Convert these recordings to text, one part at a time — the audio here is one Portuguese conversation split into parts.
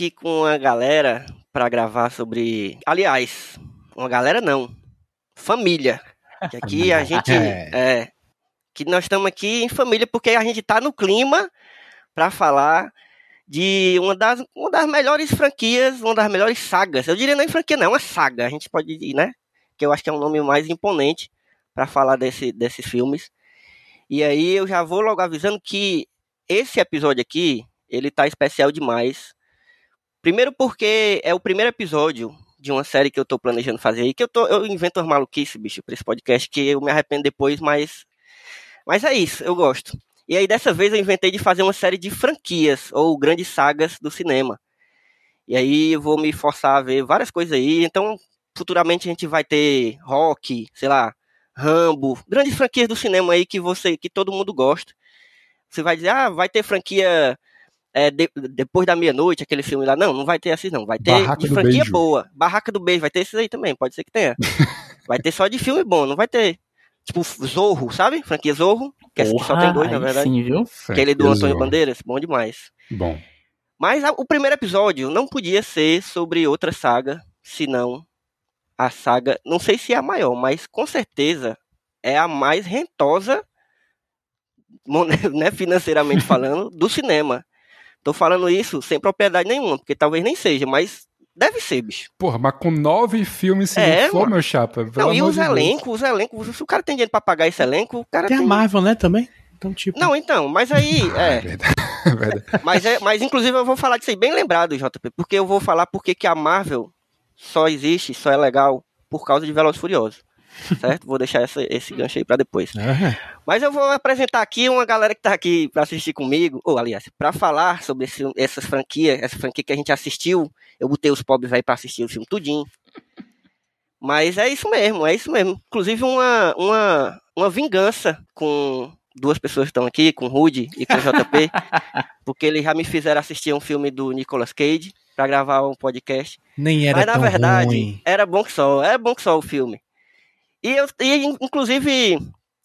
aqui com a galera para gravar sobre. Aliás, uma galera não. Família. Que aqui a gente. É. É. Que nós estamos aqui em família porque a gente tá no clima para falar de uma das, uma das melhores franquias, uma das melhores sagas. Eu diria nem franquia, não, é uma saga. A gente pode ir, né? Que eu acho que é um nome mais imponente para falar desse, desses filmes. E aí eu já vou logo avisando que esse episódio aqui, ele tá especial demais. Primeiro porque é o primeiro episódio de uma série que eu tô planejando fazer aí, que eu, tô, eu invento umas maluquices, bicho, pra esse podcast, que eu me arrependo depois, mas. Mas é isso, eu gosto. E aí dessa vez eu inventei de fazer uma série de franquias, ou grandes sagas do cinema. E aí eu vou me forçar a ver várias coisas aí. Então, futuramente a gente vai ter rock, sei lá, Rambo, grandes franquias do cinema aí que você, que todo mundo gosta. Você vai dizer, ah, vai ter franquia é, de- depois da meia-noite, aquele filme lá. Não, não vai ter assim, não. Vai ter Barraca de franquia Beijo. boa. Barraca do Beijo, vai ter esses aí também, pode ser que tenha. vai ter só de filme bom, não vai ter. Tipo, Zorro, sabe? Franquia Zorro, que, é- que só tem dois, na verdade. Sim, viu? Aquele do Antônio. Bandeiras, bom demais. Bom. Mas a- o primeiro episódio não podia ser sobre outra saga, senão a saga, não sei se é a maior, mas com certeza é a mais rentosa, né, financeiramente falando, do cinema. Tô falando isso sem propriedade nenhuma, porque talvez nem seja, mas deve ser, bicho. Porra, mas com nove filmes se É, não for, meu chapa. Não, e os de elencos, os elencos, se o cara tem dinheiro pra pagar esse elenco, o cara Tem tem. a Marvel, né, também? Então, tipo. Não, então, mas aí, É é, verdade. é verdade. Mas, é, mas inclusive eu vou falar disso aí bem lembrado, JP, porque eu vou falar porque que a Marvel só existe, só é legal por causa de Velozes Furiosos. Certo? Vou deixar essa- esse gancho aí pra depois. Aham. Mas eu vou apresentar aqui uma galera que tá aqui pra assistir comigo, ou aliás, pra falar sobre esse, essas franquias, essa franquia que a gente assistiu. Eu botei os pobres velho pra assistir o filme tudinho. Mas é isso mesmo, é isso mesmo. Inclusive uma, uma, uma vingança com duas pessoas que estão aqui, com o Rudy e com o JP, porque eles já me fizeram assistir um filme do Nicolas Cage pra gravar um podcast. Nem era Mas na tão verdade, ruim. era bom que só, era bom que só o filme. E eu, e, in- inclusive,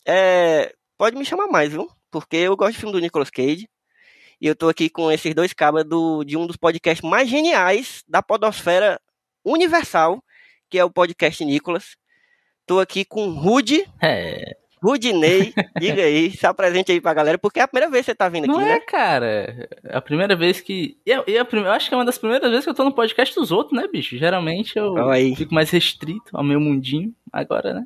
é, pode me chamar mais, viu? Porque eu gosto de filme do Nicolas Cage. E eu tô aqui com esses dois cabas do, de um dos podcasts mais geniais da podosfera universal, que é o podcast Nicolas. Tô aqui com Rudy, É. Rudinei, diga aí, se apresente aí pra galera, porque é a primeira vez que você tá vindo Não aqui, é, né? cara. É a primeira vez que. E, é- e a prime- eu acho que é uma das primeiras vezes que eu tô no podcast dos outros, né, bicho? Geralmente eu aí. fico mais restrito ao meu mundinho. Agora, né?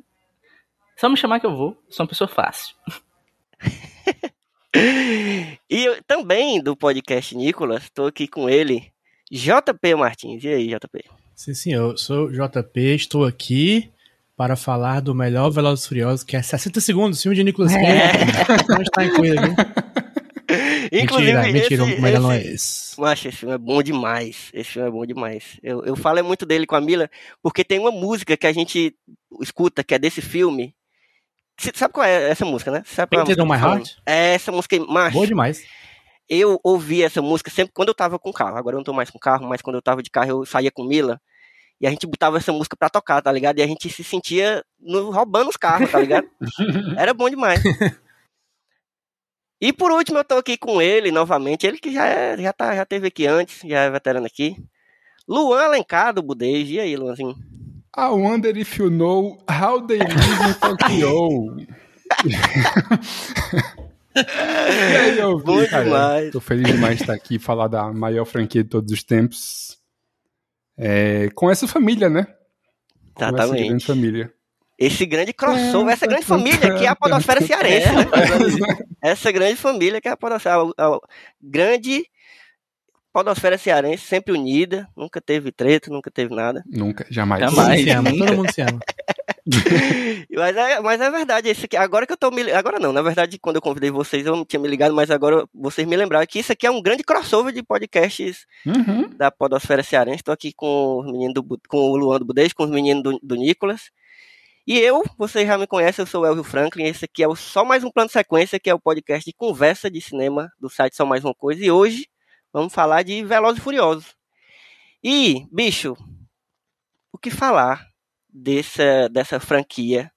Só me chamar que eu vou. Sou uma pessoa fácil. E eu, também do podcast Nicolas, tô aqui com ele, JP Martins. E aí, JP? Sim, senhor. Eu sou o JP, estou aqui para falar do melhor Velozes Furiosos, que é 60 segundos, filme de Nicolas Cage. Não está incluído aqui. Mentira, mentira, o melhor não é esse. Macho, esse filme é bom demais. Esse filme é bom demais. Eu, eu falo é muito dele com a Mila, porque tem uma música que a gente escuta, que é desse filme. Você sabe qual é essa música, né? Sabe qual é a My Heart? É essa música macho. Boa demais. Eu ouvi essa música sempre quando eu tava com carro. Agora eu não tô mais com carro, mas quando eu tava de carro eu saía com Mila. E a gente botava essa música pra tocar, tá ligado? E a gente se sentia no- roubando os carros, tá ligado? Era bom demais. E por último eu tô aqui com ele novamente. Ele que já, é, já, tá, já teve aqui antes, já é veterano aqui. Luan Alencar do Budejo. E aí, Luanzinho? I wonder if you know how they live in Tokyo. e aí, eu vi, cara, demais. Tô feliz demais de estar aqui e falar da maior franquia de todos os tempos. É, com essa família, né? Com essa grande Exatamente. família. Esse grande crossover, essa grande família que é a podosfera cearense, É, né? rapaz, Essa grande família que é a podosfera, a, a grande podosfera cearense, sempre unida, nunca teve treta, nunca teve nada. Nunca, jamais. Jamais. se ama, todo mundo se ama. Mas é, mas é verdade, esse aqui, agora que eu tô me, agora não, na verdade quando eu convidei vocês eu não tinha me ligado, mas agora vocês me lembraram que isso aqui é um grande crossover de podcasts Uhum. da podosfera cearense. Tô aqui com os meninos do, com o Luan do Budez, com os meninos do, do Nicolas. E eu, vocês já me conhecem, eu sou o Elvio Franklin. Esse aqui é o Só Mais Um Plano Sequência, que é o podcast de conversa de cinema do site Só Mais Uma Coisa. E hoje vamos falar de Velozes e Furiosos. E, bicho, o que falar dessa, dessa franquia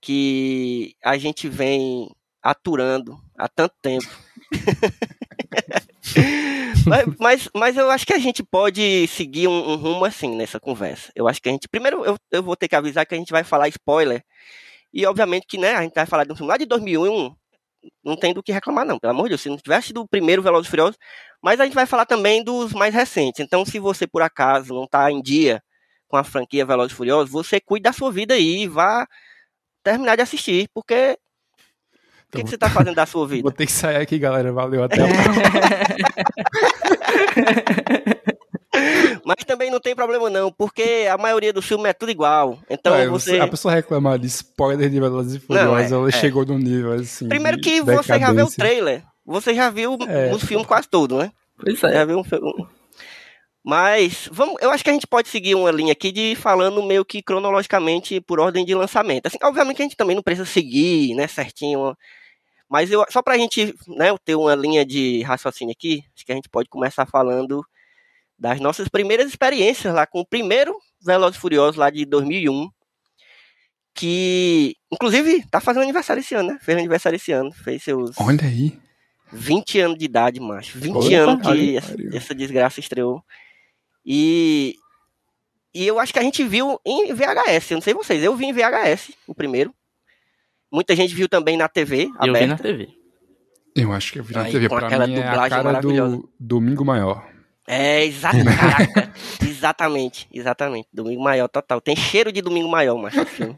que a gente vem aturando há tanto tempo. mas, mas, mas, eu acho que a gente pode seguir um, um, rumo assim nessa conversa. Eu acho que a gente. Primeiro, eu, eu vou ter que avisar que a gente vai falar spoiler. E obviamente que, né, a gente vai falar de um filme lá de 2001. Não tem do que reclamar, não, pelo amor de Deus. Se não tivesse do primeiro Velozes Furiosos. Mas a gente vai falar também dos mais recentes. Então, se você, por acaso, não está em dia com a franquia Velozes e Furiosos, você cuide da sua vida aí e vá terminar de assistir, porque o que, que, você tá fazendo da sua vida? Vou ter que sair aqui, galera. Valeu, até a Mas também não tem problema não, porque a maioria do filme é tudo igual. Então é, você... A pessoa reclamar de spoiler de Velozes e Furiosos, é, ela é. chegou num nível assim Primeiro que você já viu o trailer. Você já viu é. os filmes quase todos, né? Pois é. Já viu um filme... Mas vamos, eu acho que a gente pode seguir uma linha aqui de falando meio que cronologicamente por ordem de lançamento. Assim, obviamente a gente também não precisa seguir, né, certinho mas eu, só para a gente né, ter uma linha de raciocínio aqui, acho que a gente pode começar falando das nossas primeiras experiências lá com o primeiro Velozes Furiosos lá de 2001, que inclusive tá fazendo aniversário esse ano, né? Fez aniversário esse ano, fez seus Olha aí. 20 anos de idade, macho. 20 Opa, anos que essa, essa, desgraça estreou. E e eu acho que a gente viu em VHS, eu não sei vocês, eu vi em VHS o primeiro. Muita gente viu também na TV. Eu vi na TV. Eu acho que eu vi na Aí, TV. Com pra aquela mim é a cara do Domingo Maior. É, exato, caraca. exatamente, exatamente. Domingo Maior, total. Tem cheiro de Domingo Maior, mas assim.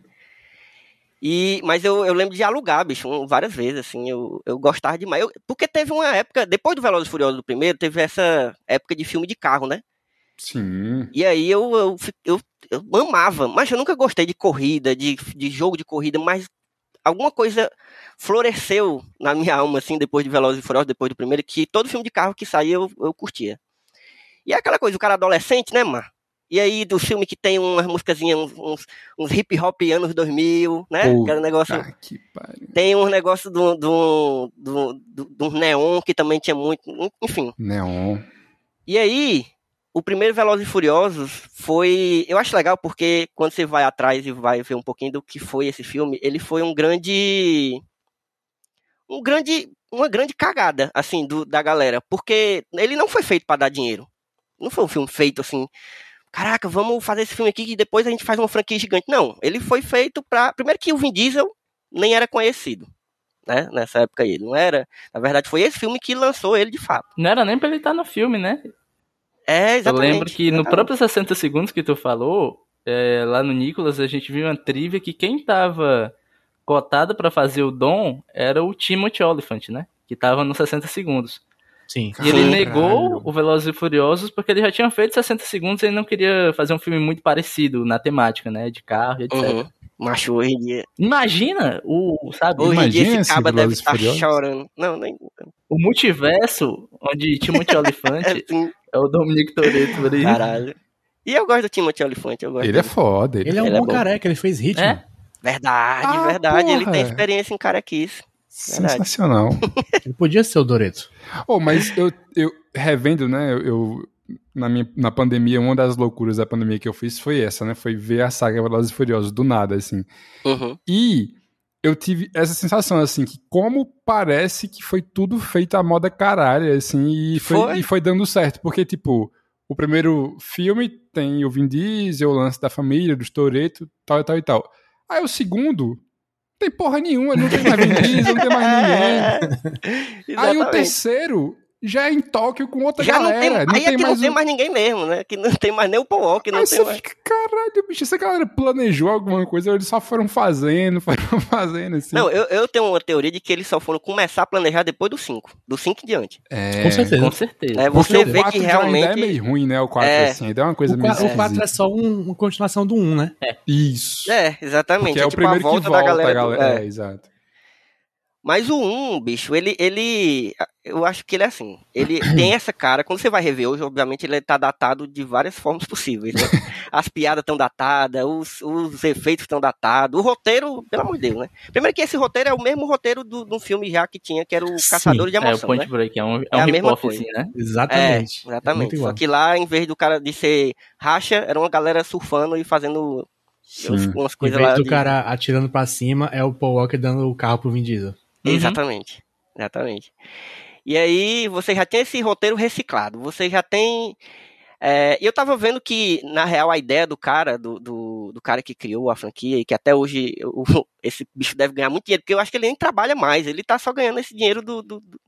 E, mas eu, eu lembro de alugar, bicho, várias vezes, assim, eu, eu gostava demais. Eu, porque teve uma época, depois do Velozes Furiosos do primeiro, teve essa época de filme de carro, né? Sim. E aí eu, eu, eu, eu amava, mas eu nunca gostei de corrida, de, de jogo de corrida, mas alguma coisa floresceu na minha alma, assim, depois de Velozes e Furiosos, depois do primeiro, que todo filme de carro que saía eu, eu curtia. E é aquela coisa, o cara adolescente, né, Mar? E aí, do filme que tem umas musicazinhas, uns, uns, uns hip hop anos 2000, né? Puta Aquele negócio. Que tem uns negócios do, do, do, do, do neon que também tinha muito. Enfim. Neon. E aí, o primeiro Velozes e Furiosos foi. Eu acho legal porque quando você vai atrás e vai ver um pouquinho do que foi esse filme, ele foi um grande. Um grande. Uma grande cagada, assim, do, da galera. Porque ele não foi feito para dar dinheiro. Não foi um filme feito assim. Caraca, vamos fazer esse filme aqui e depois a gente faz uma franquia gigante. Não, ele foi feito para. Primeiro que o Vin Diesel nem era conhecido. Né, nessa época aí. Não era. Na verdade, foi esse filme que lançou ele de fato. Não era nem pra ele estar no filme, né? É, exatamente. Eu lembro que no próprio 60 segundos que tu falou, é, lá no Nicolas, a gente viu uma trivia que quem tava cotado para fazer o Dom era o Timothy Oliphant, né? Que tava nos 60 segundos. Sim. E ele negou o Velozes e Furiosos porque ele já tinha feito 60 segundos e ele não queria fazer um filme muito parecido na temática, né? De carro e etc. Uhum. Macho, hoje em dia. Imagina o, sabe? Hoje em dia esse caba deve estar chorando. Não, nem. O multiverso, onde Timothy Olyphant é, é o Dominic Toretto por aí. Caralho. E eu gosto do Timothy Olyphant, eu gosto Ele dele. é foda. Ele, ele é um ele é bom é careca, ele fez ritmo. É? Verdade, ah, verdade. Porra. Ele tem experiência em carequice. Sensacional. ele podia ser o Doreto. Oh, mas eu, eu revendo, né? Eu, na, minha, na pandemia, uma das loucuras da pandemia que eu fiz foi essa, né? Foi ver a saga Velozes e Furiosos do nada, assim. Uhum. E eu tive essa sensação, assim, que como parece que foi tudo feito à moda caralho, assim, e foi, foi? E foi dando certo. Porque, tipo, o primeiro filme tem o Vin Diesel, o lance da família, do Toreto, tal e tal e tal. Aí o segundo tem porra nenhuma, não tem mais Vin Diesel, não tem mais ninguém. Aí o terceiro já é em Tóquio com outra já galera. Não tem, não aí tem é que mais não tem mais ninguém mesmo, né? Que não tem mais nem o Paul Walker, não aí tem mais... Fica, caralho, bicho, essa galera planejou alguma coisa, eles só foram fazendo, foram fazendo, assim. Não, eu, eu tenho uma teoria de que eles só foram começar a planejar depois do 5, do 5 em diante. É, com certeza. Com certeza. É, você vê que realmente... é meio ruim, né, o 4, é... assim, é uma coisa o meio O 4 é só um, uma continuação do 1, né? É. Isso. É, exatamente. Porque é, é o tipo primeiro a volta que volta da galera. galera. Do... É. é, exato. Mas o 1, bicho, ele, ele. Eu acho que ele é assim. Ele tem essa cara. Quando você vai rever hoje, obviamente, ele tá datado de várias formas possíveis. Né? As piadas estão datadas, os, os efeitos estão datados. O roteiro, pelo amor de Deus, né? Primeiro que esse roteiro é o mesmo roteiro do, do filme já que tinha, que era o Caçador de Emoção. É, o Point né? Break, é um, é, é um a mesma coisa. Assim, né? Exatamente. É, exatamente. Só que lá, em vez do cara de ser racha, era uma galera surfando e fazendo Sim. umas coisas lá. Em vez do de... cara atirando pra cima, é o Paul Walker dando o carro pro Vin Diesel. Uhum. Exatamente. Exatamente. E aí você já tem esse roteiro reciclado, você já tem. É, eu tava vendo que, na real, a ideia do cara, do, do, do cara que criou a franquia, e que até hoje esse bicho deve ganhar muito dinheiro, porque eu acho que ele nem trabalha mais, ele tá só ganhando esse dinheiro do, do, do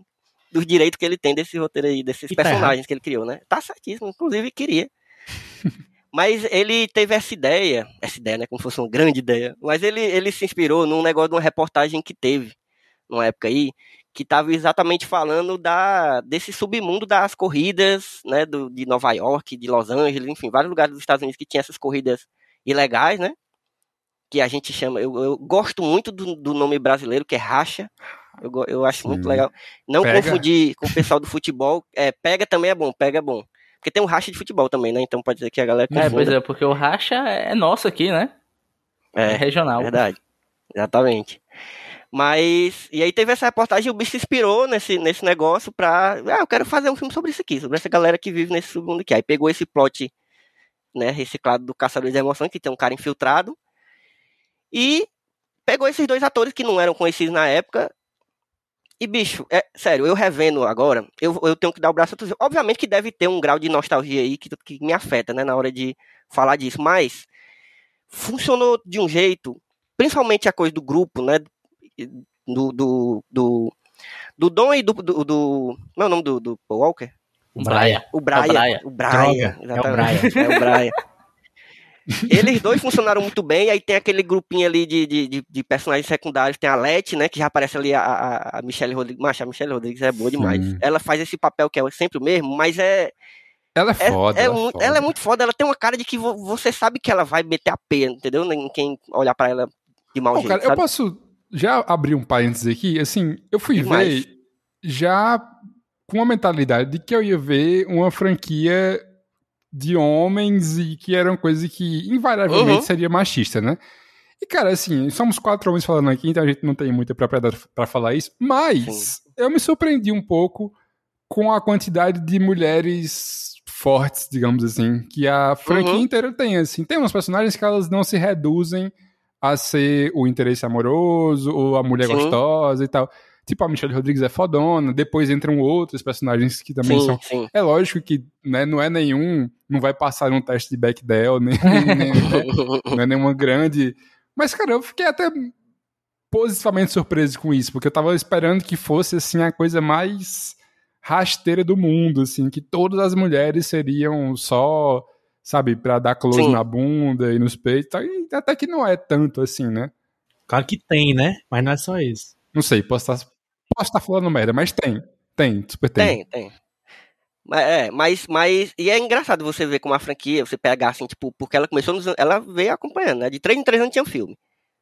dos direitos que ele tem desse roteiro aí, desses e personagens tá que ele criou, né? Tá certíssimo, inclusive queria. Mas ele teve essa ideia, essa ideia, né, como se fosse uma grande ideia, mas ele, ele se inspirou num negócio de uma reportagem que teve, numa época aí, que estava exatamente falando da, desse submundo das corridas, né, do, de Nova York, de Los Angeles, enfim, vários lugares dos Estados Unidos que tinha essas corridas ilegais, né, que a gente chama, eu, eu gosto muito do, do, nome brasileiro, que é racha, eu, eu acho Sim. muito legal. Não pega. confundir com o pessoal do futebol, é, pega também é bom, pega é bom. Porque tem um racha de futebol também, né, então pode dizer que a galera confunda. É, pois é, porque o racha é nosso aqui, né, é, é regional. Verdade, exatamente. Mas, e aí teve essa reportagem e o bicho se inspirou nesse, nesse negócio pra, ah, eu quero fazer um filme sobre isso aqui, sobre essa galera que vive nesse submundo aqui. Aí pegou esse plot, né, reciclado do Caçador de Emoções, que tem um cara infiltrado, e pegou esses dois atores que não eram conhecidos na época, e bicho, é, sério, eu revendo agora, eu, eu tenho que dar o braço a torcer. Obviamente que deve ter um grau de nostalgia aí que, que me afeta, né, na hora de falar disso, mas funcionou de um jeito, principalmente a coisa do grupo, né, do, do, do, do Dom e do, do, do. Meu é nome do, do Walker? O Brian. O Brian. O Brian. É o Brian. É o Brian. Eles dois funcionaram muito bem, aí tem aquele grupinho ali de, de, de, personagens secundários, tem a Leti, né, que já aparece ali a, a Michelle Rodrigues, mas a Michelle Rodrigues é boa demais. Sim. Ela faz esse papel que é sempre o mesmo, mas é... Ela é foda. É, é, ela, é foda. ela, é muito foda, ela tem uma cara de que você sabe que ela vai meter a peia, entendeu? Em quem olhar para ela de mau jeito, cara, Eu posso já abrir um parênteses aqui, assim, eu fui Demais. ver já com a mentalidade de que eu ia ver uma franquia de homens e que eram coisas que invariavelmente uhum. seria machista, né? E, cara, assim, somos quatro homens falando aqui, então a gente não tem muita propriedade para falar isso, mas eu me surpreendi um pouco com a quantidade de mulheres fortes, digamos assim, que a franquia uhum. inteira tem, assim. Tem umas personagens que elas não se reduzem a ser o interesse amoroso ou a mulher sim. gostosa e tal. Tipo, a Michelle Rodrigues é fodona, depois entram outros personagens que também sim, são. Sim. É lógico que né, não é nenhum. Não vai passar um teste de Bechdel, nem, nem, nem né, não é nenhuma grande. Mas, cara, eu fiquei até positivamente surpreso com isso, porque eu tava esperando que fosse assim a coisa mais rasteira do mundo, assim, que todas as mulheres seriam só sabe, pra dar close Sim. na bunda e nos peitos. E até que não é tanto assim, né? Claro que tem, né? Mas não é só isso. Não sei, posso estar, posso estar falando merda, mas tem. Tem, super tem. Tem, tem. É, mas, mas. E é engraçado você ver como a franquia, você pegar assim, tipo, porque ela começou nos, Ela veio acompanhando, né? De 3 em 3 anos tinha um filme.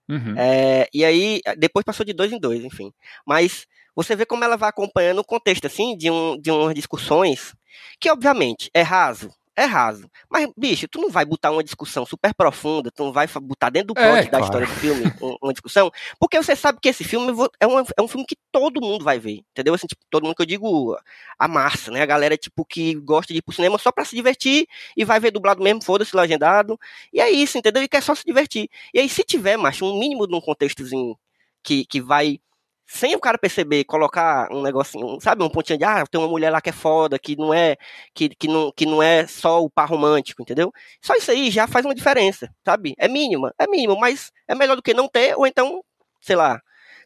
Uhum. É, e aí, depois passou de dois em dois, enfim. Mas você vê como ela vai acompanhando o contexto, assim, de, um, de umas discussões que, obviamente, é raso é raso. Mas, bicho, tu não vai botar uma discussão super profunda, tu não vai botar dentro do plot é, da claro. história do filme uma discussão, porque você sabe que esse filme é um, é um filme que todo mundo vai ver, entendeu? Assim, tipo, todo mundo que eu digo, a massa, né? A galera, tipo, que gosta de ir pro cinema só pra se divertir e vai ver dublado mesmo, foda-se, legendado. E é isso, entendeu? E quer só se divertir. E aí, se tiver, macho, um mínimo de um contextozinho que, que vai sem o cara perceber, colocar um negocinho, sabe, um pontinho de, ah, tem uma mulher lá que é foda, que não é, que, que, não, que não é só o par romântico, entendeu? Só isso aí já faz uma diferença, sabe? É mínima, é mínimo, mas é melhor do que não ter, ou então, sei lá,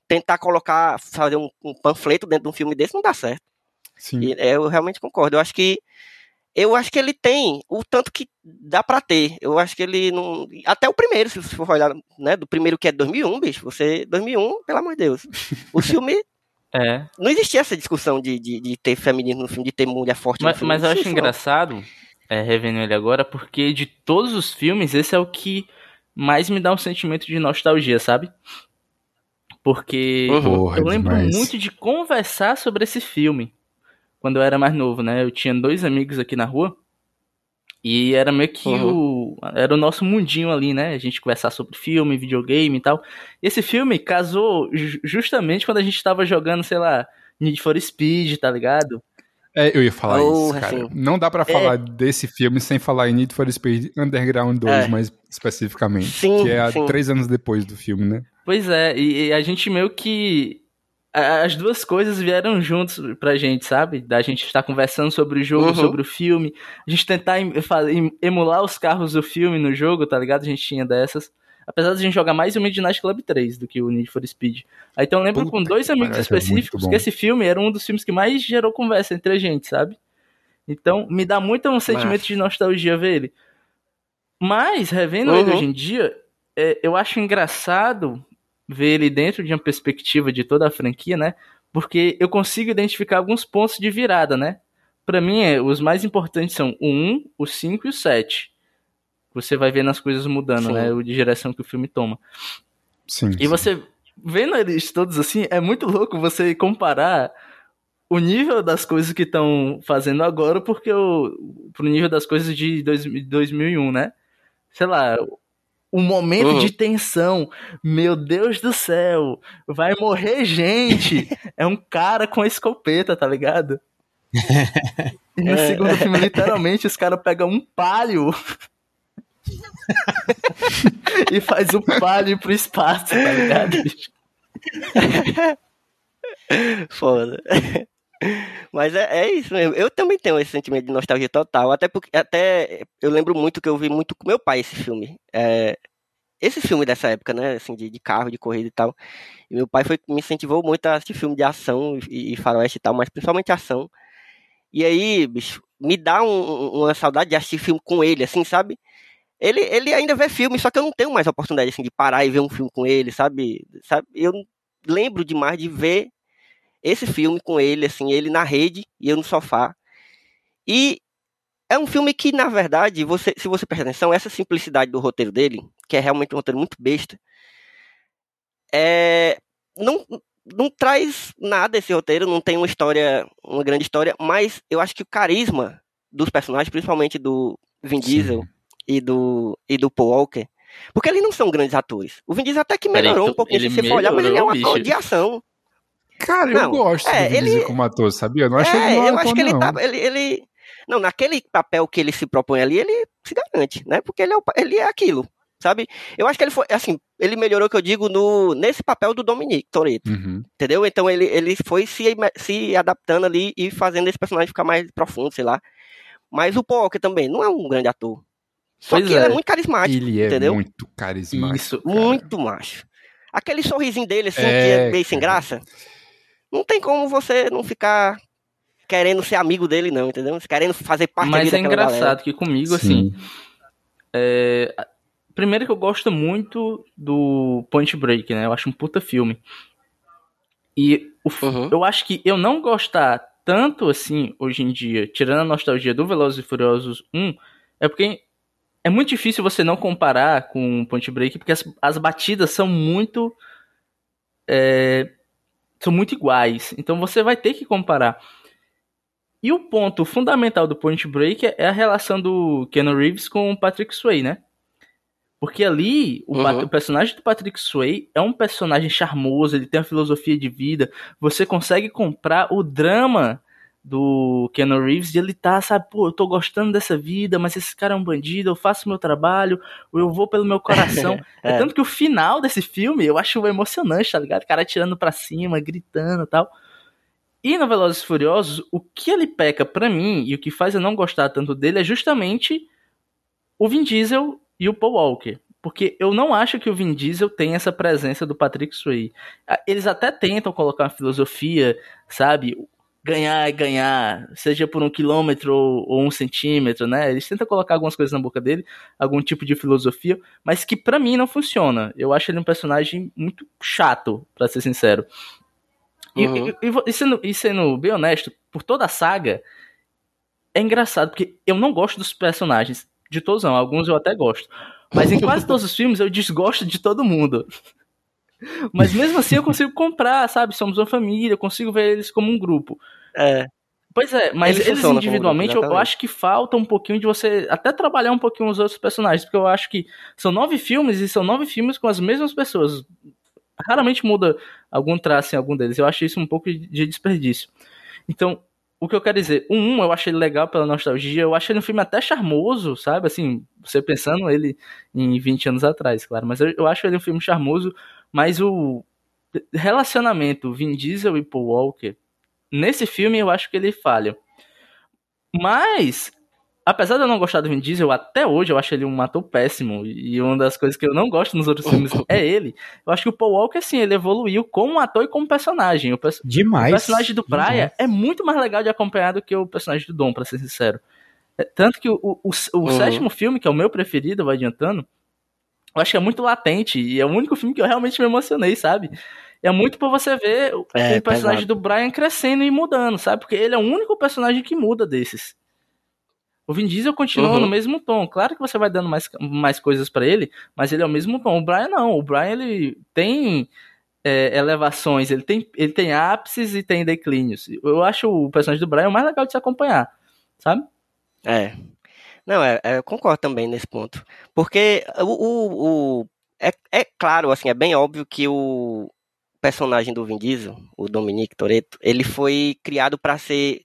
tentar colocar, fazer um, um panfleto dentro de um filme desse não dá certo. Sim. E, é, eu realmente concordo. Eu acho que eu acho que ele tem o tanto que dá para ter. Eu acho que ele não. Até o primeiro, se você for olhar, né? Do primeiro que é 2001, bicho. Você. 2001, pelo amor de Deus. O filme. é. Não existia essa discussão de, de, de, ter feminino no filme, de ter mulher forte mas, no filme. Mas eu acho engraçado, é, revendo ele agora, porque de todos os filmes, esse é o que mais me dá um sentimento de nostalgia, sabe? Porque uhum. eu lembro demais. muito de conversar sobre esse filme quando eu era mais novo, né? Eu tinha dois amigos aqui na rua. E era meio que uhum. o. Era o nosso mundinho ali, né? A gente conversar sobre filme, videogame e tal. E esse filme casou justamente quando a gente tava jogando, sei lá, Need for Speed, tá ligado? É, eu ia falar oh, isso, cara. Assim, Não dá para é... falar desse filme sem falar em Need for Speed Underground 2, é. mais especificamente. Sim, que é sim. três anos depois do filme, né? Pois é, e, e a gente meio que as duas coisas vieram juntos pra gente, sabe? Da gente estar conversando sobre o jogo, uhum. sobre o filme, a gente tentar emular os carros do filme no jogo, tá ligado? A gente tinha dessas. Apesar de a gente jogar mais o Midnight Club 3 do que o Need for Speed. Aí então eu lembro Puta com dois amigos específicos que esse filme era um dos filmes que mais gerou conversa entre a gente, sabe? Então me dá muito um sentimento Mas... de nostalgia ver ele. Mas, revendo uhum. ele hoje em dia, é, eu acho engraçado ver ele dentro de uma perspectiva de toda a franquia, né? Porque eu consigo identificar alguns pontos de virada, né? Para mim, é, os mais importantes são o 1, o 5 e o 7. Você vai vendo as coisas mudando, sim. né? O de direção que o filme toma. Sim. E sim. você vendo eles todos assim, é muito louco você comparar o nível das coisas que estão fazendo agora porque o pro nível das coisas de dois, 2001, né? Sei lá, um momento uhum. de tensão. Meu Deus do céu, vai morrer gente. é um cara com a escopeta, tá ligado? e no é. segundo filme, literalmente, os caras pegam um palio e faz o palio pro espaço, tá ligado? Foda. Mas é, é, isso mesmo. Eu também tenho esse sentimento de nostalgia total. Até porque até eu lembro muito que eu vi muito com meu pai esse filme. É, esse filme dessa época, né? Assim, de, de, carro, de corrida e tal. E meu pai foi, me incentivou muito a assistir filme de ação e, e faroeste e tal, mas principalmente ação. E aí, bicho, me dá um, uma saudade de assistir filme com ele, assim, sabe? Ele, ele ainda vê filme, só que eu não tenho mais a oportunidade assim, de parar e ver um filme com ele, sabe? sabe? Eu lembro demais de ver esse filme com ele, assim, ele na rede e eu no sofá. E é um filme que, na verdade, você, se você prestar atenção, essa simplicidade do roteiro dele, que é realmente um roteiro muito besta, é, não, não traz nada esse roteiro, não tem uma história, uma grande história, mas eu acho que o carisma dos personagens, principalmente do Vin Diesel e do, e do Paul Walker, porque eles não são grandes atores. O Vin Diesel até que melhorou um pouquinho, se você for olhar, mas ele é um ator de ação. Cara, não, eu gosto é, do Diesel como ator, sabia? Eu não acho é, ele eu acho que ele, tá, ele, ele, Não, naquele papel que ele se propõe ali, ele se garante, né? Porque ele é, ele é aquilo, sabe? Eu acho que ele foi, assim, ele melhorou, que eu digo, no, nesse papel do Dominique Toretto, uhum. entendeu? Então ele, ele foi se, se adaptando ali e fazendo esse personagem ficar mais profundo, sei lá. Mas o Poker também não é um grande ator. Só pois que é. ele é muito carismático, ele é entendeu? muito carismático. Isso, cara. muito macho. Aquele sorrisinho dele, assim, é, que é meio sem graça não tem como você não ficar querendo ser amigo dele, não, entendeu? Querendo fazer parte Mas é engraçado galera. que comigo, Sim. assim. É... Primeiro que eu gosto muito do Point Break, né? Eu acho um puta filme. E o... uhum. eu acho que eu não gostar tanto assim hoje em dia, tirando a nostalgia do Velozes e Furiosos 1, é porque é muito difícil você não comparar com Point Break, porque as, as batidas são muito é, são muito iguais. Então você vai ter que comparar. E o ponto fundamental do Point Break é a relação do Ken Reeves com o Patrick Swayze, né? Porque ali, o, uhum. o, personagem do Patrick Swayze é um personagem charmoso, ele tem uma filosofia de vida. Você consegue comprar o drama do Keanu Reeves e ele tá, sabe, pô, eu tô gostando dessa vida, mas esse cara é um bandido, eu faço meu trabalho, eu vou pelo meu coração. é. é. tanto que o final desse filme eu acho emocionante, tá ligado? O cara tirando pra cima, gritando e tal. E no Velozes e Furiosos, o que ele peca para mim e o que faz eu não gostar tanto dele é justamente o Vin Diesel e o Paul Walker. Porque eu não acho que o Vin Diesel tem essa presença do Patrick Swayze. Eles até tentam colocar uma filosofia, sabe? Ganhar é ganhar, seja por um quilômetro ou, ou, um centímetro, né? Eles tentam colocar algumas coisas na boca dele, algum tipo de filosofia, mas que para mim não funciona. Eu acho ele um personagem muito chato, para ser sincero. Uhum. E, e, e, sendo, e sendo bem honesto, por toda a saga, é engraçado, porque eu não gosto dos personagens. De todos não, alguns eu até gosto. Mas em quase todos os filmes eu desgosto de todo mundo. Mas mesmo assim eu consigo comprar, sabe? Somos uma família, eu consigo ver eles como um grupo. É. Pois é, mas eles, eles individualmente grupo, eu acho que falta um pouquinho de você até trabalhar um pouquinho os outros personagens, porque eu acho que são nove filmes e são nove filmes com as mesmas pessoas. Raramente muda algum traço em algum deles. Eu acho isso um pouco de desperdício. Então, o que eu quero dizer, um, um eu achei ele legal pela nostalgia, eu achei ele um filme até charmoso, sabe? Assim, você pensando ele em 20 anos atrás, claro, mas eu, eu acho ele um filme charmoso mas o relacionamento Vin Diesel e Paul Walker, nesse filme eu acho que ele falha. Mas apesar de eu não gostar do Vin Diesel, até hoje eu acho ele um ator péssimo. E uma das coisas que eu não gosto nos outros filmes é ele. Eu acho que o Paul Walker, assim, ele evoluiu como ator e como personagem. O perso Demais. O personagem do Praia é muito mais legal de acompanhar do que o personagem do Dom, pra ser sincero. É, tanto que o, o, o, o uhum. sétimo filme, que é o meu preferido, vai adiantando, eu acho que é muito latente. E é o único filme que eu realmente me emocionei, sabe? É muito pra você ver é, o personagem pesado. do Brian crescendo e mudando, sabe? Porque ele é o único personagem que muda desses. O Vin Diesel continua uhum. no mesmo tom. Claro que você vai dando mais, mais coisas para ele, mas ele é o mesmo tom. O Brian não. O Brian ele tem é, elevações, ele tem, ele tem ápices e tem declínios. Eu acho o personagem do Brian o mais legal de se acompanhar, sabe? É. Não, é, é eu concordo também nesse ponto. Porque o, o, o é, é claro, assim, é bem óbvio que o personagem do Vin Diesel, o Dominique Toretto, ele foi criado para ser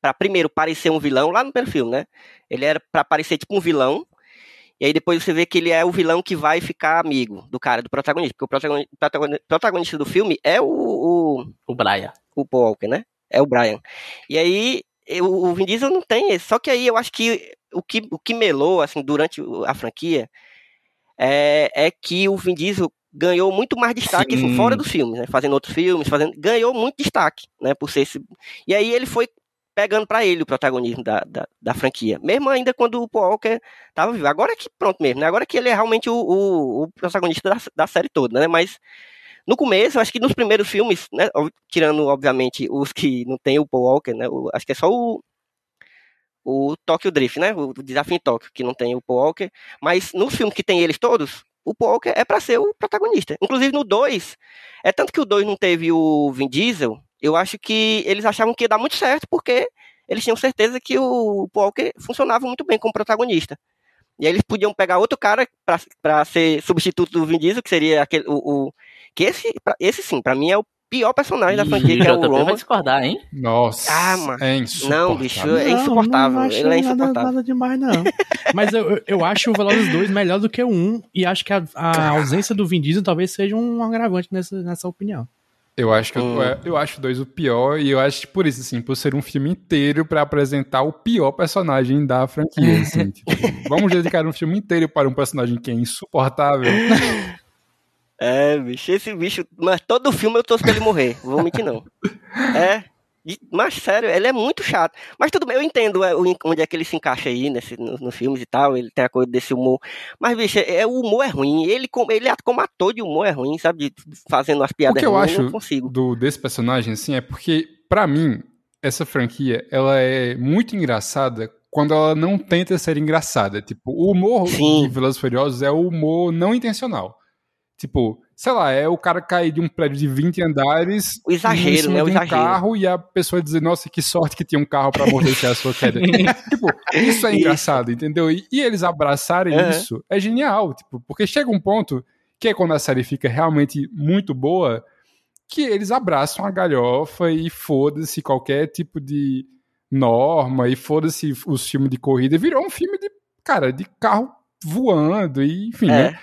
para primeiro parecer um vilão lá no primeiro filme, né? Ele era para parecer tipo um vilão. E aí depois você vê que ele é o vilão que vai ficar amigo do cara, do protagonista. Porque o protagonista, protagonista do filme é o. O, o Brian. O Paul Walker, né? É o Brian. E aí o Vin Diesel não tem esse. Só que aí eu acho que o que, o que melou, assim, durante a franquia é, é que o Vin Diesel ganhou muito mais destaque assim, fora dos filmes, né? Fazendo outros filmes, fazendo, ganhou muito destaque, né? Por ser esse. E aí ele foi pegando para ele o protagonismo da, da, da, franquia. Mesmo ainda quando o Paul Walker tava vivo. Agora que pronto mesmo, né? Agora que ele é realmente o, o, o protagonista da, da, série toda, né? Mas no começo, acho que nos primeiros filmes, né? Tirando, obviamente, os que não tem o Paul Walker, né? O, acho que é só o, o Tokyo Drift, né? O Desafio em Tóquio, que não tem o Paul Walker. Mas nos filmes que tem eles todos, o Walker é para ser o protagonista. Inclusive no 2, é tanto que o 2 não teve o Vin Diesel, eu acho que eles achavam que ia dar muito certo, porque eles tinham certeza que o Walker funcionava muito bem como protagonista. E aí eles podiam pegar outro cara para ser substituto do Vin Diesel, que seria aquele. O, o que esse, esse sim, para mim é o pior personagem da franquia, que é o Roman. vai discordar, hein? Nossa. Ah, mano. É insuportável. Não, bicho, é insuportável. Não, não Ele é insuportável. Nada, nada demais, não. Mas eu, eu acho o Velozes 2 melhor do que o 1, e acho que a, a ausência do Vin Diesel talvez seja um agravante nessa, nessa opinião. Eu acho que hum. eu, eu acho dois o pior, e eu acho que por isso, assim, por ser um filme inteiro para apresentar o pior personagem da franquia. Assim, tipo, vamos dedicar um filme inteiro para um personagem que é insuportável. É, bicho, esse bicho. Mas todo filme eu torço pra ele morrer. Vou mentir, não. É. Mas sério, ele é muito chato. Mas tudo bem, eu entendo é, onde é que ele se encaixa aí nesse, nos no filmes e tal. Ele tem a coisa desse humor. Mas, bicho, é, é o humor é ruim. Ele, ele como ator de humor é ruim, sabe? De, fazendo as piadas que eu ruins, acho eu do, desse personagem, assim, é porque, para mim, essa franquia, ela é muito engraçada quando ela não tenta ser engraçada. Tipo, o humor Sim. de Velozes Furiosos é o humor não intencional. Tipo, sei lá, é o cara cair de um prédio de 20 andares. O exagero, né? O um exagero. carro e a pessoa dizer, nossa, que sorte que tinha um carro para amortecer a sua queda. tipo, isso é engraçado, entendeu? E, e eles abraçarem uhum. isso é genial, tipo, porque chega um ponto que é quando a série fica realmente muito boa, que eles abraçam a galhofa e foda-se qualquer tipo de norma e foda-se os filmes de corrida. Virou um filme de, cara, de carro voando e enfim, é. né?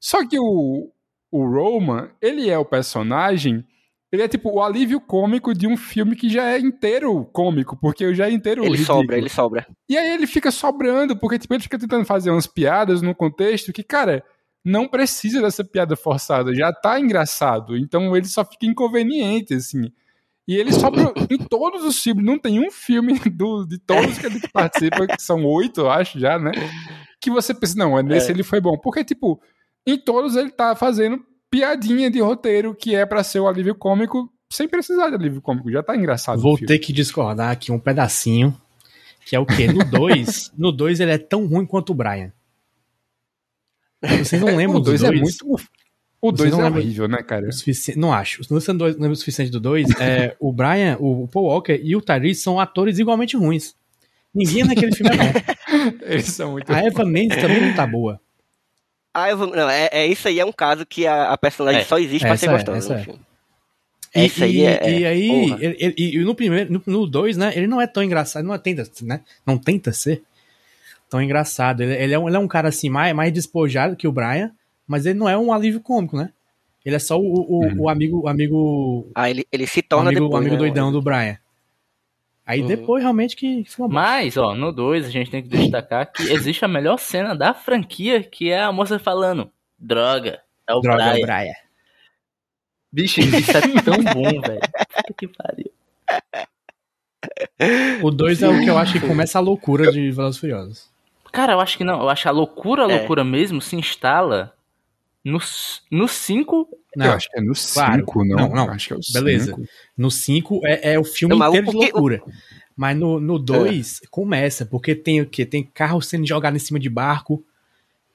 Só que o, o Roman, ele é o personagem, ele é tipo o alívio cômico de um filme que já é inteiro cômico, porque já é inteiro Ele ridículo. sobra, ele sobra. E aí ele fica sobrando, porque tipo, ele fica tentando fazer umas piadas no contexto que, cara, não precisa dessa piada forçada, já tá engraçado, então ele só fica inconveniente, assim. E ele sobra em todos os filmes, não tem um filme do, de todos que ele participa, que são oito, eu acho, já, né? Que você pensa, não, nesse é. ele foi bom. Porque, tipo, em todos ele tá fazendo piadinha de roteiro que é para ser o alívio cômico sem precisar de alívio cômico. Já tá engraçado. Vou ter que discordar aqui um pedacinho. Que é o quê? No 2, no 2 ele é tão ruim quanto o Brian. Vocês não lembram do 2? é muito. O 2 é horrível, né, cara? Não acho. Se você não lembra o suficiente do 2, é, o Brian, o Paul Walker e o Tyrese são atores igualmente ruins. Ninguém naquele filme é bom. Eles são muito A Eva Mendes também não tá boa. Ah, eu vou, não, é, é isso aí é um caso que a, a personagem é, só existe pra ser é, gostosa no filme. E, Essa aí é, e aí, ele, ele, e no primeiro, no 2, né, ele não é tão engraçado, não tenta, né, não tenta ser tão engraçado. Ele, ele, é, um, ele é um cara assim, mais, mais despojado que o Brian, mas ele não é um alívio cômico, né? Ele é só o, o, uhum. o amigo. O amigo ah, ele, ele se torna o amigo, depois, o amigo né? doidão do Brian. Aí uhum. depois realmente que. Mas, ó, no 2 a gente tem que destacar que existe a melhor cena da franquia, que é a moça falando: Droga, é o Droga, Brian. É o Brian. Bicho, isso é tão bom, velho. que pariu. O 2 é o que eu acho que começa a loucura de Velozes Furiosos. Cara, eu acho que não. Eu acho que a loucura, a é. loucura é. mesmo se instala no 5. No eu acho que é no 5, claro. não. Não, não. Acho que é o Beleza. Cinco. No 5 é, é, o filme não, inteiro de loucura. Mas no 2 é. começa, porque tem o quê? Tem carro sendo jogado em cima de barco.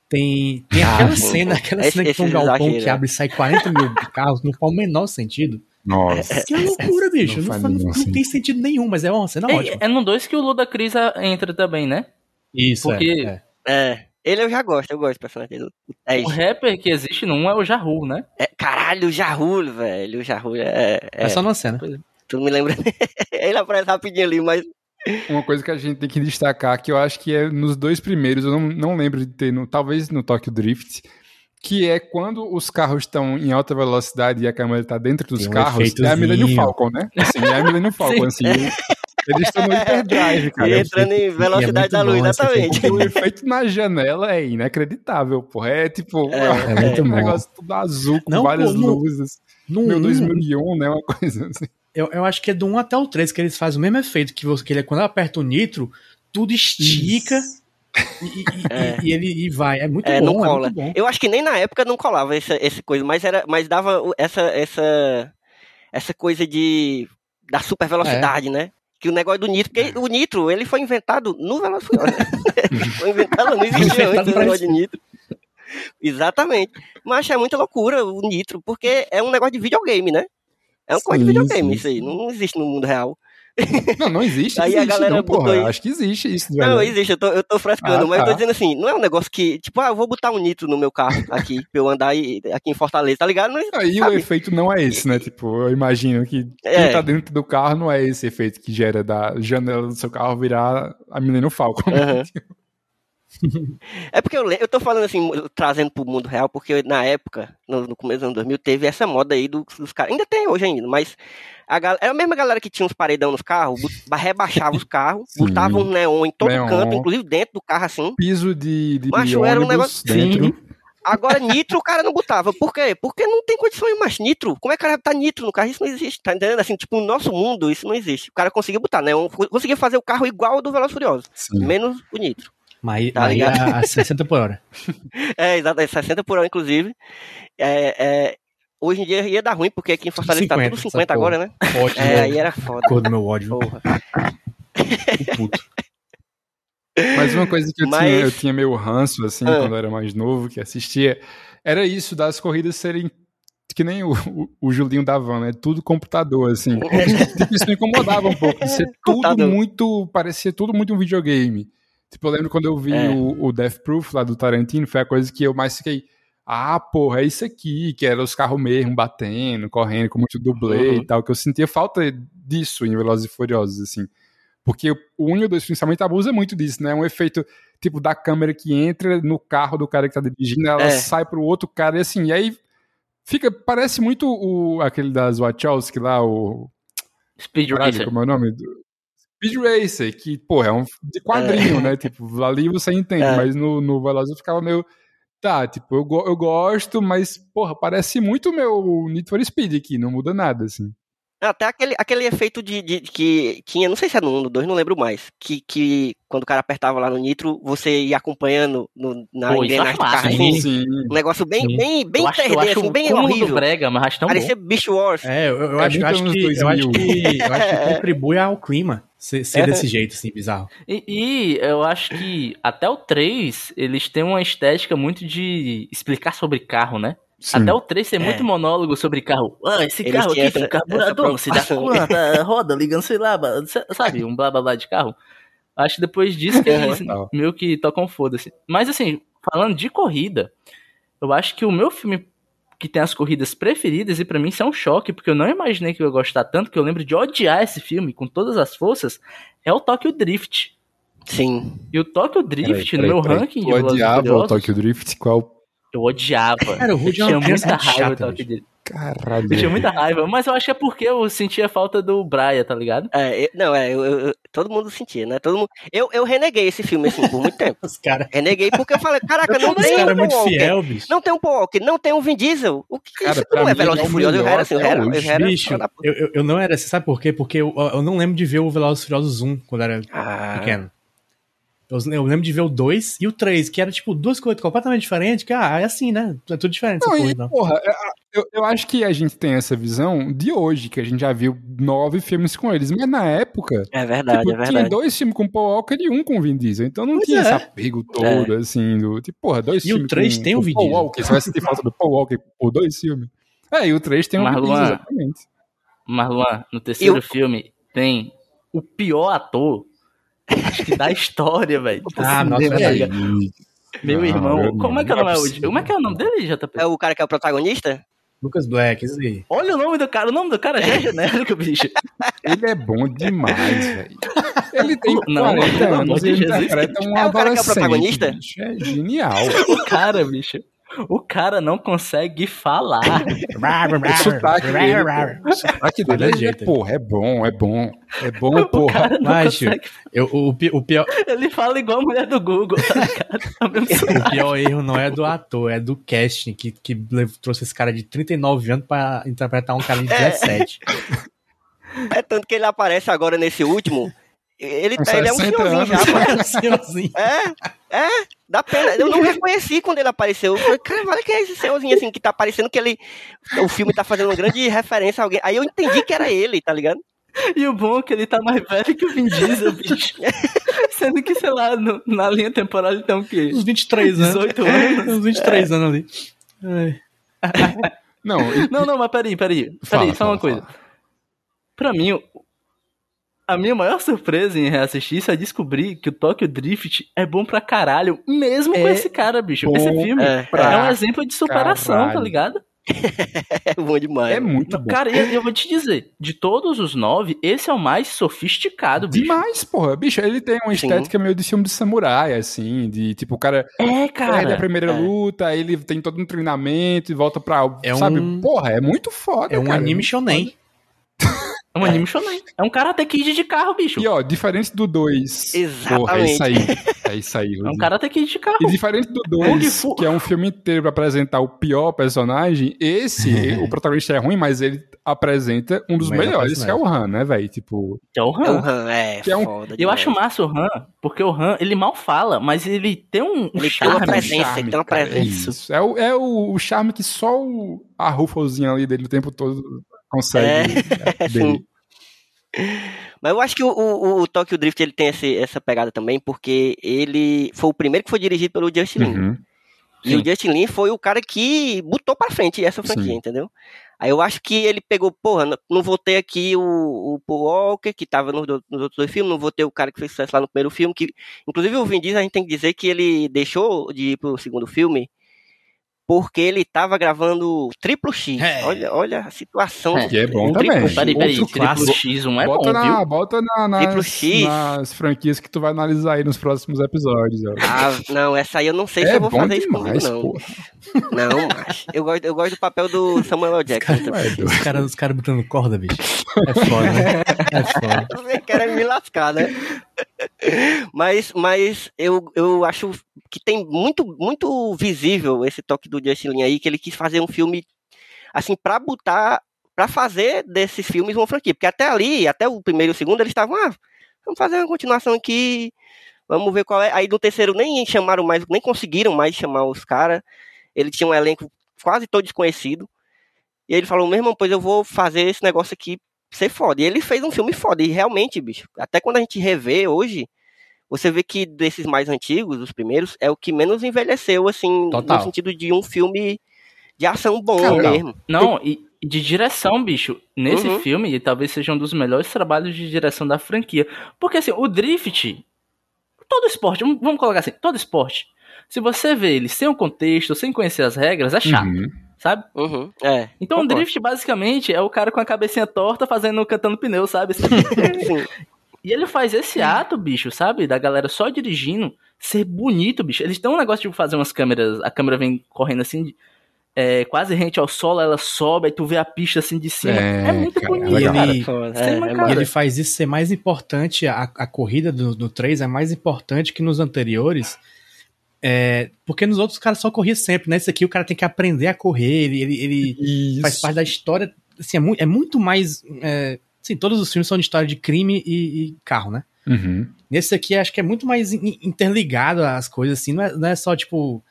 Tem, tem ah, aquela cena, aquela esse, cena que tem um galpão que abre e sai 40 mil carros, não faz o menor sentido. Nossa. Que loucura, bicho. Não, não, não, não tem sentido nenhum, mas é uma cena é, ótima. É no 2 que o Luda Cris entra também, né? Isso, Porque... é. é. Ele eu já gosto, eu gosto do personagem dele. É o rapper que existe 1 é o Jahu, né? É, caralho, o Jahu, velho. O Jahu é. É, é só na cena. Tu me lembra? Ele aparece rapidinho ali, mas. Uma coisa que a gente tem que destacar, que eu acho que é nos dois primeiros, eu não, não lembro de ter, no, talvez no Tokyo Drift, que é quando os carros estão em alta velocidade e a câmera está dentro dos tem um carros, é a Millennium Falcon, né? Assim, é a Millennium Falcon, assim. Eles estão no hyperdrive, cara. E entrando em velocidade é da luz, exatamente. O efeito na janela é inacreditável, porra. É tipo, é, é muito um negócio tudo azul, com não, várias pô, no, luzes. No Meu 2001, né? Uma coisa assim. Eu, eu acho que é do 1 até o 3 que eles fazem o mesmo efeito que, você, que ele é quando aperta o nitro, tudo estica. E, e, é. e, ele e vai. É muito é, bom. Não cola. É muito bom. Eu acho que nem na época não colava esse, esse coisa, mas, era, mas dava essa, essa, essa coisa de da super velocidade, é. né? Que o negócio do nitro, porque o nitro, ele foi inventado no Velozes foi inventado, não existia antes o negócio de nitro. Exatamente. Mas é muita loucura o nitro, porque é um negócio de videogame, né? É um sim, coisa de videogame sim. isso aí, não existe no mundo real. Não, não existe. Aí existe, a galera não, porra. Aí... Acho que existe isso. Não, existe, eu tô, eu tô frescando, ah, mas tá. eu tô tá. dizendo assim, não é um negócio que, tipo, ah, eu vou botar um nitro no meu carro aqui, pra eu andar aqui em Fortaleza, tá ligado? Mas, aí sabe? o efeito não é esse, né? Tipo, eu imagino que é. quem tá dentro do carro não é esse efeito que gera da janela do seu carro virar a menina Falcon. Uhum. é porque eu, eu tô falando assim, trazendo pro mundo real, porque na época, no, no começo dos anos 2000, teve essa moda aí dos, dos caras. Ainda tem hoje ainda, mas a galera, era a mesma galera que tinha uns paredão nos carros, rebaixava os carros, Sim. botava um neon em todo neon. canto, inclusive dentro do carro assim. Piso de, de Macho, era um negócio dentro. Sim. Agora, nitro o cara não botava. Por quê? Porque não tem condições mais nitro. Como é que o cara botar nitro no carro? Isso não existe, tá entendendo? Assim, tipo, no nosso mundo, isso não existe. O cara conseguiu botar, né? Conseguia fazer o carro igual ao do Veloz Furioso. Sim. Menos o nitro. Mas, tá mas a, a 60 por hora. é, exato, é 60 por hora, inclusive. É, é, hoje em dia ia dar ruim, porque aqui em Fortaleza 50, tá tudo 50 agora, né? Ótimo. É, aí era foda. Cor do meu ódio. Porra. Puto. Mas uma coisa que eu, Mas... tinha, eu tinha meio ranço, assim, ah. quando eu era mais novo, que assistia, era isso, das corridas serem que nem o, o, o Julinho da Van, né? Tudo computador, assim. tipo, isso me incomodava um pouco, ser tudo muito, parecia tudo muito um videogame. Tipo, eu lembro quando eu vi é. o, o Death Proof lá do Tarantino, foi a coisa que eu mais fiquei, ah, porra, é isso aqui, que era os carros mesmo batendo, correndo, com muito dublê uhum. e tal, que eu sentia falta disso em Velozes e Furiosos, assim. Porque o 1 e o 2 principalmente abusa muito disso, né? Um efeito tipo da câmera que entra no carro do cara que tá dirigindo, ela é. sai pro outro cara e assim, e aí fica, parece muito o, aquele das Wachowski lá, o... Speed Racer. Como é o nome? Speed Racer, que, porra, é um de quadrinho, é. né? Tipo, ali você entende, é. mas no, no Velozes eu ficava meio... Tá, tipo, eu, eu gosto, mas, porra, parece muito o meu Need for Speed aqui, não muda nada, assim. Até aquele, aquele efeito de, de, que tinha, não sei se é no 1 no 2, não lembro mais. Que, que quando o cara apertava lá no nitro, você ia acompanhando no, na Pô, engrenagem do carro. Assim, sim. Um negócio bem, sim. bem, bem 3D, assim, bem horrível. Brega, mas acho tão Parecia bom. Beast Wars. É, eu, eu, é acho, eu acho, que, eu acho que eu acho que contribui ao clima ser, ser desse jeito, assim, bizarro. E, e, eu acho que até o 3, eles têm uma estética muito de explicar sobre carro, né? Sim. Até o 3 tem é. muito monólogo sobre carro. Ah, esse Eles carro aqui tem um carburador, não se dá conta, roda, ligando, sei lá, sabe, um blá blá blá de carro. Acho que depois disso que eles meio que tocam foda-se. Mas assim, falando de corrida, eu acho que o meu filme que tem as corridas preferidas, e para mim isso é um choque, porque eu não imaginei que eu ia gostar tanto, que eu lembro de odiar esse filme com todas as forças, é o Tokyo Drift. Sim. E o Tokyo Drift, peraí, peraí, no meu peraí. ranking de Eu odiava o Tokyo Drift, qual Eu odiava. Cara, o Rude é tinha uma muita raiva chata, do toque dele. Caralho. Eu tinha muita raiva, mas eu acho que é porque eu sentia falta do Brian, tá ligado? É, eu, não, é, eu, eu, todo mundo sentia, né? Todo mundo, eu, eu reneguei esse filme assim por muito tempo. Os cara, Reneguei porque eu falei, caraca, não os tem cara é um muito Paul Walker. fiel, bicho. Não tem um Paul Walker, não tem um Vin Diesel. O que que Cara, isso não é Velozes é e Furiosos? Eu era assim, eu era, eu era Bicho, eu, eu, eu não era, você sabe por quê? Porque eu, eu não lembro de ver o Velozes e Furiosos 1 quando era Ah, pequeno. Eu, eu lembro de ver o 2 e o 3, que era tipo duas coisas completamente diferentes, que ah, é assim, né? É tudo diferente essa Não, porra, e, então. porra, é, eu, eu acho que a gente tem essa visão de hoje, que a gente já viu nove filmes com eles, mas na época, é verdade, tipo, é tinha verdade. dois filmes com Paul Walker e um com Vin Diesel, então não Pois tinha é. esse apego todo, assim, do, tipo, porra, dois E o filmes três com, tem o Vin Paul Diesel. Walker, você vai sentir falta do Paul Walker por dois filmes. É, e o três tem o Vin Marlon. Diesel, exatamente. Marluan, no terceiro Eu- filme tem o pior ator, acho que da história, velho. Tipo Ah, assim, nossa, meu- verdade. Meu Não, irmão, meu como é que é o não nome? é é. Como é que é o nome dele, JP? É o cara que é o protagonista? Lucas Black, isso aí. Olha o nome do cara, o nome do cara já é genérico, bicho. Ele é bom demais, velho. Ele tem Não, 40 pelo amor anos e um É o cara que é o protagonista? bicho. É genial. O cara, bicho. O cara não consegue falar. O sotaque dele, o sotaque dele Olha é, jeito. porra, é bom, é bom. É bom, O porra. cara não consegue. eu, o, o pior, Ele fala igual a mulher do Google, tá? É o pior erro não é do ator, é do casting, que, que trouxe esse cara de 39 anos pra interpretar um cara de 17. É tanto que ele aparece agora nesse último. Ele, tá, ele é um 60 senhorzinho já. Senhorzinho. É, é, dá pena. Eu não reconheci quando ele apareceu. Eu falei, cara, olha que é esse senhorzinho assim, que tá parecendo que ele. O filme tá fazendo uma grande referência a alguém. Aí eu entendi que era ele, tá ligado? E o bom é que ele tá mais velho que o Vin Diesel, bicho. Sendo que, sei lá, no- na linha temporal ele tem o quê? Uns 23 anos. 18 anos. Uns 23 anos ali. Ai. Não, Não, não, mas peraí, peraí. Peraí, Fala, só fala, uma coisa. fala. Pra mim, o- a minha maior surpresa em reassistir isso é descobrir que o Tokyo Drift é bom pra caralho, mesmo com É esse cara, bicho. Esse filme é, é, um exemplo de superação, caralho. tá ligado? É bom demais. é muito bom. Cara, eu, eu vou te dizer, de todos os nove, esse é o mais sofisticado, bicho. Demais, porra. Bicho, ele tem uma Sim. estética meio de filme de samurai, assim, de tipo, o cara É, perde a cara. primeira é. luta, ele tem todo um treinamento e volta pra. É sabe? um- Porra, é muito foda. É um cara. anime shonen. É um anime shonen. É um karate kid de carro, bicho. E ó, diferente do 2. Porra, é Exatamente. isso aí. É isso aí, É um karate kid de carro. E diferente do Kung 2, Fu. que é um filme inteiro pra apresentar o pior personagem, esse, o protagonista é ruim, mas ele apresenta um dos O melhor melhores, que é o Han, né, velho? Tipo, Que é o É, o Han. Han, é, Que é um- foda Eu demais. acho massa o Han, porque o Han, ele mal fala, mas ele tem um, Ele tem charme. uma presença, ele tem uma cara, é presença. isso. É, o, é o, o charme que só o, a Rufflezinha ali dele o tempo todo consegue. é, dele. Mas eu acho que o, o, o Tokyo Drift ele tem esse- essa pegada também, porque ele foi o primeiro que foi dirigido pelo Justin Lin. Uhum. E Sim. o Justin Lin foi o cara que botou pra frente essa franquia, Sim. entendeu? Aí eu acho que ele pegou, porra, não- vou ter aqui o, o Paul Walker, que tava nos, nos outros dois filmes, não vou ter o cara que fez sucesso lá no primeiro filme, que inclusive o Vin Diesel a gente tem que dizer que ele deixou de ir pro segundo filme porque ele tava gravando Triplo X. É. Olha, olha a situação. É. Que é bom Um também. triplo X. Peraí, peraí, Triplo clássico. X1 é bota, bom, na, viu? bota na, nas, X. nas franquias que tu vai analisar aí nos próximos episódios. Ah, não, essa aí eu não sei se é eu vou fazer isso demais, comigo, não. porra. Não, mas eu gosto, eu gosto do papel do Samuel L. Jackson. Os caras os cara botando corda, bicho. É foda, né? É foda. Você quer me lascar, né? Mas, mas eu, eu acho que tem muito, muito visível esse toque do Justin Lin aí, que ele quis fazer um filme, assim, pra botar, pra fazer desses filmes uma franquia. Porque até ali, até o primeiro e o segundo, eles estavam, ah, vamos fazer uma continuação aqui, vamos ver qual é. Aí no terceiro nem chamaram mais, nem conseguiram mais chamar os caras. Ele tinha um elenco quase todo desconhecido. E ele falou, meu irmão, pois eu vou fazer esse negócio aqui ser foda. E ele fez um filme foda. E realmente, bicho, até quando a gente revê hoje, você vê que desses mais antigos, os primeiros, é o que menos envelheceu, assim, Total. no sentido de um filme de ação bom Cara, mesmo. Não, e de direção, bicho. Nesse Uhum. filme, talvez seja um dos melhores trabalhos de direção da franquia. Porque, assim, o Drift, todo esporte, vamos vamos colocar assim, todo esporte, se você vê ele sem o contexto, sem conhecer as regras, é chato, Uhum. Sabe? Uhum, é. Então o Concordo. drift basicamente é o cara com a cabecinha torta fazendo cantando pneu, sabe? Sim. E ele faz esse ato, bicho, sabe? Da galera só dirigindo, ser bonito, bicho. Eles têm um negócio de fazer umas câmeras, a câmera vem correndo assim, é, quase rente ao solo, ela sobe, aí tu vê a pista assim de cima. É, é muito cara, bonito. Ele, é, é ele faz isso ser mais importante, a, a corrida do, do 3 é mais importante que nos anteriores. É, porque nos outros caras só corria sempre, né? Esse aqui o cara tem que aprender a correr, ele, ele, ele faz parte da história. Assim, é, mu é muito mais. É, assim, todos os filmes são de história de crime e, e carro, né? Uhum. Nesse aqui, acho que é muito mais interligado as coisas, assim. Não é, não é só, tipo,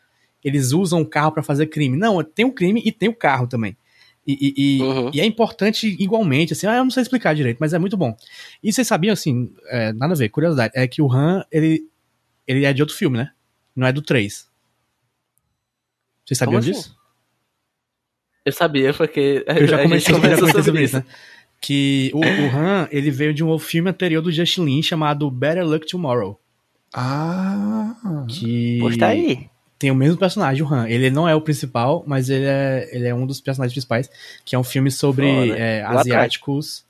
eles usam o carro para fazer crime. Não, tem o crime e tem o carro também. E, e, uhum. e, é importante igualmente, assim, ah, eu não sei explicar direito, mas é muito bom. E vocês sabiam, assim, é, nada a ver, curiosidade, é que o Han, ele, ele é de outro filme, né? Não é do 3. Vocês sabiam assim? disso? Eu sabia, porque. Eu já comecei, já comecei sobre isso, né? que o, o Han, ele veio de um filme anterior do Justin Lin chamado Better Luck Tomorrow. Ah. Que Poxa, tá aí. Tem o mesmo personagem, o Han. Ele não é o principal, mas ele é, ele é um dos personagens principais, que é um filme sobre é, asiáticos,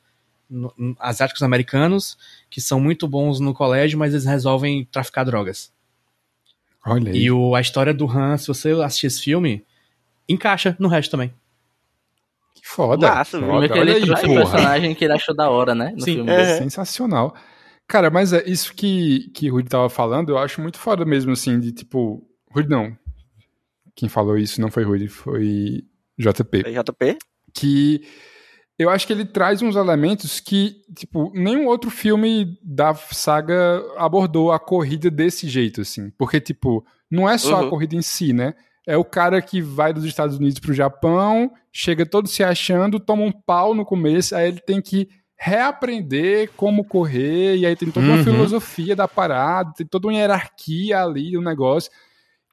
no, asiáticos americanos, que são muito bons no colégio, mas eles resolvem traficar drogas. Olha aí. E o, a história do Han, se você assistir esse filme, encaixa no resto também. Foda. Massa, foda. Que ele trouxe um personagem que ele achou da hora, né? No Sim, filme. É. Sensacional. Cara, mas é isso que, que o Rudy tava falando, eu acho muito foda mesmo, assim, de tipo. Rudy não. Quem falou isso não foi Rudy, foi JP. Foi JP? Que eu acho que ele traz uns elementos que, tipo, nenhum outro filme da saga abordou a corrida desse jeito, assim. Porque, tipo, não é só uhum. a corrida em si, né? é o cara que vai dos Estados Unidos para o Japão, chega todo se achando, toma um pau no começo, aí ele tem que reaprender como correr, e aí tem toda uma uhum. filosofia da parada, tem toda uma hierarquia ali, um negócio,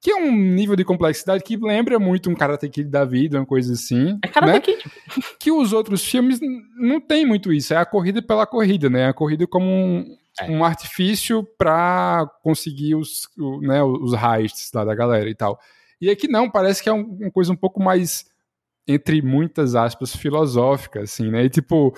que é um nível de complexidade que lembra muito um Karate Kid da vida, uma coisa assim. É Karate né? Kid. Que os outros filmes não tem muito isso, é a corrida pela corrida, né? A corrida como um, é. um artifício para conseguir os, né, os heists da galera e tal. E aqui não, parece que é um, uma coisa um pouco mais, entre muitas aspas, filosófica, assim, né? E tipo,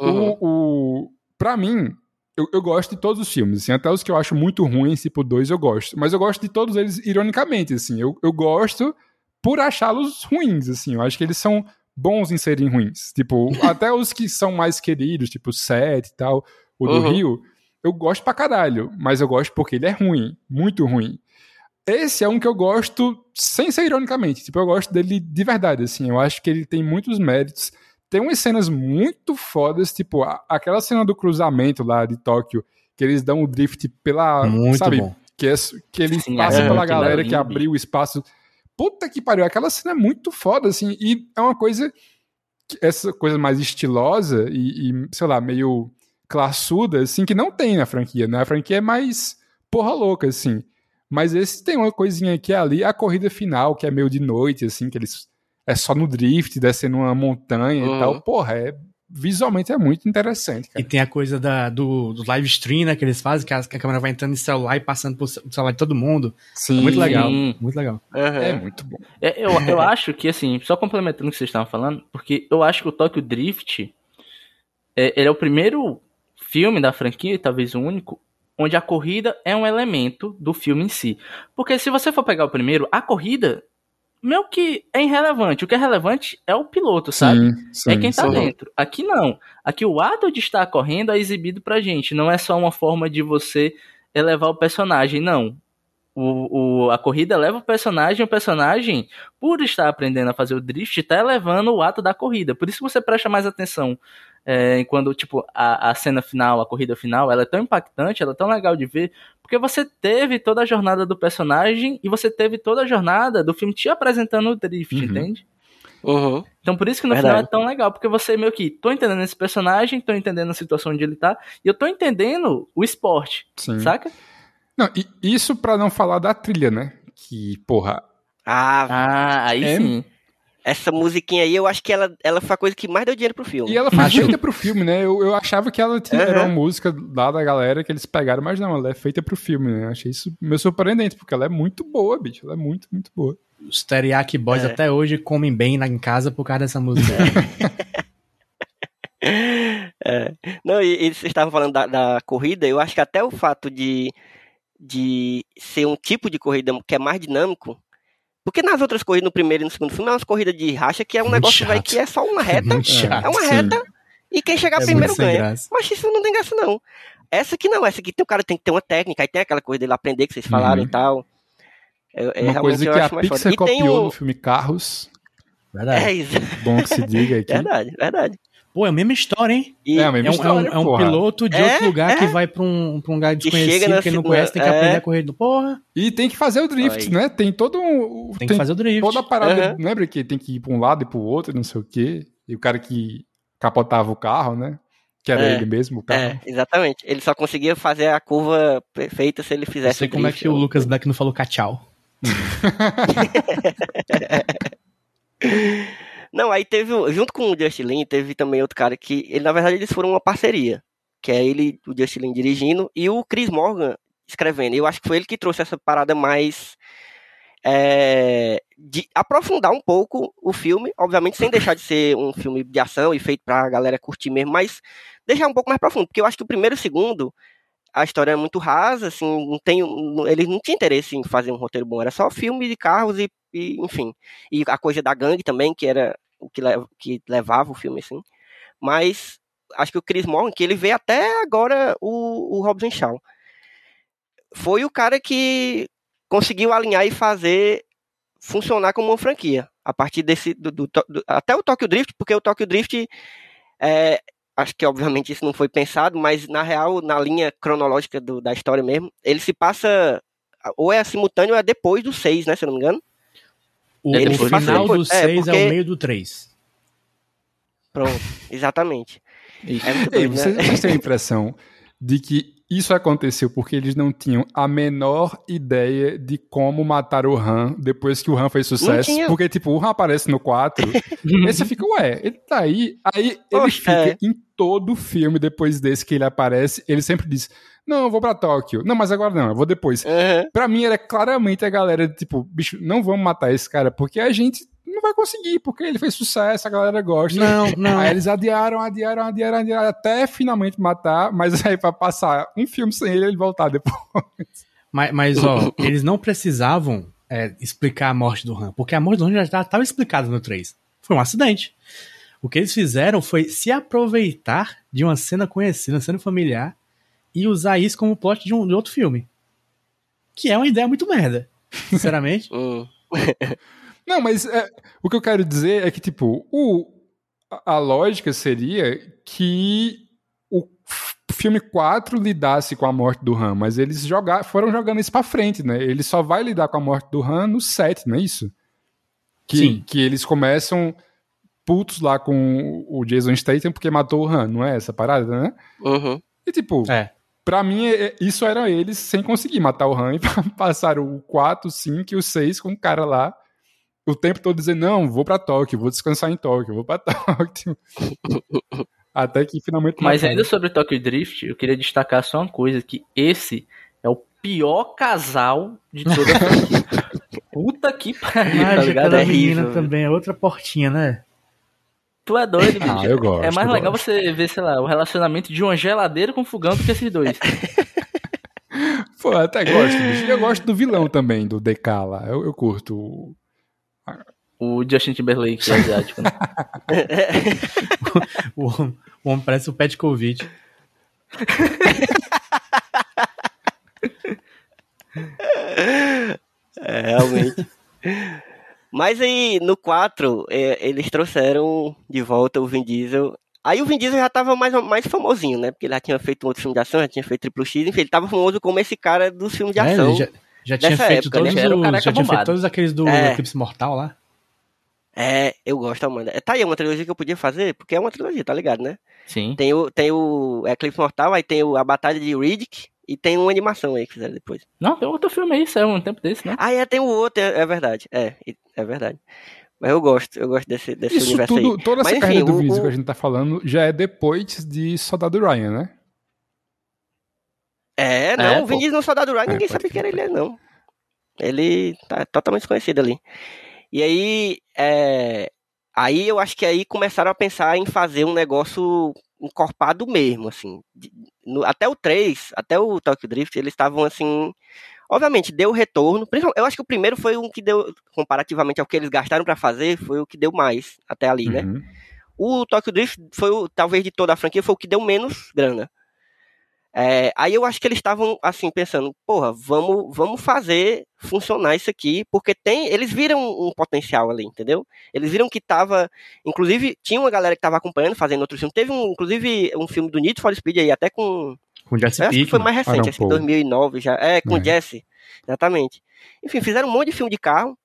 uhum. o, o, pra mim, eu, eu, gosto de todos os filmes, assim, até os que eu acho muito ruins, tipo dois, eu gosto. Mas eu gosto de todos eles ironicamente, assim. Eu, eu gosto por achá-los ruins, assim. Eu acho que eles são bons em serem ruins. Tipo, até os que são mais queridos, tipo Sete e tal, o do uhum. Rio, eu gosto pra caralho. Mas eu gosto porque ele é ruim, muito ruim. Esse é um que eu gosto sem ser ironicamente. Tipo, eu gosto dele de verdade, assim. Eu acho que ele tem muitos méritos. Tem umas cenas muito fodas, tipo, a, aquela cena do cruzamento lá de Tóquio, que eles dão o drift pela. Muito sabe? Bom. Que, é, que eles Sim, passam é, pela galera que abriu o espaço. Puta que pariu, aquela cena é muito foda, assim. E é uma coisa. Essa coisa mais estilosa e, e sei lá, meio classuda, assim, que não tem na franquia, né? A franquia é mais porra louca, assim. Mas esse tem uma coisinha aqui ali, a corrida final, que é meio de noite, assim, que eles. É só no drift, descendo uma montanha uhum. e tal. Porra, é visualmente é muito interessante. Cara. E tem a coisa da, do, do live stream, né, que eles fazem, que a, que a, câmera vai entrando no celular e passando pro celular de todo mundo. Sim. É muito legal. Muito legal. Uhum. É muito bom. É, eu, eu acho que, assim, só complementando o que vocês estavam falando, porque eu acho que o Tokyo Drift é, ele é o primeiro filme da franquia, talvez o único, onde a corrida é um elemento do filme em si. Porque se você for pegar o primeiro, a corrida meio que é irrelevante. O que é relevante é o piloto, sabe? Sim, sim, é quem tá sim. dentro. Aqui não. Aqui o ato de estar correndo é exibido pra gente. Não é só uma forma de você elevar o personagem, não. O, o, a corrida leva o personagem, o personagem, por estar aprendendo a fazer o drift, está elevando o ato da corrida. Por isso que você presta mais atenção é, quando, tipo, a, a cena final, a corrida final, ela é tão impactante, ela é tão legal de ver, porque você teve toda a jornada do personagem e você teve toda a jornada do filme te apresentando o drift, uhum. entende? Uhum. Então por isso que no Verdade. final é tão legal, porque você meio que tô entendendo esse personagem, tô entendendo a situação onde ele tá, e eu tô entendendo o esporte, Sim. saca? Não, e isso para não falar da trilha, né? Que, porra. Ah, ah aí é, sim. Essa musiquinha aí, eu acho que ela, ela foi a coisa que mais deu dinheiro pro filme. E ela foi feita pro filme, né? Eu, eu achava que ela tinha, uhum. era uma música lá da galera que eles pegaram, mas não, ela é feita pro filme, né? Eu achei isso meio surpreendente, porque ela é muito boa, bicho. Ela é muito, muito boa. Os Teriyaki Boys é. até hoje comem bem lá em casa por causa dessa música. é. Não, e eles estavam falando da, da corrida, eu acho que até o fato de de ser um tipo de corrida que é mais dinâmico. Porque nas outras corridas, no primeiro e no segundo filme, é umas corridas de racha que é um muito negócio véio, que é só uma reta. É, chato, é uma reta sim. e quem chegar é primeiro ganha. Mas isso não tem graça, não. Essa aqui não, essa aqui tem, o cara tem que ter uma técnica, aí tem aquela coisa dele aprender que vocês falaram uhum. e tal. É, é uma coisa que a Pixar copiou no filme Carros. Verdade. É isso. Bom que se diga aqui. Verdade, verdade. Pô, é a mesma história, hein? E é, a mesma é, história, é, um, é um piloto de é, outro lugar é. que vai pra um, pra um lugar desconhecido que ele não conhece, tem que aprender a correr do porra. E tem que fazer o drift, né? Tem todo um. Tem, tem que fazer o drift. Toda a parada. Uhum. Lembra que tem que ir pra um lado e pro outro, não sei o quê. E o cara que capotava o carro, né? Que era é, ele mesmo, o carro. É, exatamente. Ele só conseguia fazer a curva perfeita se ele fizesse. Não sei como é que o Lucas Black não falou tchau. não, aí teve, junto com o Justin Lin, teve também outro cara que, ele, na verdade, eles foram uma parceria. Que é ele, o Justin Lin dirigindo, e o Chris Morgan escrevendo. Eu acho que foi ele que trouxe essa parada mais. É, de aprofundar um pouco o filme, obviamente sem deixar de ser um filme de ação e feito pra galera curtir mesmo, mas deixar um pouco mais profundo, porque eu acho que o primeiro e o segundo, a história é muito rasa, assim, não tem, ele não tinha interesse em fazer um roteiro bom, era só filme de carros e, e enfim, e a coisa da gangue também, que era o que, que levava o filme, assim, mas acho que o Chris Morgan, que ele vê até agora o, o Robson Shaw, foi o cara que conseguiu alinhar e fazer funcionar como uma franquia, a partir desse, do, do, do até o Tokyo Drift, porque o Tokyo Drift é, acho que obviamente isso não foi pensado, mas na real, na linha cronológica do, da história mesmo, ele se passa ou é simultâneo ou é depois do 6, né, se eu não me engano. O, ele o final do 6 é, porque... é, o meio do 3. Pronto, exatamente. É muito Ei, vocês, né? vocês têm a impressão de que isso aconteceu porque eles não tinham a menor ideia de como matar o Han depois que o Han fez sucesso. Porque, tipo, o Han aparece no 4, aí você fica, ué, ele tá aí. Aí ele fica é. em todo filme depois desse que ele aparece, ele sempre diz. Não, eu vou pra Tóquio. Não, mas agora não, eu vou depois. Uhum. Pra mim, era claramente a galera, tipo, bicho, não vamos matar esse cara, porque a gente não vai conseguir, porque ele fez sucesso, a galera gosta. Não, não. Aí eles adiaram, adiaram, adiaram, adiaram, até finalmente matar, mas aí pra passar um filme sem ele, ele voltar depois. Mas, mas ó, eles não precisavam é, explicar a morte do Han, porque a morte do Han já estava explicada no 3. Foi um acidente. O que eles fizeram foi se aproveitar de uma cena conhecida, uma cena familiar, e usar isso como plot de, um, de outro filme. Que é uma ideia muito merda, sinceramente. Não, mas é, o que eu quero dizer é que, tipo, o, a lógica seria que o filme 4 lidasse com a morte do Han, mas eles jogar, foram jogando isso pra frente, né? Ele só vai lidar com a morte do Han no 7, não é isso? Que, Sim. que eles começam putos lá com o Jason Statham porque matou o Han, não é essa parada, né? Uhum. E tipo, é. pra mim, é, isso era eles sem conseguir matar o Han e passaram o 4, o 5 e o 6 com o cara lá o tempo todo dizendo, não, vou para Tóquio, vou descansar em Tóquio, vou para Tóquio. Até que finalmente. Mas ainda sobre Tokyo Drift, eu queria destacar só uma coisa: que esse é o pior casal de toda a. Puta que pariu, tá ligado? É menina também, é outra portinha, né? Tu é doido, bicho. Ah, eu gosto, é mais legal gosto. você ver, sei lá, o relacionamento de uma geladeira com fogão do que esses dois. Pô, até gosto, bicho. Eu gosto do vilão também, do DK lá. Eu, eu curto o Justin Timberlake é asiático, né? o, o homem parece o Petkovic. é, realmente. Mas aí, no 4, é, eles trouxeram de volta o Vin Diesel. Aí o Vin Diesel já tava mais, mais famosinho, né? Porque ele já tinha feito um outro filme de ação, já tinha feito Triple X, enfim, ele tava famoso como esse cara dos filmes de é, ação. Já, já, tinha feito época, todos, né? os, já tinha feito todos aqueles do é. Eclipse Mortal lá. É, eu gosto, Amanda. É, tá aí, é uma trilogia que eu podia fazer, porque é uma trilogia, tá ligado, né? Sim. Tem o, tem o Eclipse Mortal, aí tem o, a Batalha de Riddick, e tem uma animação aí que fizeram depois. Não, tem outro filme aí, saiu um tempo desse, né? Ah, é, tem o outro, é, é, verdade. É, é verdade. Mas eu gosto, eu gosto desse, desse Isso universo tudo, aí. Toda essa Mas, carreira do Vin que a gente tá falando já é depois de Soldado Ryan, né? É, não, é, o Vin Diesel no Soldado Ryan, é, ninguém sabe que era ele, não. Ele tá totalmente desconhecido ali. E aí, é, Aí eu acho que aí começaram a pensar em fazer um negócio encorpado mesmo, assim. No, até o 3, até o Tokyo Drift, eles estavam assim. Obviamente, deu retorno. Eu acho que o primeiro foi um que deu, comparativamente ao que eles gastaram para fazer, foi o que deu mais até ali, né? uhum. né? O Tokyo Drift foi, talvez, de toda a franquia, foi o que deu menos grana. É, aí eu acho que eles estavam assim pensando, porra, vamos, vamos fazer funcionar isso aqui, porque tem, eles viram um potencial ali, entendeu? Eles viram que tava, inclusive tinha uma galera que tava acompanhando, fazendo outros filmes. Teve um, inclusive um filme do Need for Speed aí, até com com Jesse Pinkman. foi mais recente, ah, não, assim, 2009 já, é com é. Jesse, exatamente. Enfim, fizeram um monte de filme de carro.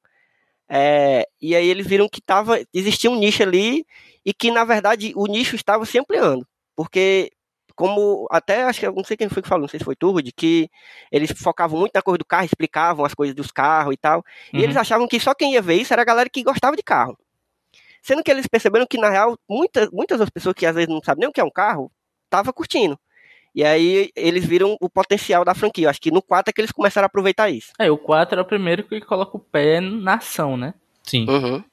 É, e aí eles viram que tava, existia um nicho ali e que na verdade o nicho estava se ampliando, porque como até acho que não sei quem foi que falou, não sei se foi Turd, que eles focavam muito na coisa do carro, explicavam as coisas dos carros e tal. Uhum. E eles uhum. achavam que só quem ia ver isso era a galera que gostava de carro. Sendo que eles perceberam que, na real, muitas, muitas das pessoas que às vezes não sabem nem o que é um carro, tava curtindo. E aí eles viram o potencial da franquia. Acho que no 4 é que eles começaram a aproveitar isso. É, o 4 é o primeiro que coloca o pé na ação, né? Sim. Uhum.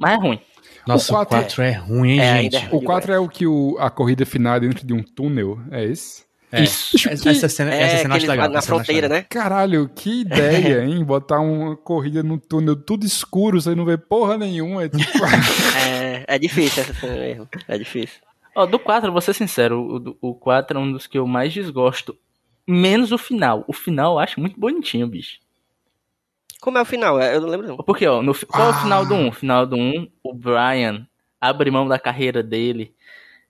Mas é ruim. Nossa, o 4, o 4 é, é ruim, hein, é, gente? É o 4 é o que o, a corrida final é dentro de um túnel, é esse? É. Isso. Essa cena, é, essa cena acho legal. Na fronteira, né? Caralho, que ideia, hein? Botar uma corrida no túnel tudo escuro, você não vê porra nenhuma. É, tipo... é, é difícil essa cena mesmo. É difícil. Ó, do 4, vou ser sincero, o, o 4 é um dos que eu mais desgosto. Menos o final. O final eu acho muito bonitinho, bicho. Como é o final? É, eu não lembro não. Porque, ó, no, qual é o final do 1? Um? Final do 1, o Brian abre mão da carreira dele,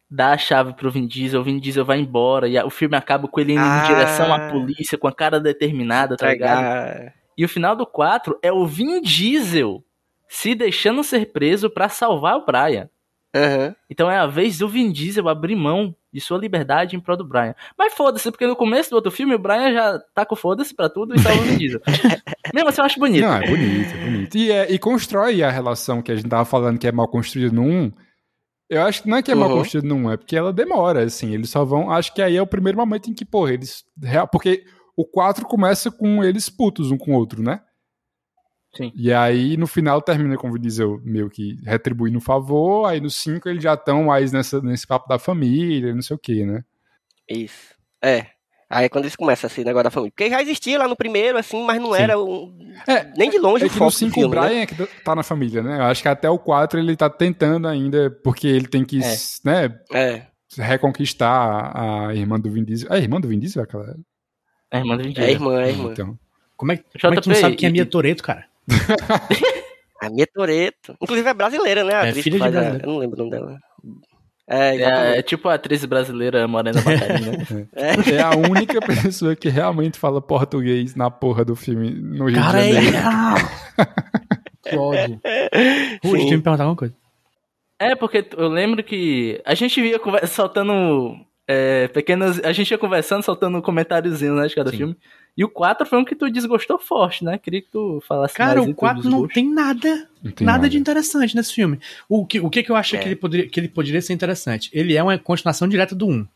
dá a chave pro Vin Diesel, o Vin Diesel vai embora, e o filme acaba com ele indo ah, em direção à polícia, com a cara determinada, tá ligado? E o final do 4 é o Vin Diesel se deixando ser preso para salvar o Brian. Uhum. Então é a vez do Vin Diesel abrir mão de sua liberdade em prol do Brian. Mas foda-se, porque no começo do outro filme o Brian já tá com foda-se pra tudo e salva o Diesel. Mesmo assim eu acho bonito. Não, é bonito, é bonito. E, é, e constrói a relação que a gente tava falando que é mal construída no 1. Eu acho que não é que é uhum. mal construído no 1, é porque ela demora, assim. Eles só vão. Acho que aí é o primeiro momento em que, porra, eles. Porque o 4 começa com eles putos um com o outro, né? Sim. E aí, no final, termina com o Vin Diesel meio que retribuindo o favor. Aí, no 5, eles já estão mais nessa, nesse papo da família, não sei o que, né? Isso. É. Aí é quando eles começam esse negócio da família. Porque já existia lá no primeiro, assim, mas não Sim. era um, é, nem de longe é o foco no 5 o né? Brian né? é que tá na família, né? Eu acho que até o 4 ele tá tentando ainda, porque ele tem que, é. né? É. Reconquistar a irmã do Vin Diesel. É a irmã do Vin Diesel, aquela? É a irmã do Vin Diesel. É a irmã, é a irmã. Então. Como é, como é que tu não sabe quem é Mia Toreto, cara? a Mia Toreto. Inclusive é brasileira, né? A é filha de. A... Eu não lembro o nome dela. É, é, é, tipo a atriz brasileira Morena Bacarinha. Né? é. é a única pessoa que realmente fala português na porra do filme no Rio Cara, de Janeiro. É... que ódio. Rui, me perguntar alguma coisa. É, porque eu lembro que a gente via soltando é, pequenas. A gente ia conversando, soltando comentáriozinhos né, de cada Sim. filme. E o 4 foi um que tu desgostou forte, né? Queria que tu falasse Cara, o 4 não tem nada, não tem nada, nada, de interessante nesse filme. O que, o que, que eu acho é. que, ele poderia, que ele poderia ser interessante? Ele é uma continuação direta do 1.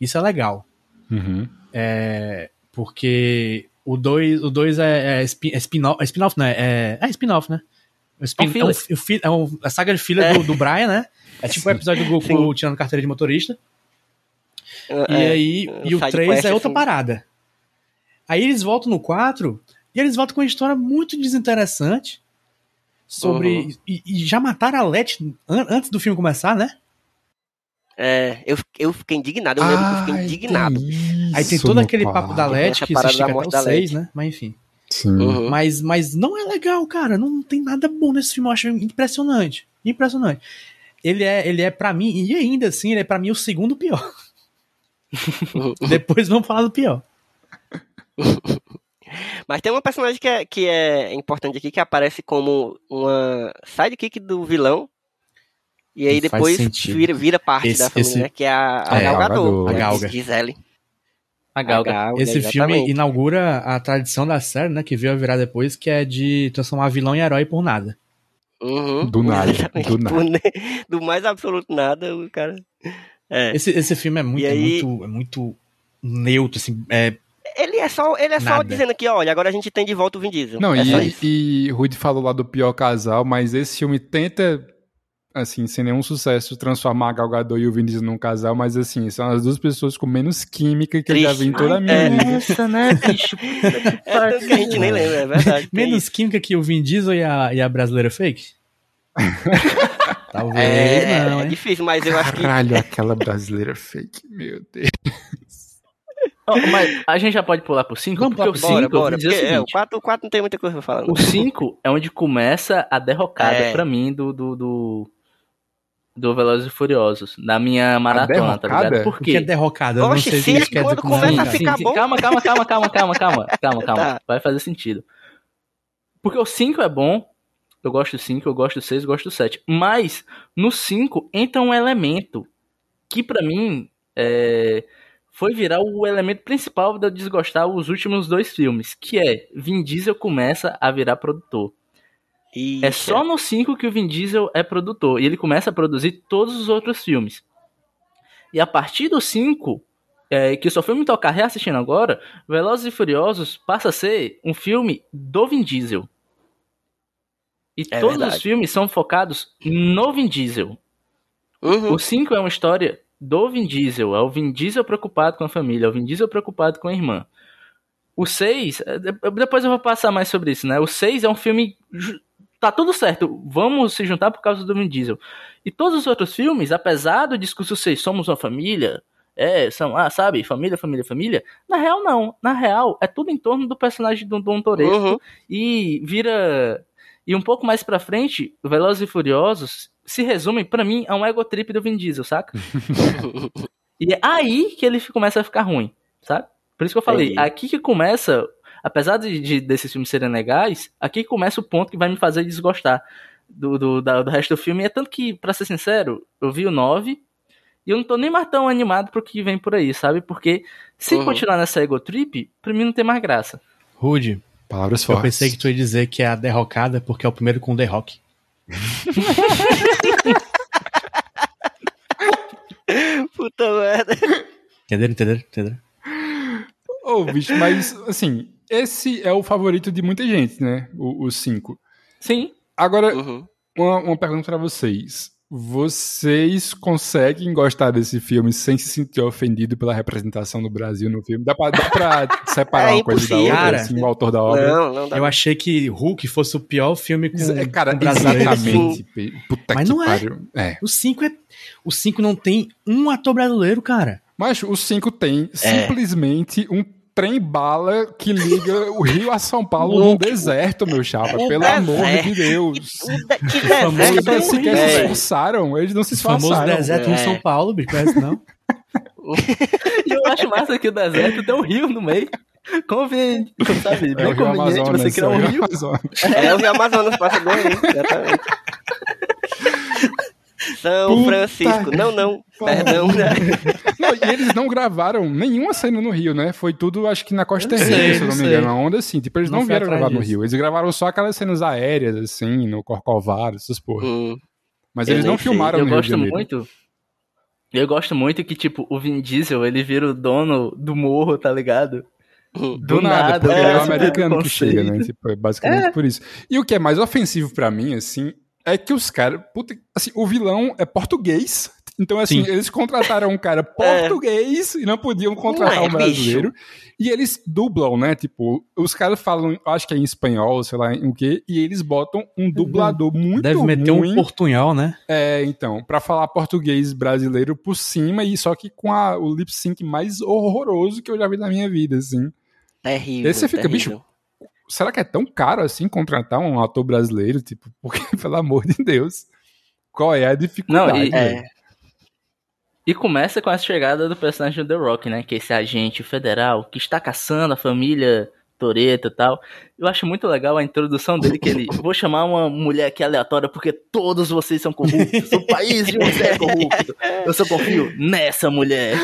Isso é legal. Uhum. É, porque o 2 o dois é, é, spin, é spin-off, é spin né? É, é spin-off, né? O spin, é, um, é um, a saga de filha é. do, do Brian, né? É tipo o episódio do Goku tirando carteira de motorista. E aí, e o 3 é outra assim. parada. Aí eles voltam no 4 e eles voltam com uma história muito desinteressante sobre. Uhum. E, e, já mataram a Letty an antes do filme começar, né? É, eu, eu fiquei indignado, eu lembro que eu fiquei indignado. Isso, Aí tem todo aquele papo da Letty que se estica até o 6, né? Mas enfim. Uhum. Mas, mas não é legal, cara. Não tem nada bom nesse filme. Eu acho impressionante. Impressionante. Ele é, ele é para mim, e ainda assim, ele é para mim o segundo pior. Depois vamos falar do pior. Mas tem uma personagem que é, que é importante aqui, que aparece como uma sidekick do vilão. E aí depois vira, vira parte esse, da família, esse... né? Que é a, a é, Galgador, a Galga. Gisele. A Galga. A Galga esse exatamente. filme inaugura a tradição da série, né? Que veio a virar depois, que é de transformar vilão em herói por nada. Uhum, do nada. Do, nada. do mais absoluto nada, o cara. É. Esse, esse filme é muito, é aí... é muito, é muito neutro, assim, é ele é só, ele é só dizendo que, olha, agora a gente tem de volta o Vin Diesel. Não, é e, e Rudy falou lá do pior casal, mas esse filme tenta assim, sem nenhum sucesso, transformar a Gal Gadot e o Vin Diesel num casal, mas assim, são as duas pessoas com menos química que Triste. eu já vi em toda a minha é. vida. Nossa, né, bicho? é que a gente nem lembra, é verdade. menos química que o Vin Diesel e a, e a brasileira fake? Talvez é, não, é difícil, mas eu acho que... Caralho, aquela brasileira fake, meu Deus. Mas a gente já pode pular pro 5? Porque o 5, bora, porque, é, o 4, o 4 não tem muita coisa pra falar. Não. O 5 é onde começa a derrocada é. pra mim do, do, do, do Velozes e Furiosos, na minha maratona, tá ligado? Por quê? O que é derrocada? Oxe, não sei se é quando começa a ficar sim, bom. Calma, calma, calma, calma, calma, calma, calma, calma. Tá. Vai fazer sentido. Porque o 5 é bom, eu gosto do 5, eu gosto do 6, eu gosto do 7. Mas no 5 entra um elemento que para mim é, foi virar o elemento principal de eu desgostar os últimos dois filmes, que é Vin Diesel começa a virar produtor. Ixi. É só no 5 que o Vin Diesel é produtor. E ele começa a produzir todos os outros filmes. E a partir do 5, é, que só foi me tocar reassistindo agora, Velozes e Furiosos passa a ser um filme do Vin Diesel. E é todos verdade. os filmes são focados no Vin Diesel. Uhum. O 5 é uma história do Vin Diesel. É o Vin Diesel preocupado com a família, é o Vin Diesel preocupado com a irmã. O 6, é, depois eu vou passar mais sobre isso, né? O 6 é um filme tá tudo certo, vamos se juntar por causa do Vin Diesel. E todos os outros filmes, apesar do discurso ser somos uma família, é, são, ah, sabe, família, família, família, na real não. Na real, é tudo em torno do personagem do Dom Toretto uhum. e vira... E um pouco mais pra frente, Velozes e Furiosos se resume, para mim, a um ego trip do Vin Diesel, saca? e é aí que ele começa a ficar ruim, sabe? Por isso que eu falei, é aqui que começa apesar de, de, desses filmes serem legais, aqui começa o ponto que vai me fazer desgostar do, do, da, do resto do filme. E é tanto que, pra ser sincero, eu vi o 9 e eu não tô nem mais tão animado pro que vem por aí, sabe? Porque se uhum. continuar nessa ego trip, pra mim não tem mais graça. Rude. Palavras fortes. Eu pensei que tu ia dizer que é a derrocada porque é o primeiro com The Rock. Puta merda. Entenderam, entenderam, entenderam? Ô, oh, bicho, mas assim, esse é o favorito de muita gente, né? Os cinco. Sim. Agora, uhum. uma, uma pergunta para vocês. Vocês conseguem gostar desse filme sem se sentir ofendido pela representação do Brasil no filme? Dá pra, dá pra separar é uma coisa da outra, cara, assim, o autor da obra? Não, não dá. Eu achei que Hulk fosse o pior filme com, é, cara, com Exatamente. Puta Mas não é. Pariu. é. O 5 é. O 5 não tem um ator brasileiro, cara. Mas o 5 tem é. simplesmente um trem-bala que liga o Rio a São Paulo no deserto, meu chapa. O pelo deserto. amor de Deus. Que deserto. Eles sequer se esforçaram. Eles não se esforçaram. O famoso deserto é. em São Paulo, bicho, conhece não? e eu acho massa que o deserto tem um rio no meio. Conveniente, sabe? Bem é conveniente você criar um rio. É, o Rio Amazonas passa bem aí, exatamente. São Puta Francisco. Não, não. Perdão. Né? Não, e eles não gravaram nenhuma cena no Rio, né? Foi tudo, acho que na Costa Rica, se eu não me engano. Uma onda assim. Tipo, eles não, não vieram gravar disso. no Rio. Eles gravaram só aquelas cenas aéreas, assim, no Corcovado, essas porra. Hum. Mas eles não filmaram eu no Rio. Eu gosto muito. Eu gosto muito que, tipo, o Vin Diesel, ele vira o dono do morro, tá ligado? Do, do nada, nada, porque é, é o americano que chega, né? Tipo, é basicamente é. por isso. E o que é mais ofensivo para mim, assim, é que os caras. Assim, o vilão é português. Então, assim, Sim. eles contrataram um cara é. português é. e não podiam contratar não é, um brasileiro. Bicho. E eles dublam, né? Tipo, os caras falam, acho que é em espanhol, sei lá o quê, e eles botam um dublador muito Deve meter ruim, um portunhol, né? É, então, para falar português brasileiro por cima, e só que com a, o lip sync mais horroroso que eu já vi na minha vida, assim. Terrível. Aí você fica, terrível. bicho, será que é tão caro assim contratar um ator brasileiro? Tipo, porque, pelo amor de Deus, qual é a dificuldade? Não, e, é... e começa com a chegada do personagem do The Rock, né? Que é esse agente federal que está caçando a família Toreto e tal. Eu acho muito legal a introdução dele, que ele. Vou chamar uma mulher aqui aleatória porque todos vocês são corruptos. O país de você é corrupto. Eu só confio nessa mulher.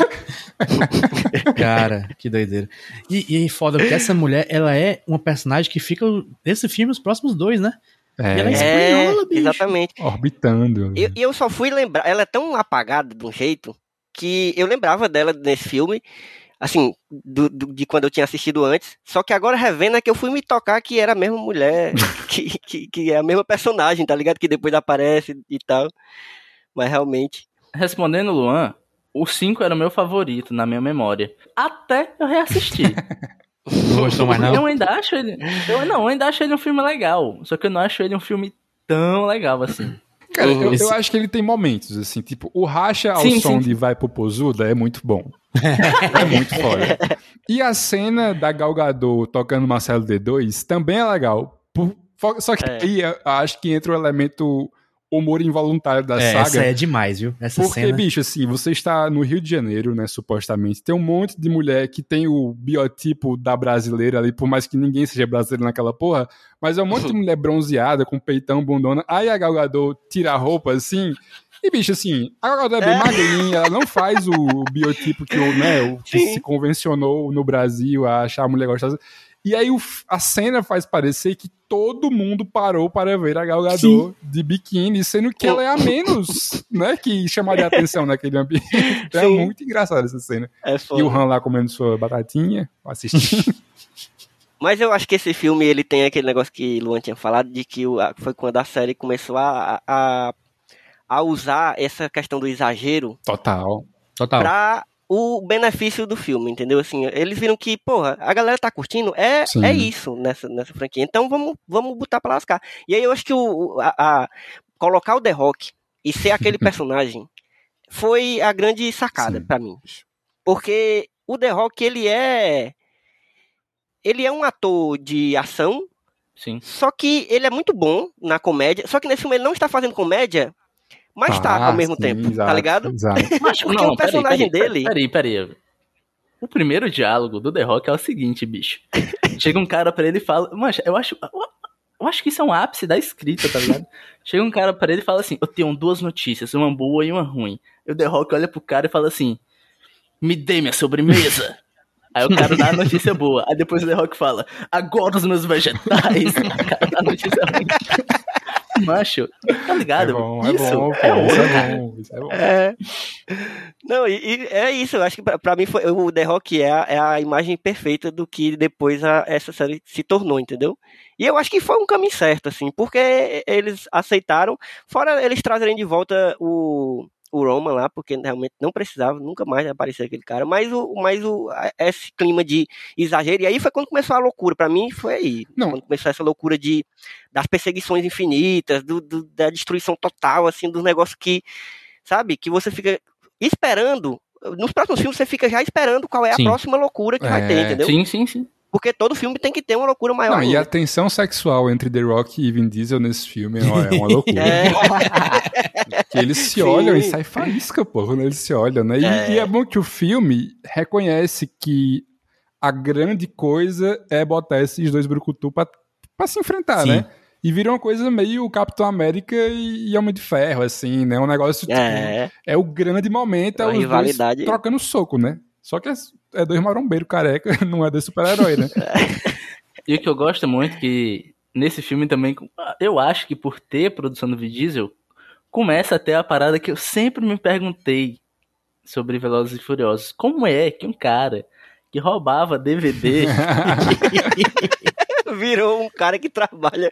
Cara, que doideira. E, e foda, porque essa mulher, ela é uma personagem que fica nesse filme os próximos dois, né? É, ela é espanhola, bicho. Exatamente. Orbitando. E eu, eu só fui lembrar. Ela é tão apagada de um jeito que eu lembrava dela nesse filme. Assim, do, do, de quando eu tinha assistido antes. Só que agora revendo é que eu fui me tocar que era a mesma mulher, que, que, que é a mesma personagem, tá ligado? Que depois aparece e tal. Mas realmente. Respondendo, Luan, o 5 era o meu favorito na minha memória. Até eu reassistir. Não gostou mais, não? Eu ainda acho ele. Eu, não, eu ainda acho ele um filme legal. Só que eu não acho ele um filme tão legal assim. Cara, eu, eu, acho que ele tem momentos, assim, tipo, o racha ao sim, som sim. de Vai Pro Posuda é muito bom. é muito foda. E a cena da Galgador tocando Marcelo D2 também é legal. Por, só que é. aí acho que entra o elemento humor involuntário da é, saga. Essa é demais, viu? Essa porque, cena... bicho, assim, você está no Rio de Janeiro, né, supostamente, tem um monte de mulher que tem o biotipo da brasileira ali, por mais que ninguém seja brasileiro naquela porra, mas é um monte de mulher bronzeada, com peitão, bundona, aí a Galgador tira a roupa, assim, e, bicho, assim, a Galgador é bem é. magrinha, ela não faz o biotipo que, né, o que se convencionou no Brasil a achar a mulher gostosa. E aí o, a cena faz parecer que todo mundo parou para ver a Galgador de biquíni, sendo que ela é a menos, né, que chamaria a atenção naquele ambiente. Então é muito engraçada essa cena. É e o Han lá comendo sua batatinha, assistindo. Mas eu acho que esse filme ele tem aquele negócio que Luan tinha falado de que foi quando a série começou a, a, a usar essa questão do exagero. Total. Total. Pra o benefício do filme, entendeu? Assim, eles viram que, porra, a galera tá curtindo, é, é isso nessa, nessa franquia. Então vamos, vamos botar pra lascar. E aí eu acho que o, a, a colocar o The Rock e ser aquele personagem foi a grande sacada para mim. Porque o The Rock, ele é. Ele é um ator de ação. Sim. Só que ele é muito bom na comédia. Só que nesse filme ele não está fazendo comédia mas ah, tá ao mesmo sim, tempo, tá exato, tá ligado? Exato. Mas porque não, o personagem peraí, dele. Peraí, peraí. O primeiro diálogo do The Rock é o seguinte, bicho. Chega um cara pra ele e fala. Mas eu acho. Eu acho que isso é um ápice da escrita, tá ligado? Chega um cara pra ele e fala assim: Eu tenho duas notícias, uma boa e uma ruim. E o The Rock olha pro cara e fala assim: Me dê minha sobremesa. Aí o cara dá a notícia boa. Aí depois o The Rock fala: Agora os meus vegetais. o cara dá a notícia ruim. Macho, tá ligado? É bom, é isso é bom, é, isso é bom, isso é bom. É. Não, e, e, é isso, eu acho que pra, pra mim foi, o The Rock é a, é a imagem perfeita do que depois a, essa série se tornou, entendeu? E eu acho que foi um caminho certo, assim, porque eles aceitaram, fora eles trazerem de volta o o Roman lá, porque realmente não precisava, nunca mais aparecer aquele cara, mas o, mas o, esse clima de exagero, e aí foi quando começou a loucura, para mim foi aí, não. quando começou essa loucura de, das perseguições infinitas, do, do, da destruição total, assim, dos negócios que, sabe, que você fica esperando, nos próximos filmes você fica já esperando qual é a sim. próxima loucura que é, vai ter, é, entendeu? Sim, sim, sim. Porque todo filme tem que ter uma loucura maior. Não, e a tensão sexual entre The Rock e Vin Diesel nesse filme é uma loucura. é. que eles se Sim. olham e sai faísca, pô, quando eles se olham, né? E é. e é bom que o filme reconhece que a grande coisa é botar esses dois brucutu pra, pra se enfrentar, Sim. né? E vira uma coisa meio Capitão América e, Homem de Ferro, assim, né? Um negócio tipo. É, é o grande momento, é, é os rivalidade... dois trocando soco, né? Só que é, é dois marombeiros careca, não é de super-herói, né? e o que eu gosto muito que nesse filme também, eu acho que por ter produção do Vin Diesel, começa até a parada que eu sempre me perguntei sobre Velozes e Furiosos. Como é que um cara que roubava DVD virou um cara que trabalha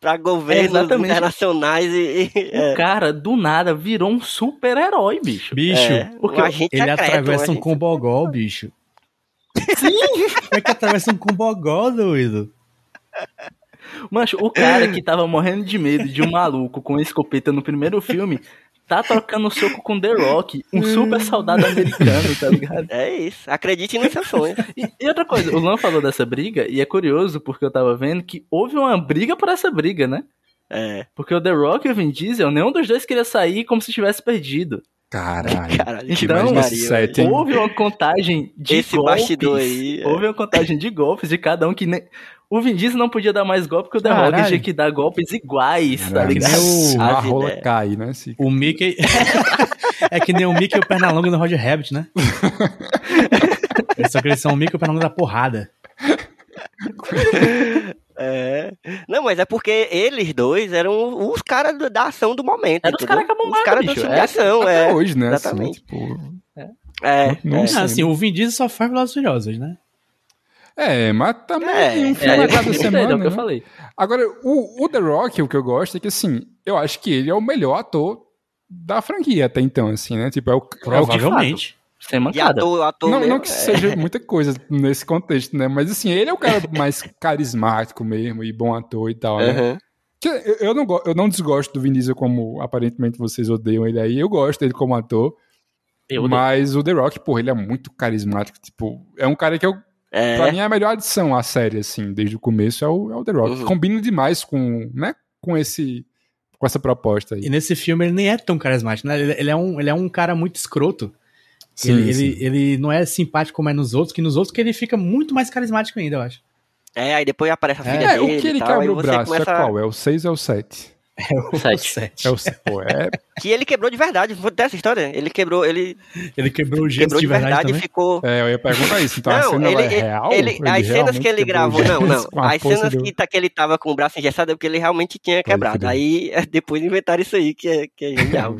para governos é, internacionais e, e é. o cara do nada virou um super-herói, bicho. Bicho, é, porque ele atravessa um combogol, bicho. Sim! Como é que atravessa um combogol, doido? Mancho, o cara que tava morrendo de medo de um maluco com escopeta no primeiro filme tá trocando soco com The Rock, um super soldado americano, tá ligado? É isso, acredite nos seus sonhos. E, e, outra coisa, o Lan falou dessa briga, e é curioso porque eu tava vendo que houve uma briga por essa briga, né? É. Porque o The Rock e o Vin Diesel, nenhum dos dois queria sair como se tivesse perdido. Caralho. Caralho então, set, houve uma contagem de Esse golpes. bastidor aí. É. Houve uma contagem de golpes de cada um que nem. O Vin Diesel não podia dar mais golpe porque o The Rock tinha que dar golpes iguais, tá ligado? O, a rola cai, né? O Mickey. é que nem o Mickey e o Pernalonga no Roger Rabbit, né? Só que eles são o Mickey e o Pernalonga da porrada. É. Não, mas é porque eles dois eram os caras da ação do momento. Eram os caras que Os caras da ação, é. Até hoje, né? Exatamente. Assim, tipo... é. É, não, não é. assim, o Vin Diesel só faz Velozes Furiosos, né? É, mas também é, um filme é, a cada semana. É o que eu né? falei. Agora, o, o The Rock, o que eu gosto é que, assim, eu acho que ele é o melhor ator da franquia até então, assim, né? Tipo, é o, Provavelmente. É o Sem mancada. Ator, ator não, não que é. seja muita coisa nesse contexto, né? Mas, assim, ele é o cara mais carismático mesmo e bom ator e tal, né? Uhum. Eu, eu, não, eu não desgosto do Vin Diesel como aparentemente vocês odeiam ele aí. Eu gosto dele como ator. Eu mas o The Rock, porra, ele é muito carismático. Tipo, é um cara que eu é. Pra mim é a melhor adição à série, assim, desde o começo, é o, é o The Rock. Uhum. Combina demais com, né, com esse com essa proposta aí. E nesse filme ele nem é tão carismático, né? Ele, ele é, um, ele é um cara muito escroto. Sim, ele, sim. Ele, ele não é simpático como é nos outros, que nos outros que ele fica muito mais carismático ainda, eu acho. É, aí depois aparece a filha é, dele. É, o que ele quebra o braço começa... é qual? É o 6 ou é o 7? É o 7. É o 7. É... Que ele quebrou de verdade. Vou ter essa história. Ele quebrou. Ele, ele quebrou o gesso quebrou de, de verdade, verdade e ficou. É, eu ia perguntar isso. Então não, a cena ele, é real? Ele, ele as cenas que ele gravou. Não, não. As cenas que, tá, que ele tava com o braço engessado é porque ele realmente tinha quebrado. Aí é, depois inventaram isso aí, que é, que é genial.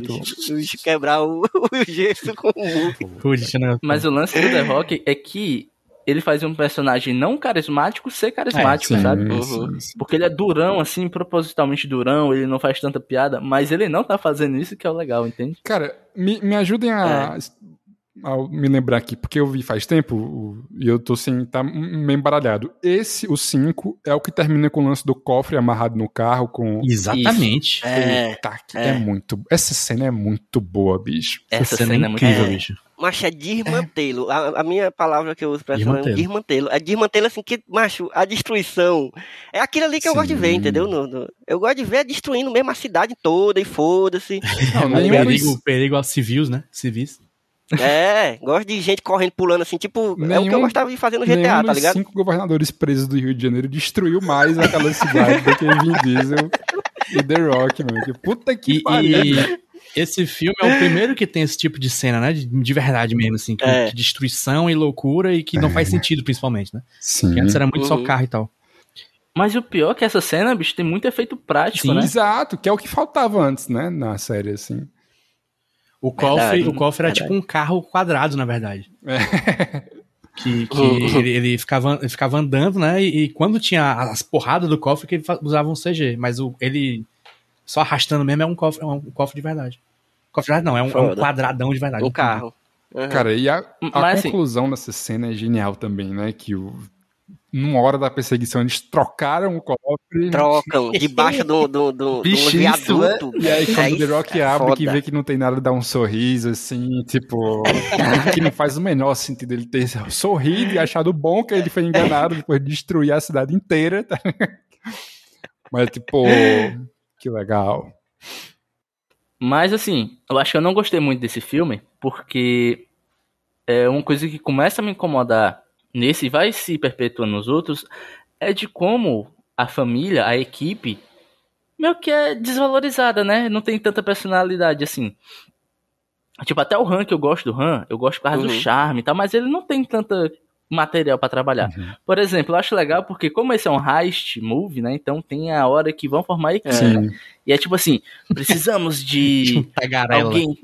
quebrar o, o gesso com o Mas o lance do The Rock é que ele fazia um personagem não carismático ser carismático, é, sim, sabe? Uhum. Porque ele é durão, assim, propositalmente durão, ele não faz tanta piada, mas ele não tá fazendo isso que é o legal, entende? Cara, me, me ajudem a, é. a me lembrar aqui, porque eu vi faz tempo e eu tô assim, tá meio embaralhado. Esse, o 5, é o que termina com o lance do cofre amarrado no carro com. Exatamente. Isso. É, Puta, é. é muito. Essa cena é muito boa, bicho. Essa, Essa cena, cena, é, é incrível, bicho. Macho, é desmantelo. A, a, minha palavra que eu uso pra desmantelo. é desmantelo. É desmantelo assim que, macho, a destruição. É aquilo ali que Sim. eu gosto de ver, entendeu? No, no, eu gosto de ver destruindo mesmo a cidade toda e foda-se. perigo, perigo aos civis, né? Civis. É, gosto de gente correndo, pulando assim, tipo, nenhum, é o que eu gostava de fazer no GTA, tá ligado? cinco governadores presos do Rio de Janeiro destruiu mais aquela cidade do que Vin Diesel e The Rock, mano. Que puta que pariu. Esse filme é o primeiro que tem esse tipo de cena, né? De, de verdade mesmo, assim. Que, é. destruição e loucura e que não faz sentido, principalmente, né? Sim. Porque antes era muito uhum. só carro e tal. Mas o pior é que essa cena, bicho, tem muito efeito prático, Sim, né? Exato, que é o que faltava antes, né? Na série, assim. O cofre, o cofre era tipo um carro quadrado, na verdade. É. Que, que ele, ele, ficava, ele ficava andando, né? E, e, quando tinha as porradas do cofre, que ele usava um CG. Mas o, ele só arrastando mesmo é um cofre, é um cofre de verdade. Cofre de verdade não, é um, é um quadradão de verdade. Um carro. Uhum. Cara, e a, a Mas, assim, conclusão assim, dessa cena é genial também, né? Que o, numa hora da perseguição eles trocaram o cofre. Trocam, debaixo do, do, do, do viaduto. E aí quando é o The Rock é abre, foda. que vê que não tem nada, dá um sorriso, assim, tipo... que não faz o menor sentido ele ter sorrido e achado bom que ele foi enganado depois de destruir a cidade inteira. Tá? Mas, tipo... Que legal. Mas assim, eu acho que eu não gostei muito desse filme, porque é uma coisa que começa a me incomodar nesse e vai se perpetuando nos outros, é de como a família, a equipe, meio que é desvalorizada, né? Não tem tanta personalidade assim. Tipo, até o Han, que eu gosto do Han, eu gosto por causa uhum. do charme e tal, mas ele não tem tanta material para trabalhar. Uhum. Por exemplo, eu acho legal porque como esse é um heist movie, né? Então tem a hora que vão formar equipe. Sim. E é tipo assim, precisamos de alguém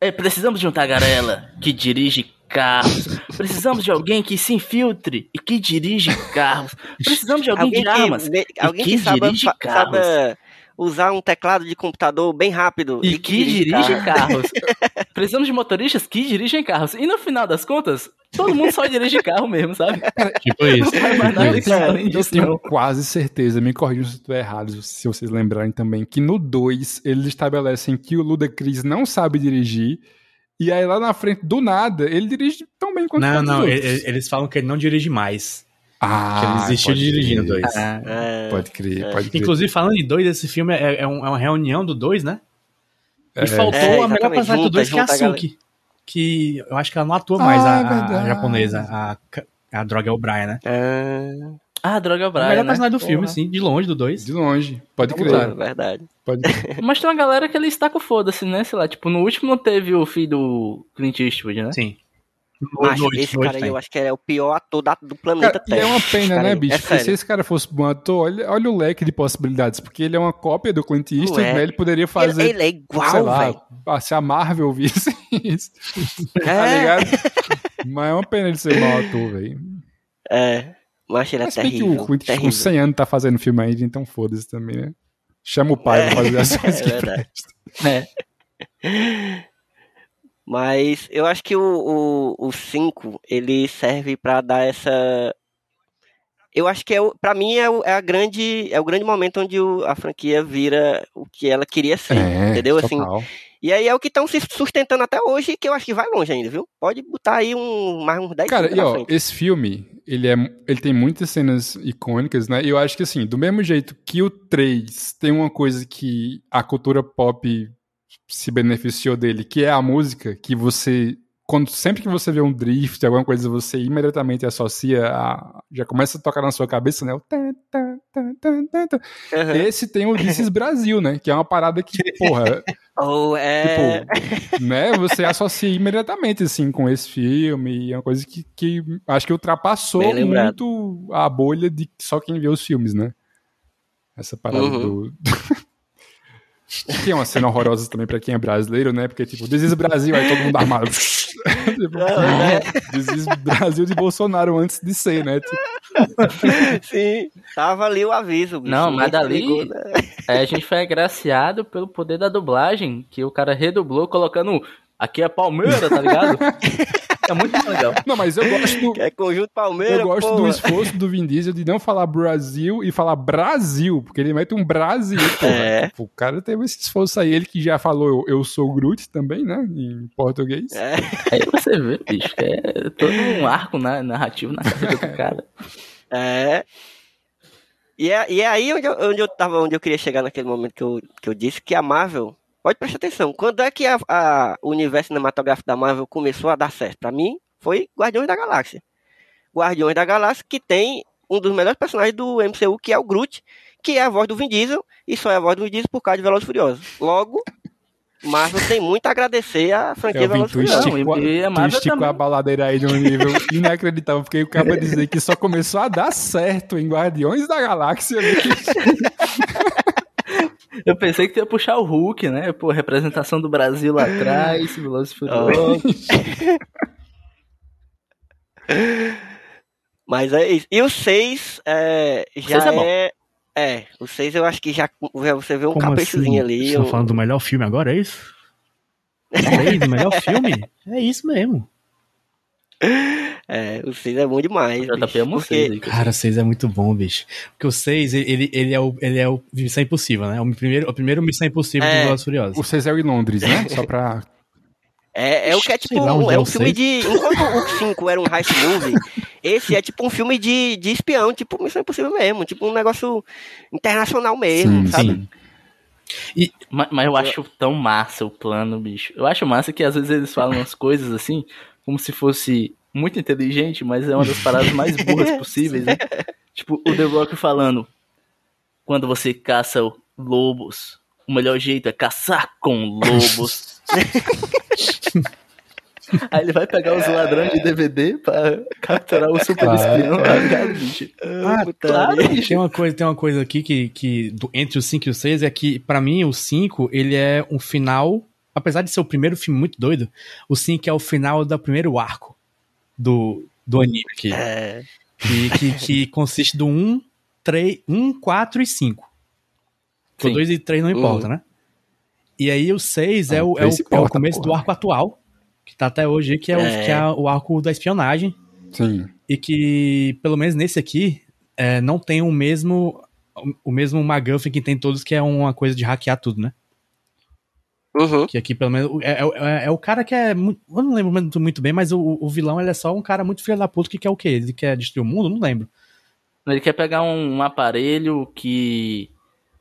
é, precisamos de um tagarela que dirige carros. Precisamos de alguém que se infiltre e que dirige carros. Precisamos de alguém, alguém de armas. Que, alguém que, que dirige carros. Sabe usar um teclado de computador bem rápido. E, e que, dirige, dirige carros. Precisamos de motoristas que dirigem carros. E no final das contas, todo mundo só dirige carro mesmo, sabe? Tipo isso. Não nada tipo além disso. Eu tenho não. quase certeza, me corrijam se estiver errado, se vocês lembrarem também, que no 2 eles estabelecem que o Ludacris não sabe dirigir. E aí lá na frente, do nada, ele dirige tão bem quanto Não, não, eles falam que ele não dirige mais. Ah, que ele desistiu de dirigir no 2. Ah, é, pode crer, pode crer. Inclusive, falando em 2, esse filme é, é, um, é, uma reunião do 2, né? E é, faltou é, a melhor personagem do 2, que é a Suki. Que eu acho que ela não atua mais, ah, a, a, japonesa. A, a Droga O'Brien, né? Ah, a Droga O'Brien. A melhor né? personagem do filme, sim, de longe do 2. De longe, pode crer. Claro, verdade. Pode crer. Mas tem uma galera que ele está com foda-se, né? Sei lá, tipo, no último não teve o filho do Clint Eastwood, né? Sim. Noite, esse noite cara aí eu acho que é o pior ator da, do planeta cara, Terra. E é uma pena, né, bicho? É porque se esse cara fosse bom ator, olha, olha o leque de possibilidades. Porque ele é uma cópia do Clint Eastwood, é. né? Ele poderia fazer. Ele, ele é igual, velho. Se a Marvel visse isso. É. Tá ligado? Mas é uma pena ele ser mau ator, velho. É. Mas ele é Mas terrível. Que o Clint com 100 anos tá fazendo filme ainda, então foda-se também, né? Chama o pai é. pra fazer as coisas é que. É. Mas eu acho que o 5 ele serve para dar essa. Eu acho que é, para mim é, o, é, a grande, é o grande momento onde o, a franquia vira o que ela queria ser, é, entendeu? Assim, e aí é o que estão se sustentando até hoje, que eu acho que vai longe ainda, viu? Pode botar aí um, mais uns 10 Cara, e ó, frente. esse filme, ele, é, ele tem muitas cenas icônicas, né? E eu acho que assim, do mesmo jeito que o 3 tem uma coisa que a cultura pop se beneficiou dele, que é a música, que você quando sempre que você vê um drift, alguma coisa, você imediatamente associa a. Já começa a tocar na sua cabeça, né? O uhum. Esse tem o This Brasil, né? Que é uma parada que, porra. Ou é. Tipo, né? Você associa imediatamente, assim, com esse filme. E é uma coisa que, que acho que ultrapassou muito a bolha de só quem vê os filmes, né? Essa parada uhum. do. Que é uma cena horrorosa também pra quem é brasileiro, né? Porque, tipo, This Brasil, aí todo mundo armado. tipo, Brasil de Bolsonaro antes de ser, né? Tipo... Sim, tava ali o aviso. Bicho. Não, mas dali né? a gente foi agraciado pelo poder da dublagem, que o cara redublou colocando aqui é Palmeiras, tá ligado? É muito legal. Não, mas eu gosto. É conjunto Palmeiras. Eu gosto do esforço do Vin Diesel de não falar Brasil e falar Brasil, porque ele mete um Brasil. Pô, é. o cara teve esse esforço aí. Ele que já falou eu, eu sou Groot também, né? Em português. É. Aí você vê, bicho, que é todo um arco narrativo na carreira do cara. É. E é, e é aí onde eu, onde eu tava, onde eu queria chegar naquele momento que eu, que eu disse que a Marvel Pode prestar atenção. Quando é que a, a, o universo cinematográfico da Marvel começou a dar certo? Para mim, foi Guardiões da Galáxia. Guardiões da Galáxia que tem um dos melhores personagens do MCU, que é o Groot, que é a voz do Vin Diesel, e só é a voz do Vin Diesel por causa de Velozes Furiosos. Logo, Marvel tem muito a agradecer a franquia Velozes Furiosos. Esticou, e a Marvel tu esticou a baladeira aí de um nível inacreditável, porque o cara dizer que só começou a dar certo em Guardiões da Galáxia. Eu pensei que ia puxar o Hulk, né? Pô, representação do Brasil lá atrás, Velozes Furiosos. Mas é isso. E o 6 é, já é, é, é. o 6 eu acho que já você vê um Como caprichozinho assim? ali. Você tá falando do melhor filme agora, é isso? É do melhor filme? É isso mesmo. É, o 6 é bom demais. Eu bicho, porque... Cara, o 6 é muito bom, bicho. Porque o 6, ele, ele, é o, ele é o Missão Impossível, né? O primeiro, o primeiro Missão Impossível é. do Velozes Furiosos. O 6 é em Londres, né? Só pra... É, é o que é tipo, um, é um filme de... Enquanto o 5 era um heist movie, esse é tipo um filme de, de espião, tipo Missão Impossível mesmo. Tipo um negócio internacional mesmo, sim, sabe? Sim. E, mas, mas, eu acho tão massa o plano, bicho. Eu acho massa que às vezes eles falam umas coisas assim, como se fosse muito inteligente, mas é uma das paradas mais burras possíveis, né? Tipo, o The Rock falando: quando você caça lobos, o melhor jeito é caçar com lobos. Aí ele vai pegar os ladrões de DVD pra capturar o super claro. espião, ligado, bicho? Ah, claro, bicho. Tem uma coisa, tem uma coisa aqui que, que do, entre o 5 e o 6 é que, para mim, o 5, ele é um final, apesar de ser o primeiro filme muito doido, o 5 é o final do primeiro arco do, do anime aqui. É. Que, que, que consiste do 1, 3, 1, 4 e 5. O 2 e 3 não importa, uhum. né? E aí o 6 é, é, o, é, o, é o começo porra. do arco atual, que tá até hoje, que é, é. O, que é o arco da espionagem. Sim. E que, pelo menos nesse aqui, é, não tem o mesmo o mesmo McGuffin que tem todos, que é uma coisa de hackear tudo, né? Uhum. Que aqui, pelo menos, é, é, é, é, o cara que é. Eu não lembro muito, muito bem, mas o, o, vilão ele é só um cara muito filho da puta que quer o quê? Ele quer destruir o mundo? Não lembro. Ele quer pegar um, um aparelho que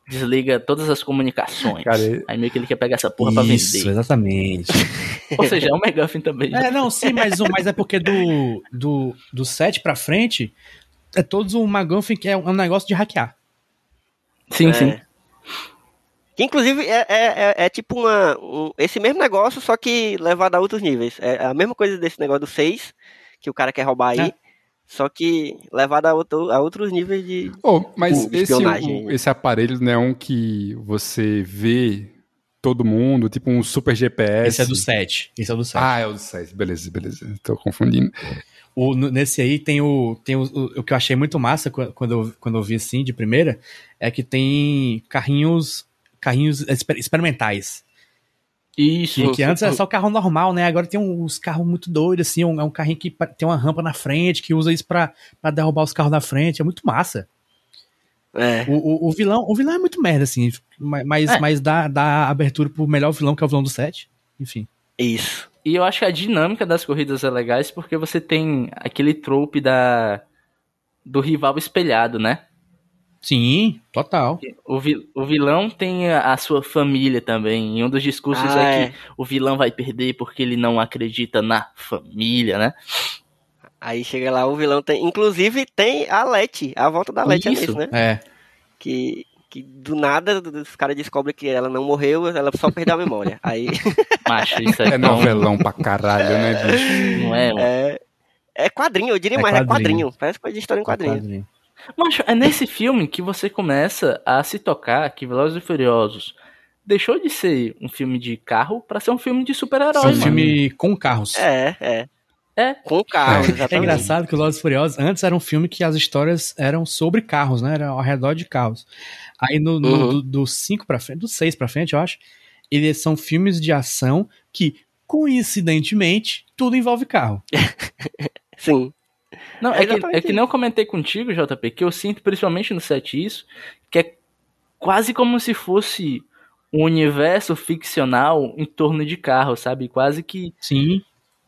desliga todas as comunicações. Cara, ele... Aí meio que ele quer pegar essa porra pra vender. Isso, exatamente. Ou seja, é um McGuffin também. É, não, sim, mas, mas é porque do, do, do 7 pra frente é todos um McGuffin que é um negócio de hackear. Sim, é. sim. Que inclusive é, é, é, é tipo uma, um, esse mesmo negócio, só que levado a outros níveis. É a mesma coisa desse negócio do 6, que o cara quer roubar aí. É. Só que levado a, outro, a outros níveis de, oh, mas de espionagem. Esse, esse aparelho não é um que você vê todo mundo, tipo um super GPS. Esse é do 7. Esse é do 7. Ah, é o do 7. Beleza, beleza. Tô confundindo. O, nesse aí tem o. Tem o, o, o, que eu achei muito massa quando eu, quando eu vi assim de primeira, é que tem carrinhos. Carrinhos experimentais. Isso. Que, que antes era só carro normal, né? Agora tem uns carros muito doidos, assim. Um, é um carrinho que tem uma rampa na frente, que usa isso pra, pra derrubar os carros da frente. É muito massa. É. O, o, o, vilão, o vilão é muito merda, assim, mas, é. mas dá, dá abertura pro melhor vilão, que é o vilão do set. Enfim. Isso. E eu acho que a dinâmica das corridas é legais porque você tem aquele trope da do rival espelhado, né? Sim, total. O, vi, o vilão tem a, a, sua família também. E um dos discursos ah, é, é que o vilão vai perder porque ele não acredita na família, né? Aí chega lá, o vilão tem. Inclusive tem a Letty, a volta da Letty é Isso, né? É. Que, que do nada os caras descobrem que ela não morreu, ela só perdeu a memória. Aí. Macho, isso é, é tão... novelão pra caralho, né, bicho? Não é, mano? É, é quadrinho, eu diria é mais, quadrinho. é quadrinho. Parece coisa de história em quadrinho. É quadrinho. Macho, é nesse filme que você começa a se tocar que Velozes e Furiosos deixou de ser um filme de carro para ser um filme de super-herói. Um filme com carros. É, é. É. Com carros, é. exatamente. É engraçado que o Velozes Furiosos antes era um filme que as histórias eram sobre carros, né? Era ao redor de carros. Aí no, no do 5 pra frente, do 6 pra frente, eu acho, eles são filmes de ação que, coincidentemente, tudo envolve carro. Sim. Não, é, é que, é que nem eu comentei contigo, JP, que eu sinto, principalmente no set isso, que é quase como se fosse um universo ficcional em torno de carro, sabe? Quase que. Sim.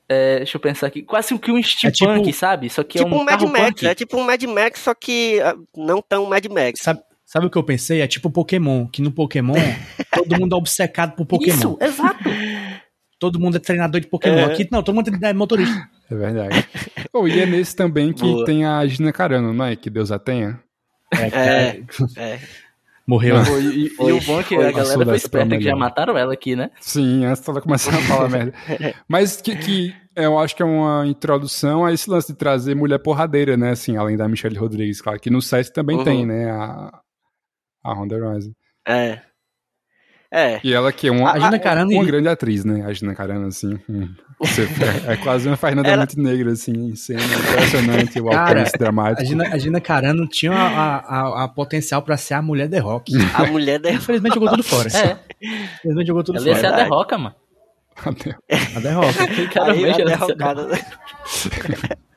É, deixa eu pensar aqui. Quase que um steampunk, é tipo, sabe? Só que tipo é um, um Mad Max. Punk. É tipo um Mad Max, só que ah, não tão Mad Max. Sabe, sabe o que eu pensei? É tipo Pokémon. Que no Pokémon, todo mundo é obcecado por Pokémon. Isso, exato. Todo mundo é treinador de Pokémon. É. Aqui não, todo mundo é motorista. É verdade. oh, e é nesse também que Boa. tem a Gina Carano, não é? Que Deus a tenha. É, é. é. Morreu. Não, e, e, o bom é que a galera foi esperta que já mataram ela aqui, né? Sim, antes ela começando a falar merda. Mas que, que, eu acho que é uma introdução a esse lance de trazer mulher porradeira, né? Assim, além da Michelle Rodrigues, claro. Que no set também uhum. tem, né? A, a Ronda Rousey. É. É. E ela que é uma, a Gina Carano uma, e... grande atriz, né? A Gina Carano, assim. Hum, você, é, é, quase uma Fernanda ela... Montenegro, assim, em cena impressionante, o alcance dramático. A Gina, a Gina Carano tinha a, a, a potencial pra ser a mulher The Rock. A mulher The Rock. Infelizmente jogou tudo fora. É. Infelizmente jogou tudo ela fora. Ela ia ser a The Rock, mano. A The Rock. Aí, a derrocada.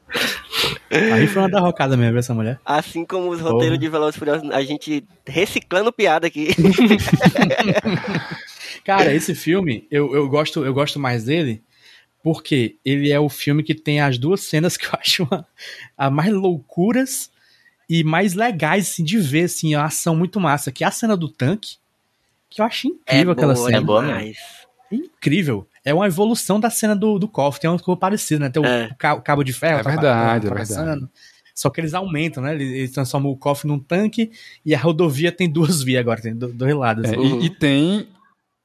Aí foi uma derrocada mesmo essa mulher. Assim como os roteiros de Velozes Furiosos, a gente reciclando piada aqui. Cara, esse filme, eu, eu, gosto, eu gosto mais dele porque ele é o filme que tem as duas cenas que eu acho uma, a mais loucuras e mais legais assim, de ver, assim, a ação muito massa. Que é a cena do tanque, que eu acho incrível é aquela boa, cena. É boa mesmo. Incrível é uma evolução da cena do, do KOF. Tem uma coisa parecida, né? Tem o, é. o cabo de ferro. É tá verdade, é verdade. Só que eles aumentam, né? Eles, eles transformam o KOF num tanque e a rodovia tem duas vias agora, tem dois lados. É, uhum. e, e, tem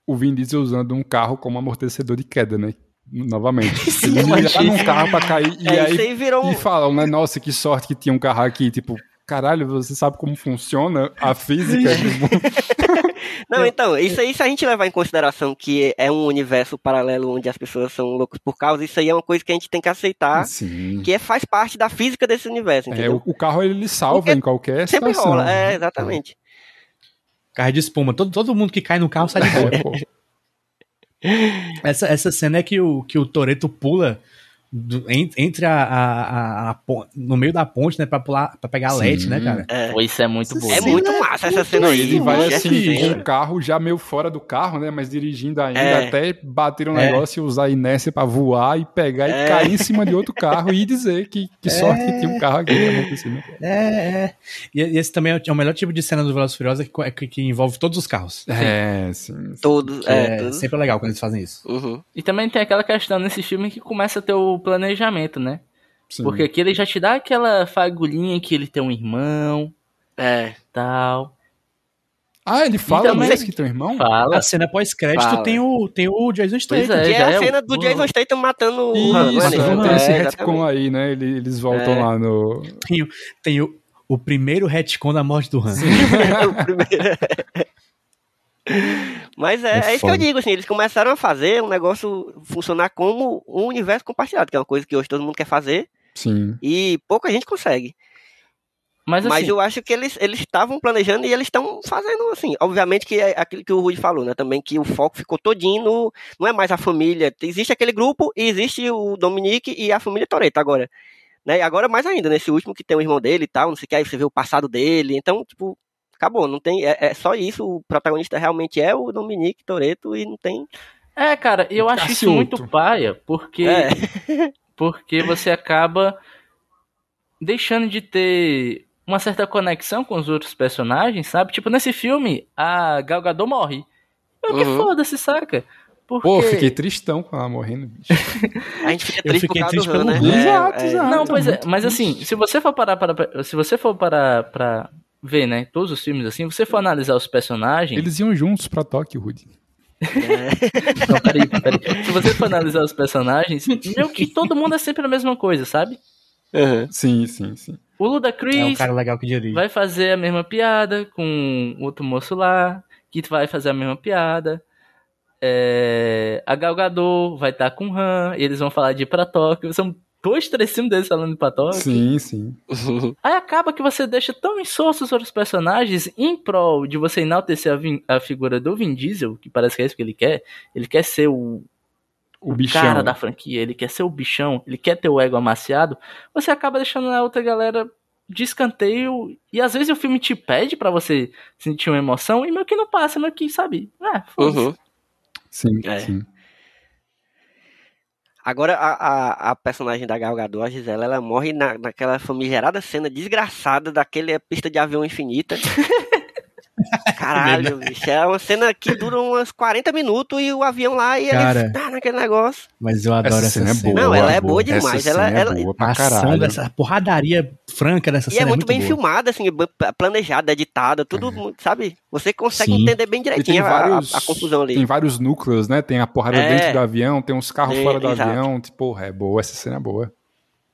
o Vin Diesel usando um carro como amortecedor de queda, né? Novamente. Sim, ele ia num carro pra cair e é, aí, virou... e falam, né? Nossa, que sorte que tinha um carro aqui, tipo, caralho, você sabe como funciona a física Não, então, isso aí, se a gente levar em consideração que é um universo paralelo onde as pessoas são loucas por causa, isso aí é uma coisa que a gente tem que aceitar, Sim. que é, faz parte da física desse universo, é, entendeu? É, o, carro, ele salva Porque em qualquer sempre situação. Sempre rola, é, exatamente. Carro de espuma, todo, todo mundo que cai no carro sai de boa. essa, essa cena é que o, que o Toreto pula do, entre a, a, a, a, no meio da ponte, né, pra pular, pra pegar a LED, né, cara? É. Isso é muito bom. É muito massa essa cena aí. Ele vai assim, com o carro já meio fora do carro, né, mas dirigindo ainda, é. até bater um é. negócio e usar a inércia pra voar e pegar e é. cair em cima de outro carro e dizer que, que é. sorte que tinha um carro aqui. Né, é, é. E esse também é o melhor tipo de cena do Velozes Furiosos que, que, que, envolve todos os carros. É, sim. Todos. É, sempre legal quando eles fazem isso. Uhum. E também tem aquela questão nesse filme que começa a ter o planejamento, né? Sim. Porque aqui ele já te dá aquela fagulhinha que ele tem um irmão. É. Tal. Ah, ele fala então, mesmo que tem um irmão? Fala. A cena pós-crédito tem o, tem o Jason Statham. É, que é a é cena o... do Jason Statham matando Isso, o Isso, é, tem esse retcon aí, né? Eles voltam é. lá no... Tem, tem o, o primeiro retcon da morte do Han. o primeiro... Mas é, é, é isso que eu digo, assim, eles começaram a fazer um negócio funcionar como um universo compartilhado, que é uma coisa que hoje todo mundo quer fazer. Sim. E pouca gente consegue. Mas, assim, Mas eu acho que eles estavam planejando e eles estão fazendo assim. Obviamente que é aquilo que o Rudy falou, né? Também que o foco ficou todinho no. Não é mais a família. Existe aquele grupo e existe o Dominique e a família Toreto agora. Né? E agora mais ainda, nesse último que tem o irmão dele e tal, não sei o que, aí você vê o passado dele. Então, tipo, acabou. Não tem. É, é só isso. O protagonista realmente é o Dominique Toreto e não tem. É, cara, eu acho isso muito paia, porque. É. porque você acaba deixando de ter uma certa conexão com os outros personagens, sabe? Tipo, nesse filme, a Gal Gadot morre. Eu uhum. que foda-se, saca? Porque... Pô, fiquei tristão com ela morrendo, bicho. a gente fica triste por causa do Han, né? Exato, é, exato. Não, pois é, mas assim, se você for parar para se você for parar para ver, né, todos os filmes assim, você for analisar os personagens, eles iam juntos para Tóquio, Rudy. É. Não, peraí, peraí. Se você for analisar os personagens, meio que todo mundo é sempre a mesma coisa, sabe? Uhum. Sim, sim, sim. O Ludacris é um cara legal que dirige. vai fazer a mesma piada com outro moço lá, que vai fazer a mesma piada. É... A Galgador vai estar tá com o Han, eles vão falar de ir pra Tóquio. São dois, três filmes deles falando de Tóquio. Sim, sim. Aí acaba que você deixa tão insosso os outros personagens em prol de você enaltecer a, a figura do Vin Diesel, que parece que é isso que ele quer. Ele quer ser o o, bichão. cara da franquia, ele quer ser o bichão, ele quer ter o ego amaciado, você acaba deixando a outra galera de escanteio e às vezes o filme te pede para você sentir uma emoção e meio que não passa, meio que, sabe? É, uhum. Sim, é. sim. Agora, a, a, a, personagem da Gal Gadot, a Gisela, ela morre na, naquela famigerada cena desgraçada daquele pista de avião infinita. Caralho, bicho. É uma cena que dura umas 40 minutos e o avião lá e Cara, ele tá naquele negócio. Mas eu adoro essa, essa cena. É boa, não, ela é boa demais. Ela, é ela, boa pra caralho. dessa porradaria franca dessa e cena. E é, é muito, bem boa. filmada, assim, planejada, editada, tudo, é. sabe? Você consegue Sim. entender bem direitinho vários, a, a, confusão ali. Tem vários núcleos, né? Tem a porrada é. dentro do avião, tem uns carros fora do exato. avião. Tipo, porra, é boa, essa cena é boa.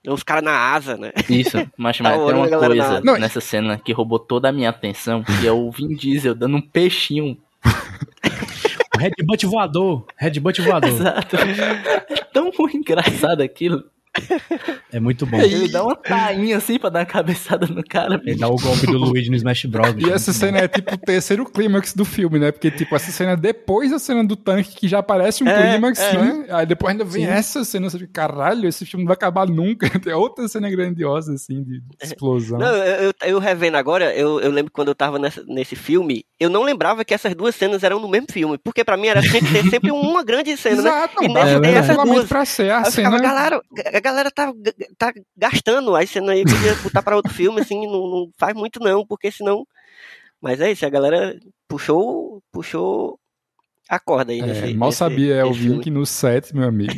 Os caras na asa, né? Isso, mas, mas tá tem uma coisa na... nessa cena que roubou toda a minha atenção, que é o Vin Diesel dando um peixinho. o Redbutt voador. Redbutt voador. Exato. É tão engraçado aquilo. É muito bom. Ele dá uma tainha assim pra dar uma cabeçada no cara. Ele dá o golpe do Luigi no Smash Bros. E essa cena é tipo o terceiro clímax do filme, né? Porque, tipo, essa cena é depois da cena do tanque, que já aparece um é, clímax, é. né? Aí depois ainda vem Sim. essa cena, você fica, caralho, esse filme não vai acabar nunca. Tem outra cena grandiosa, assim, de, explosão. Não, eu, eu, eu, revendo agora, eu, eu lembro quando eu tava nessa, nesse filme, eu não lembrava que essas duas cenas eram no mesmo filme. Porque pra mim era ter sempre uma grande cena, né? Exato, né? Não, e nesse é, tem essas duas. Pra ser a cena... Ficava, galera, a galera tá tá gastando, aí não ia podia botar para outro filme, assim, não, não, faz muito não, porque senão. Mas é isso, a galera puxou, puxou a corda aí. É, nesse, mal nesse, sabia é o Vink no set, meu amigo.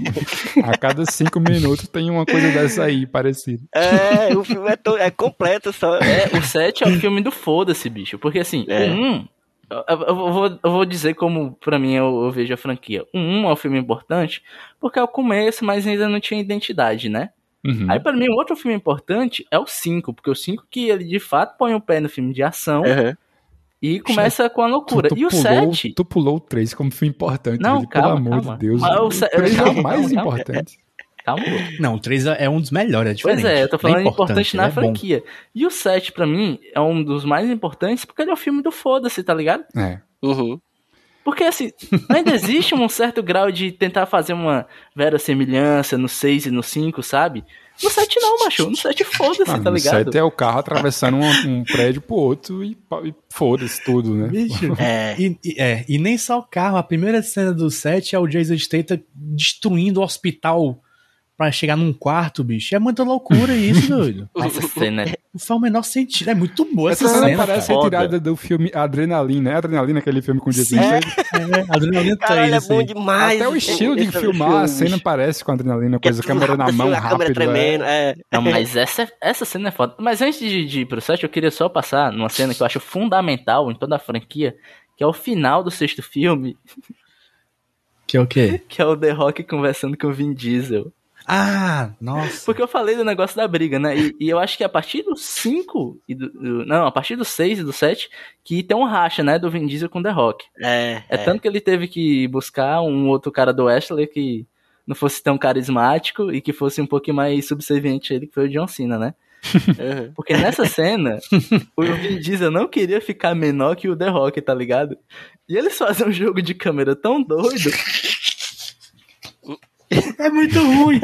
a cada cinco minutos tem uma coisa dessa aí, parecida. É, o filme é, to, é completo só. É, o set é o filme do foda-se, bicho. Porque assim, é. um. Eu, vou, eu vou dizer como, pra mim, eu, eu vejo a franquia. Um, um é um filme importante, porque é o começo, mas ainda não tinha identidade, né? Uhum. Aí, para mim, outro filme importante é o 5, porque o 5 que ele de fato põe o pé no filme de ação. Uhum. E começa com a loucura. Tu, tu e o 7. Tu pulou o 3 como filme importante. Não, calma, pelo amor calma. de Deus. Mas o 3 é o mais calma, importante. Calma. Não, o 3 é um dos melhores, é diferente. Pois é, eu tô falando é importante, importante na é franquia. Bom. E o 7, pra mim, é um dos mais importantes porque ele é o filme do foda-se, tá ligado? É. Uhum. Porque assim, ainda existe um certo grau de tentar fazer uma verossimilhança no 6 e no 5, sabe? No 7 não, macho. No 7 foda-se, ah, tá ligado? No 7 é o carro atravessando um, um prédio pro outro e, e foda-se tudo, né? Bicho, é. E, e, é. E nem só o carro. A primeira cena do 7 é o Jason Statham destruindo o hospital pra chegar num quarto, bicho. É muita loucura isso, doido. Essa cena é Não faz o menor sentido. É muito boa essa, Essa cena cena. parece foda. retirada do filme Adrenalina. É Adrenalina, aquele filme com o Jason cara. É, Adrenalina Caralho, 3, é bom assim. demais. Até o estilo de filmar filme, a cena bicho. parece com Adrenalina, é coisa, tudo câmera na rápido, mão, assim, a câmera rápido. tremendo, é. é. Não, mas essa, essa cena é foda. Mas antes de, de ir pro set, eu queria só passar numa cena que eu acho fundamental em toda a franquia, que é o final do sexto filme, Que é o quê? que é o The Rock conversando com o Vin Diesel. Ah, nossa. Porque eu falei do negócio da briga, né? E, e eu acho que a partir do 5 e do, do- Não, a partir do 6 e do 7, que tem um racha, né? Do Vin Diesel com o The Rock. É, É, tanto que ele teve que buscar um outro cara do Wesley que não fosse tão carismático e que fosse um pouquinho mais subserviente a ele, que foi o John Cena, né? Uhum. Porque nessa cena, o Vin Diesel não queria ficar menor que o The Rock, tá ligado? E eles fazem um jogo de câmera tão doido É muito ruim.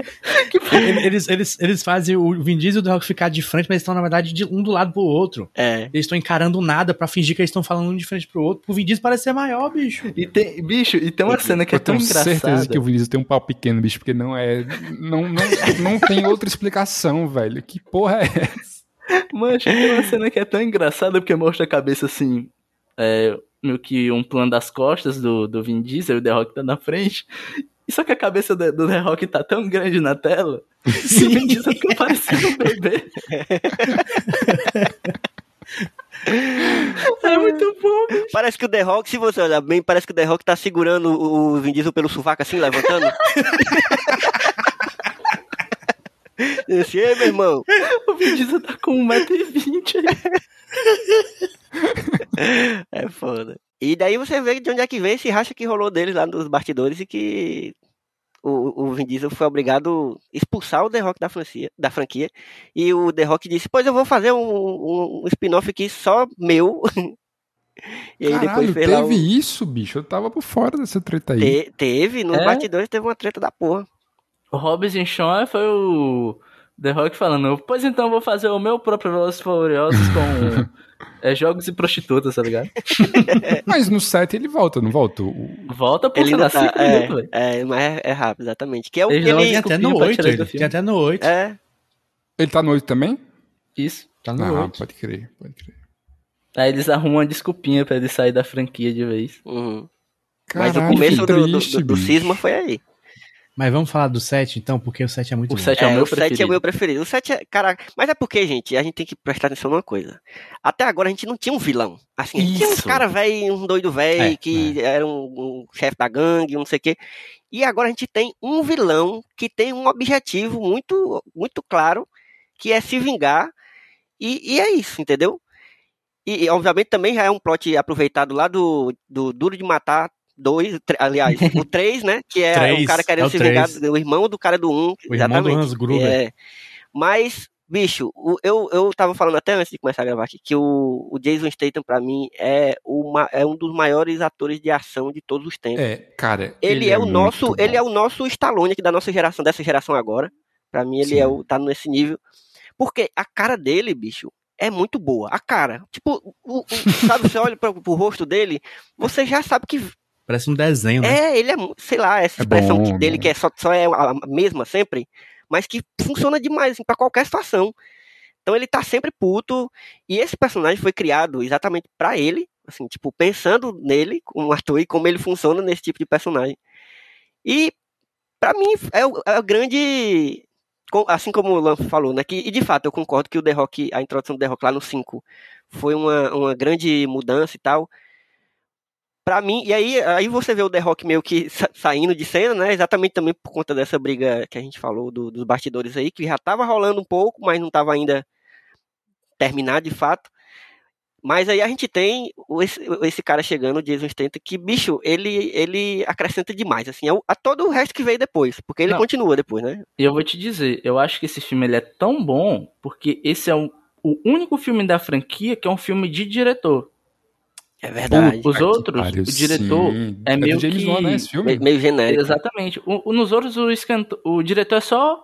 eles, eles, eles fazem o Vin Diesel e o The Rock ficar de frente, mas eles estão, na verdade, de um do lado pro outro. É. Eles estão encarando nada pra fingir que eles estão falando um de frente pro outro. Pro Vin Diesel parecer maior, bicho. E tem, bicho, e tem uma cena que é Eu tão tenho certeza engraçada. que o Vinícius tem um pau pequeno, bicho, porque não é. Não, não, não tem outra explicação, velho. Que porra é essa? Mancha, tem uma cena que é tão engraçada porque mostra a cabeça assim, é, meio que um plano das costas do, do Vin Diesel e o The Rock tá na frente. E só que a cabeça do, do The Rock tá tão grande na tela que o Vin fica parecendo um bebê. é muito bom. bicho. Parece que o The Rock, se você olhar bem, parece que o The Rock tá segurando o Vin Diesel pelo sovaco assim, levantando. Esse aí, meu irmão. O Vin Diesel tá com 1,20m aí. É foda. E daí você vê de onde é que vem esse racha que rolou deles lá nos bastidores e que o, o Vin Diesel foi obrigado a expulsar o The Rock da franquia, da franquia. E o The Rock disse, pois eu vou fazer um, um- um spin-off aqui só meu. e aí Caralho, depois fez teve lá o... isso, bicho. Eu tava por fora dessa treta aí. Te- teve, nos É? bastidores teve uma treta da porra. O Hobbs e Shaw foi o The Rock falando, pois então eu vou fazer o meu próprio Velozes Furiosos com é, jogos e prostitutas, tá ligado? Mas no set ele volta, não volta? O- Volta por Ele lá, ainda tá. 5 minutos, velho. É, é, mas é, é rápido, exatamente. Que é o que Eles não ele. Tem até no desculpinha pra 8, tirar ele. Tem até no 8. É, Ele tá no 8 também? Isso. Tá no Ah, 8. pode crer, pode crer. Aí eles arrumam uma desculpinha pra ele sair da franquia de vez. uhum. mas o começo que do, do, do, do cisma foi aí. Mas vamos falar do 7, então, porque o 7 é muito O bom. 7 é, o meu o 7 é o meu preferido. O 7 é. Cara, mas é porque, gente, a gente tem que prestar atenção numa coisa. Até agora a gente não tinha um vilão. Assim, a gente tinha uns Isso. caras velho, um doido velho, É, que era um, um chefe da gangue, não sei o quê. E agora a gente tem um vilão que tem um objetivo muito, muito claro, que é se vingar. E, e é isso, entendeu? E, e, obviamente também já é um plot aproveitado lá do, do Duro de Matar 2, aliás, o 3, né? Que é Três, o cara querendo é o se vingar, o irmão do cara do 1. O irmão do. Hans Gruber. É. Mas, bicho, o- eu, eu tava falando até antes de começar a gravar aqui que o, o Jason Statham, pra mim, é, uma, é um dos maiores atores de ação de todos os tempos. É, cara. ele, é, o muito nosso, bom. ele é o nosso Stallone aqui da nossa geração, dessa geração agora. Pra mim, ele Sim. é o, tá nesse nível. Porque a cara dele, bicho, é muito boa. A cara. Tipo, o, o- sabe, você olha pro, pro rosto dele, você já sabe que Parece um desenho, né? é, ele é, sei lá, essa É expressão bom, dele bom. que é só, só é a mesma sempre, mas que funciona demais assim, para qualquer situação. Então ele tá sempre puto e esse personagem foi criado exatamente pra ele, assim, tipo, pensando nele como ator e como ele funciona nesse tipo de personagem. E pra mim é o, é o grande assim como o Lan falou, né, que, e de fato eu concordo que o The Rock, a introdução do The Rock lá no 5 foi uma, uma grande mudança e tal, Pra mim, e aí, aí você vê o The Rock meio que sa- saindo de cena, né? Exatamente também por conta dessa briga que a gente falou do- dos bastidores aí, que já tava rolando um pouco, mas não tava ainda terminado de fato. Mas aí a gente tem esse, esse cara chegando, o Jason Statham, que, bicho, ele, ele acrescenta demais, assim, ao- a todo o resto que veio depois, porque ele Não. continua depois, né? E eu vou te dizer, eu acho que esse filme ele é tão bom porque esse é um- o único filme da franquia que é um filme de diretor. É verdade. Os outros, pariu, o diretor sim. é do meio James que- né, esse filme? Meio, meio genérico. Exatamente. O, o- nos outros, o, escanto- o diretor é só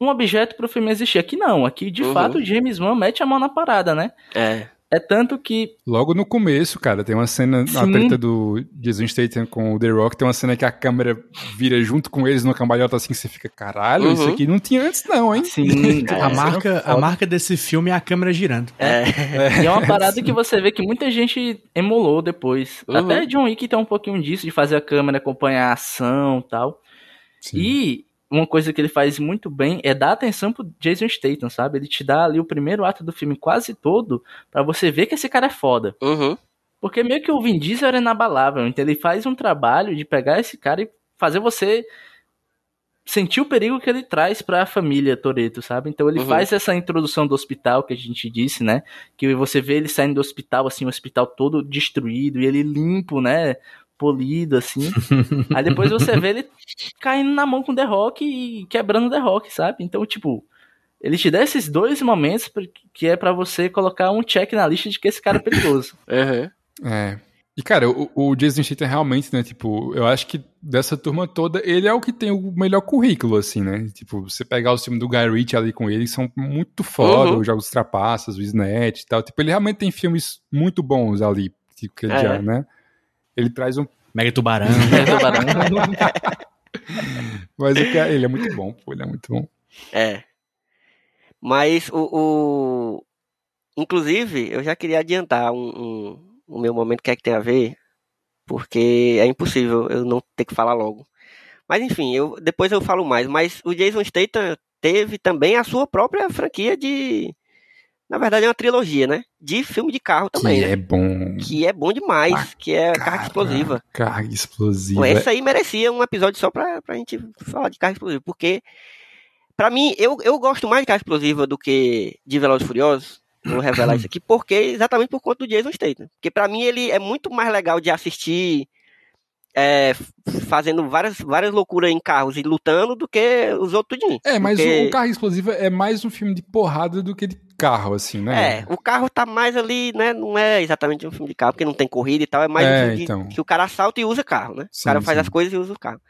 um objeto pro filme existir. Aqui não. Aqui, de Uhum. fato, o James Wan mete a mão na parada, né? É. É tanto que. Logo no começo, cara, tem uma cena, Sim. a treta do Jason Statham com o The Rock, tem uma cena que a câmera vira junto com eles no cambalhota assim, que você fica, caralho, uhum. isso aqui não tinha antes, não, hein? Sim. É, a, marca, a marca desse filme é a câmera girando. É. é. E é uma parada que você vê que muita gente emulou depois. Uhum. Até John Wick tem um pouquinho disso, de fazer a câmera acompanhar a ação e tal. Sim. E uma coisa que ele faz muito bem é dar atenção pro Jason Statham, sabe? Ele te dá ali o primeiro ato do filme quase todo para você ver que esse cara é foda. Uhum. Porque meio que o Vin Diesel era inabalável, então ele faz um trabalho de pegar esse cara e fazer você sentir o perigo que ele traz para a família Toreto, sabe? Então ele uhum. faz essa introdução do hospital que a gente disse, né? Que você vê ele saindo do hospital, assim, o hospital todo destruído e ele limpo, né? Polido, assim. Aí depois você vê ele caindo na mão com o The Rock e quebrando o The Rock, sabe? Então, tipo, ele te dá esses dois momentos que é para você colocar um check na lista de que esse cara é perigoso. Uhum. É. E, cara, o, o Jason Statham realmente, né, tipo, eu acho que dessa turma toda, ele é o que tem o melhor currículo, assim, né? Tipo, você pegar o filme do Guy Ritchie ali com ele, são muito foda, uhum. os Jogos Trapaças, o Snatch e tal. Tipo, ele realmente tem filmes muito bons ali, tipo, que ele é. já, né? Ele traz um. Mega Tubarão. Mega Tubarão. Mas ele é muito bom, pô, ele é muito bom. É. Mas o, o... Inclusive, eu já queria adiantar um, um, o meu momento que é que tem a ver, porque é impossível eu não ter que falar logo. Mas enfim, eu, depois eu falo mais. Mas o Jason Statham teve também a sua própria franquia de na verdade é uma trilogia, né? De filme de carro também. Que né? é bom. Que é bom demais. Ah, que é Carga Explosiva. Carga Explosiva. Essa aí merecia um episódio só pra, pra gente falar de Carga Explosiva. Porque, pra mim, eu, eu gosto mais de Carga Explosiva do que de Velozes Furiosos. Vou revelar isso aqui, porque exatamente por conta do Jason Statham. Porque pra mim ele é muito mais legal de assistir é, fazendo várias, várias loucuras em carros e lutando do que os outros tudinho. É, mas porque... o Carro Explosiva é mais um filme de porrada do que de carro, assim, né? É, o carro tá mais ali, né? Não é exatamente um filme de carro, porque não tem corrida e tal, é mais é, um filme então. de, que o cara assalta e usa carro, né? Sim, o cara faz sim. as coisas e usa o carro.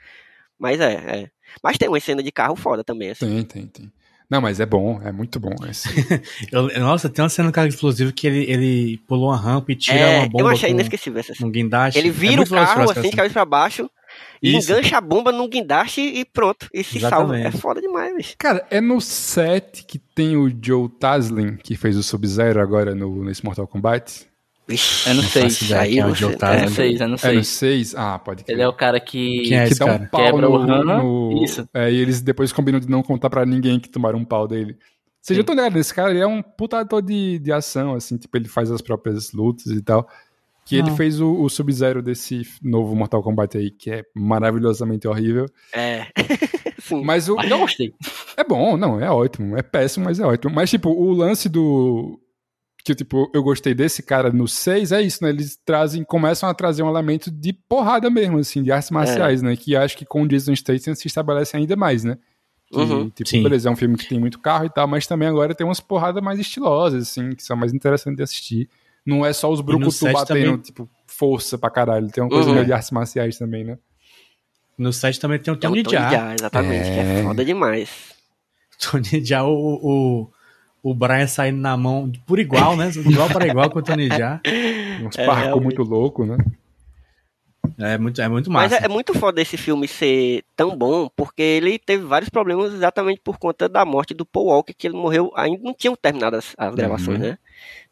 Mas é, é. Mas tem uma cena de carro foda também, assim. Tem, tem, tem. Não, mas é bom, é muito bom esse. nossa, tem uma cena no carro explosivo que ele, ele pulou uma rampa e tira é, uma bomba. Eu achei inesquecível essa cena. Um guindaste. Ele vira é o carro assim, de cabeça pra baixo, isso. engancha a bomba num guindaste e pronto. E se Exatamente. salva. É foda demais, bicho. Cara, é no set que tem o Joe Taslin, que fez o Sub-Zero agora no, nesse Mortal Kombat. Vixe, é no 6. Aí é, é no 6, é no 6. É no 6? Ah, pode crer. Ele é o cara que, é que dá um pau Quebra no, o no... Isso. É, e eles depois combinam de não contar pra ninguém que tomaram um pau dele. Vocês já estão ligados nesse cara? Ele é um puta ator de, de ação, assim, tipo, ele faz as próprias lutas e tal. Que ele fez o, o Sub-Zero desse novo Mortal Kombat aí, que é maravilhosamente horrível. É. Sim. Mas o. Mas eu gostei. É bom, não, é ótimo. É péssimo, mas é ótimo. Mas, tipo, o lance do. Que, tipo, eu gostei desse cara no 6 é isso, né? Eles trazem, começam a trazer um elemento de porrada mesmo, assim, de artes marciais, é. né? Que acho que com o Jason Statham se estabelece ainda mais, né? Que, uhum, tipo, sim. beleza, é um filme que tem muito carro e tal, mas também agora tem umas porradas mais estilosas, assim, que são mais interessantes de assistir. Não é só os brucutu batendo, também... tipo, força pra caralho. Tem uma coisa uhum. meio de artes marciais também, né? No set também tem o Tony, Tony Jaa. exatamente, é... que é foda demais. Tony Jaa, o, o, o Brian saindo na mão por igual, né? Igual para igual com o Tony Jaa. Uns é, parkour muito louco, né? É muito, é muito massa. Mas é, é, muito foda esse filme ser tão bom, porque ele teve vários problemas exatamente por conta da morte do Paul Walker, que ele morreu, ainda não tinham terminado as, as gravações, uhum. né?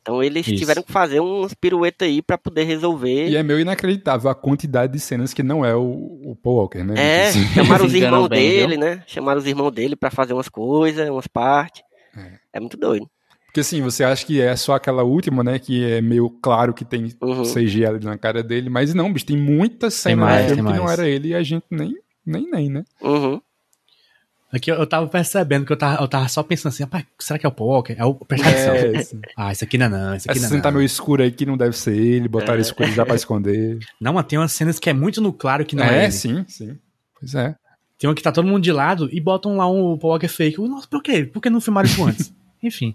Então eles Isso. tiveram que fazer uns piruetas aí para poder resolver. E é meio inacreditável a quantidade de cenas que não é o, o Paul Walker, né? É, assim. chamaram os irmãos dele, né? Chamaram os irmãos dele para fazer umas coisas, umas partes. É. é. muito doido. Porque assim, você acha que é só aquela última, né? Que é meio claro que tem uhum. CG ali na cara dele, mas não, bicho, tem muitas cenas mais, no filme que não era ele e a gente nem, nem, nem, né? Uhum. Aqui eu, eu tava percebendo que eu tava, eu tava só pensando assim, rapaz, será que é o Poker? É o é, Ah, isso aqui não é não, isso aqui Essa não é tá meio escuro aí que não deve ser ele, botaram é. escuro já pra esconder. Não, mas tem umas cenas que é muito no claro que não é, é ele. sim, sim. Pois é. Tem uma que tá todo mundo de lado e botam lá um Poker fake. Nossa, por quê? Por que não filmaram isso antes? Enfim.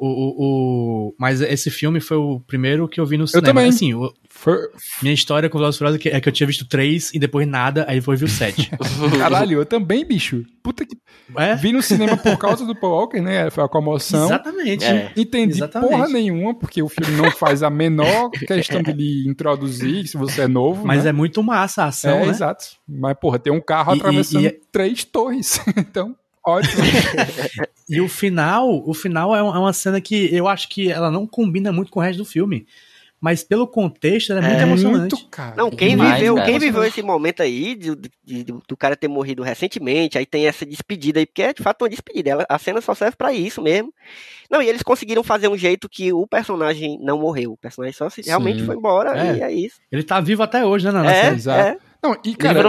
O, o, o, mas esse filme foi o primeiro que eu vi no cinema. Eu também. Assim, o, foi... Minha história com Velozes Furiosos é que eu tinha visto três e depois nada, aí foi ver o sete. Caralho, eu também, bicho. Puta que... É? Vi no cinema por causa do Paul Walker, né? Foi a comoção. Exatamente. É. Entendi Exatamente. porra nenhuma, porque o filme não faz a menor questão de lhe introduzir, se você é novo. Mas né? é muito massa a ação, é, né? exato. Mas, porra, tem um carro atravessando e, e... três torres. então... Ótimo. e o final, o final é, é uma cena que eu acho que ela não combina muito com o resto do filme. Mas pelo contexto, ela é, muito é emocionante. Muito, cara. Não, quem Demais, viveu, cara. quem viveu esse momento aí de, de, de, do cara ter morrido recentemente, aí tem essa despedida aí, porque é de fato uma despedida. Ela, a cena só serve para isso mesmo. Não, e eles conseguiram fazer um jeito que o personagem não morreu. O personagem só se, realmente foi embora é. e é isso. Ele tá vivo até hoje, né, na é, série. É. Não, e cara,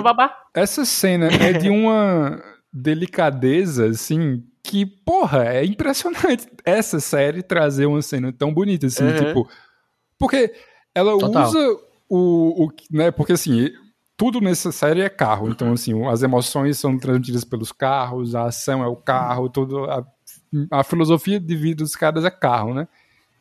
essa cena é de uma delicadeza, assim, que, porra, é impressionante essa série trazer uma cena tão bonita, assim, uhum. tipo. Porque ela Total. usa o, o. né, porque assim, tudo nessa série é carro. Então, assim, as emoções são transmitidas pelos carros, a ação é o carro, tudo. A, a filosofia de vida dos caras é carro, né?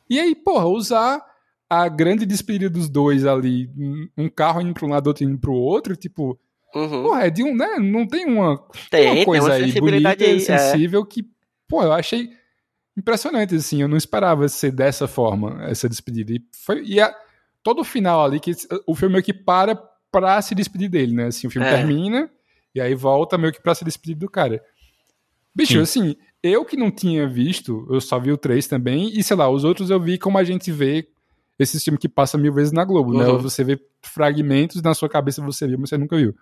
E aí, porra, usar a grande despedida dos dois ali, um carro indo para um lado, outro indo para o outro, tipo, Uhum. Porra, é de um, né? Não tem uma, tem, uma coisa tem uma aí bonita e é. sensível é. que, pô, eu achei impressionante, assim. Eu não esperava ser dessa forma, essa despedida. E, foi, e a, todo o final ali, que o filme meio que para pra se despedir dele, né? Assim, o filme é. termina e aí volta meio que pra se despedir do cara. Bicho, Sim. assim, eu que não tinha visto, eu só vi o 3 também, e sei lá, os outros eu vi como a gente vê esse filme que passa mil vezes na Globo, né? uhum. né? Você vê fragmentos na sua cabeça, você viu, mas você nunca viu.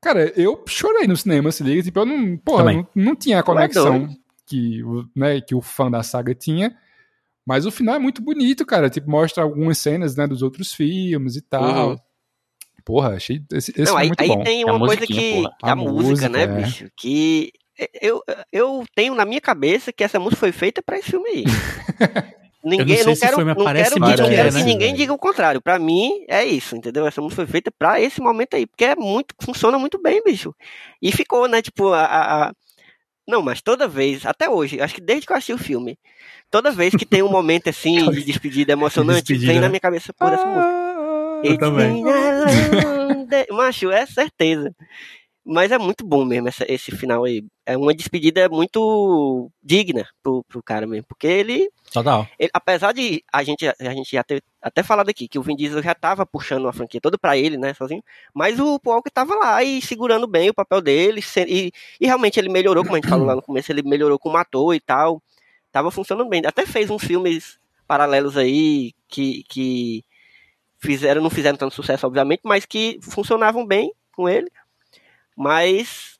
Cara, eu chorei no cinema, se liga. Tipo, eu não, porra, não, não, tinha a conexão que, né, que o fã da saga tinha. Mas o final é muito bonito, cara. Tipo, mostra algumas cenas, né, dos outros filmes e tal. Uhum. Porra, achei esse, esse não, aí, muito aí bom. tem uma coisa que... A, a, música, música, né, é. bicho? Que eu, eu tenho na minha cabeça que essa música foi feita para esse filme aí. Ninguém, eu não, não quero, não quero, que, não quero que ninguém diga o contrário. Pra mim, é isso, entendeu? Essa música foi feita pra esse momento aí, porque é muito, funciona muito bem, bicho. E ficou, né, tipo, a, a, Não, mas toda vez, até hoje, acho que desde que eu assisti o filme, toda vez que tem um momento assim de despedida emocionante, despedida, vem na minha cabeça por essa música. Eu também. Macho, é certeza. Mas é muito bom mesmo essa, esse final aí. É uma despedida muito digna pro, pro cara mesmo. Porque ele. Total. Ele, apesar de a gente, a gente já ter até falado aqui que o Vin Diesel já tava puxando a franquia toda pra ele, né, sozinho. Mas o Paul Walker tava lá e segurando bem o papel dele. E, e realmente ele melhorou, como a gente falou lá no começo, ele melhorou como ator e tal. Tava funcionando bem. Até fez uns filmes paralelos aí que, que fizeram, não fizeram tanto sucesso, obviamente, mas que funcionavam bem com ele. Mas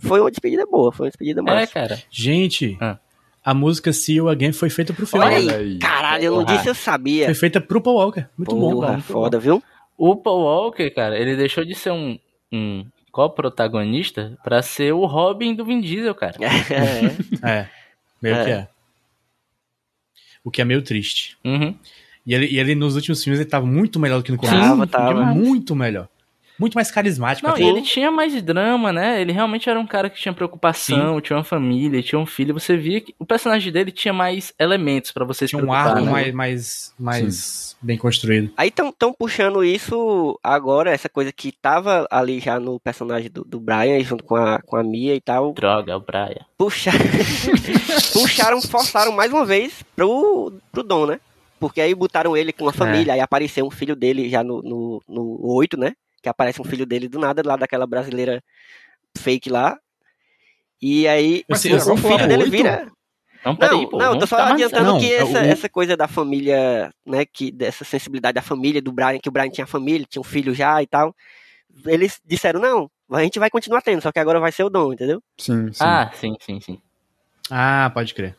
foi uma despedida boa, foi uma despedida massa. É, cara. Gente, ah. a música See You Again foi feita pro filme. Olha aí, caralho, eu não disse, eu sabia. Foi feita pro Paul Walker. Muito Porra, bom, cara. foda, viu? O Paul Walker, cara, ele deixou de ser um, um co-protagonista pra ser o Robin do Vin Diesel, cara. é, é meio é. que é. O que é meio triste. Uhum. E ele, e ele, nos últimos filmes, ele tava muito melhor do que no começo. Tava, tava. Muito melhor muito mais carismático. Não, e ele tinha mais drama, né? Ele realmente era um cara que tinha preocupação, Sim. tinha uma família, tinha um filho. Você via que o personagem dele tinha mais elementos para você tinha se preocupar. Tinha um arco né? mais, mais, mais bem construído. Aí estão puxando isso agora, essa coisa que tava ali já no personagem do, do Brian, junto com a, com a Mia e tal. Droga, o Brian. Puxa... Puxaram, forçaram mais uma vez pro, pro Dom, né? Porque aí botaram ele com a família, é. aí apareceu um filho dele já no, no, no 8, né? Que aparece um filho dele do nada, lá daquela brasileira fake lá. E aí Mas, o, o filho dele vira. Não, peraí, pô, não, eu tô só adiantando não, que essa, o... essa coisa da família, né, que dessa sensibilidade da família do Brian, que o Brian tinha família, tinha um filho já e tal. Eles disseram, não, a gente vai continuar tendo, só que agora vai ser o Dom, entendeu? Sim, sim. Ah, sim, sim, sim. Ah, pode crer.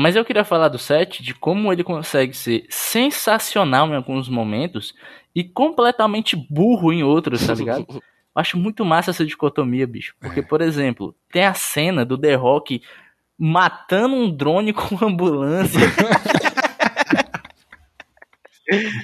Mas eu queria falar do set, de como ele consegue ser sensacional em alguns momentos e completamente burro em outros, tá ligado? Acho muito massa essa dicotomia, bicho. Porque, por exemplo, tem a cena do The Rock matando um drone com ambulância.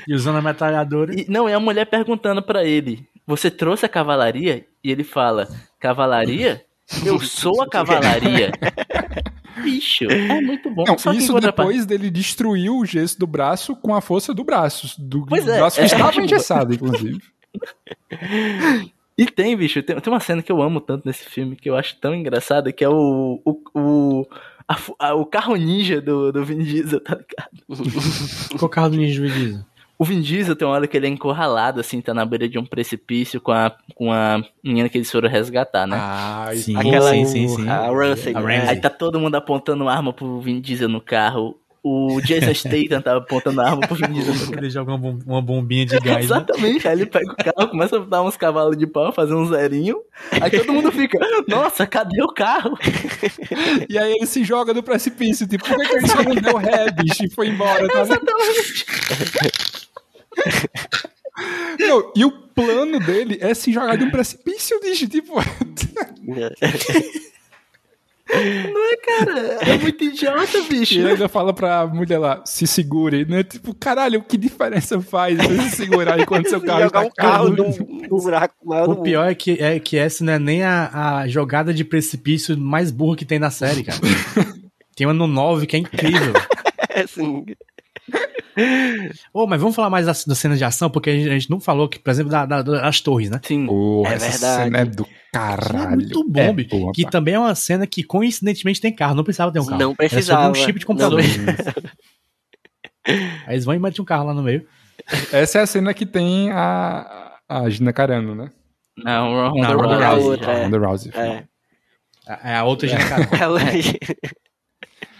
e usando a metralhadora. E, não, é a mulher perguntando para ele: Você trouxe a cavalaria? E ele fala: Cavalaria? Eu sou a cavalaria. Bicho, é muito bom. Não, isso depois dele destruir o gesso do braço com a força do braço. Do, pois do é, braço que é, estava engessado, inclusive. E tem, bicho, tem, tem uma cena que eu amo tanto nesse filme, que eu acho tão engraçada, que é o. o, o a, a, o carro ninja do, do Vin Diesel, tá ligado? Qual carro do ninja do Vin Diesel? O Vin Diesel tem uma hora que ele é encurralado, assim, tá na beira de um precipício com a, com a menina que eles foram resgatar, né? Ah, sim, Aquela, sim, sim, sim. A Ramsey. Aí tá todo mundo apontando arma pro Vin Diesel no carro. O Jason Statham tava apontando a arma pro Vin Diesel. Ele joga uma, bombinha de gás. Né? Exatamente. Né? Aí ele pega o carro, começa a dar uns cavalos de pau, fazer um zerinho. Aí todo mundo fica, nossa, cadê o carro? E aí ele se joga do precipício, tipo, por que, que ele só não deu ré, bicho, e foi embora? Tá Exatamente. Não, e o plano dele é se jogar de um precipício, bicho, tipo. Não é, cara? É muito idiota, bicho. E ele ainda fala pra mulher lá, se segure, né? Tipo, caralho, que diferença faz você se segurar enquanto seu carro Jogar tá um carro num, num buraco maior O pior é que, é que essa não é nem a, a jogada de precipício mais burra que tem na série, cara. tem uma no 9 que é incrível. é, sim. Oh, mas vamos falar mais da, da cena de ação, porque a gente, a gente não falou, que, por exemplo, da, da, das torres, né? Sim. Porra, é essa verdade. cena é do caralho. é muito bom, é, que também é uma cena que coincidentemente tem carro, não precisava ter um carro. Não precisava. um chip de computador. Aí eles vão e metem um carro lá no meio. Essa é a cena que tem a, a Gina Carano, né? Não, Ronda Rousey. Ronda Rousey. É. É a outra Gina Carano.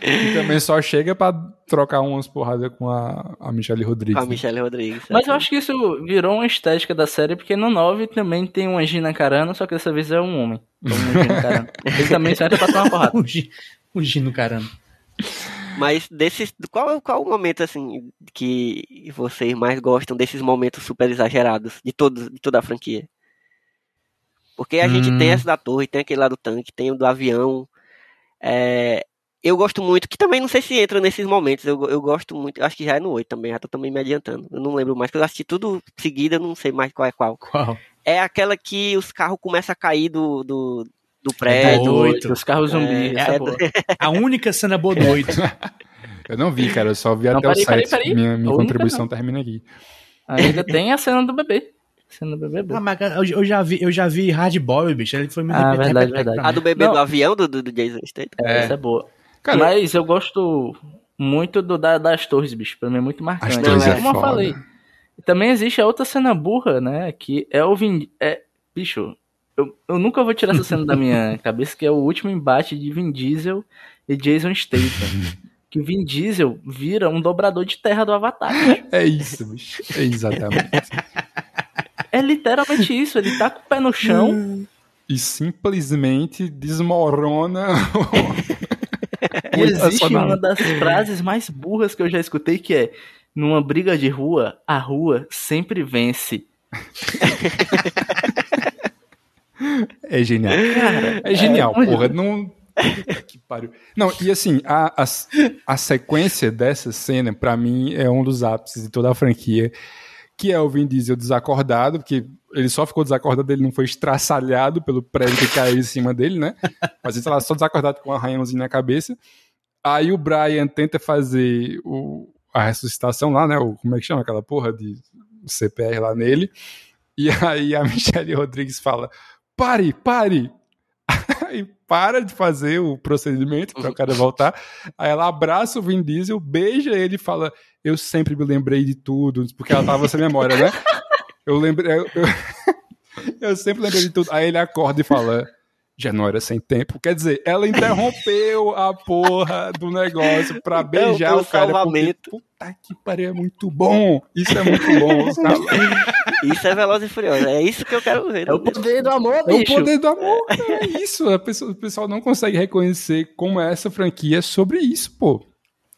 E também só chega pra trocar umas porradas com a, a Michelle Rodrigues. Com a Michelle Rodrigues. Mas eu acho que isso virou uma estética da série, porque no 9 também tem uma Gina Carano, só que dessa vez é um homem. Então, um Gina Carano. Ele também serve pra tomar uma porrada. o Gino Carano. Mas desses. Qual, qual o momento, assim, que vocês mais gostam desses momentos super exagerados de, todos, de toda a franquia? Porque a hum. gente tem essa da torre, tem aquele lá do tanque, tem o do avião. É, eu gosto muito, que também não sei se entra nesses momentos, eu, eu gosto muito, acho que já é no 8 também, já tô também me adiantando. Eu não lembro mais, porque eu assisti tudo seguida, não sei mais qual é qual. Qual? É aquela que os carros começam a cair do, do, do é prédio. É 8, os carros zumbi, é, é, é A única cena boa do 8. eu não vi, cara, eu só vi não, até o 7. Minha, minha contribuição termina aqui. Ainda tem a cena do bebê. Cena do bebê. Ah, mas eu, já vi, eu já vi Hard Boy, bicho. Ele foi muito ah, verdade, verdade. A do bebê não. do avião do, do, do Jason Statham. É. Essa é boa. Cara, Mas eu gosto muito do, da, das torres, bicho. Pra mim é muito marcante. Não, é, como eu falei. Também existe a outra cena burra, né? Que é o Vin. É, bicho, eu, eu nunca vou tirar essa cena da minha cabeça, que é o último embate de Vin Diesel e Jason Statham. que o Vin Diesel vira um dobrador de terra do Avatar. Bicho. É isso, bicho. É exatamente. é literalmente isso. Ele tá com o pé no chão. E simplesmente desmorona existe uma das frases mais burras que eu já escutei que é: numa briga de rua, a rua sempre vence. É genial. Cara, é genial, é, porra. Não. Que pariu. Não, e assim, a, a, a sequência dessa cena, para mim, é um dos ápices de toda a franquia. Que é o Vin Diesel desacordado, porque ele só ficou desacordado, ele não foi estraçalhado pelo prédio que caiu em cima dele, né? Mas ele tá lá só desacordado com um arranhãozinho na cabeça. Aí o Brian tenta fazer o, a ressuscitação lá, né? O, como é que chama aquela porra de CPR lá nele. E aí a Michelle Rodrigues fala: pare, pare! Aí para de fazer o procedimento para o cara voltar. Aí ela abraça o Vin Diesel, beija ele e fala: Eu sempre me lembrei de tudo, porque ela tava sem memória, né? Eu lembrei. Eu, eu, eu sempre lembrei de tudo. Aí ele acorda e fala: já não era sem tempo. Quer dizer, ela interrompeu a porra do negócio pra beijar é o, o cara. Salvamento. Porque, puta que pariu, é muito bom. Isso é muito bom. isso é Veloz e Furioso. É isso que eu quero ver. É o poder do amor, bicho. É o poder do amor. É isso. A pessoa, o pessoal não consegue reconhecer como é essa franquia sobre isso, pô.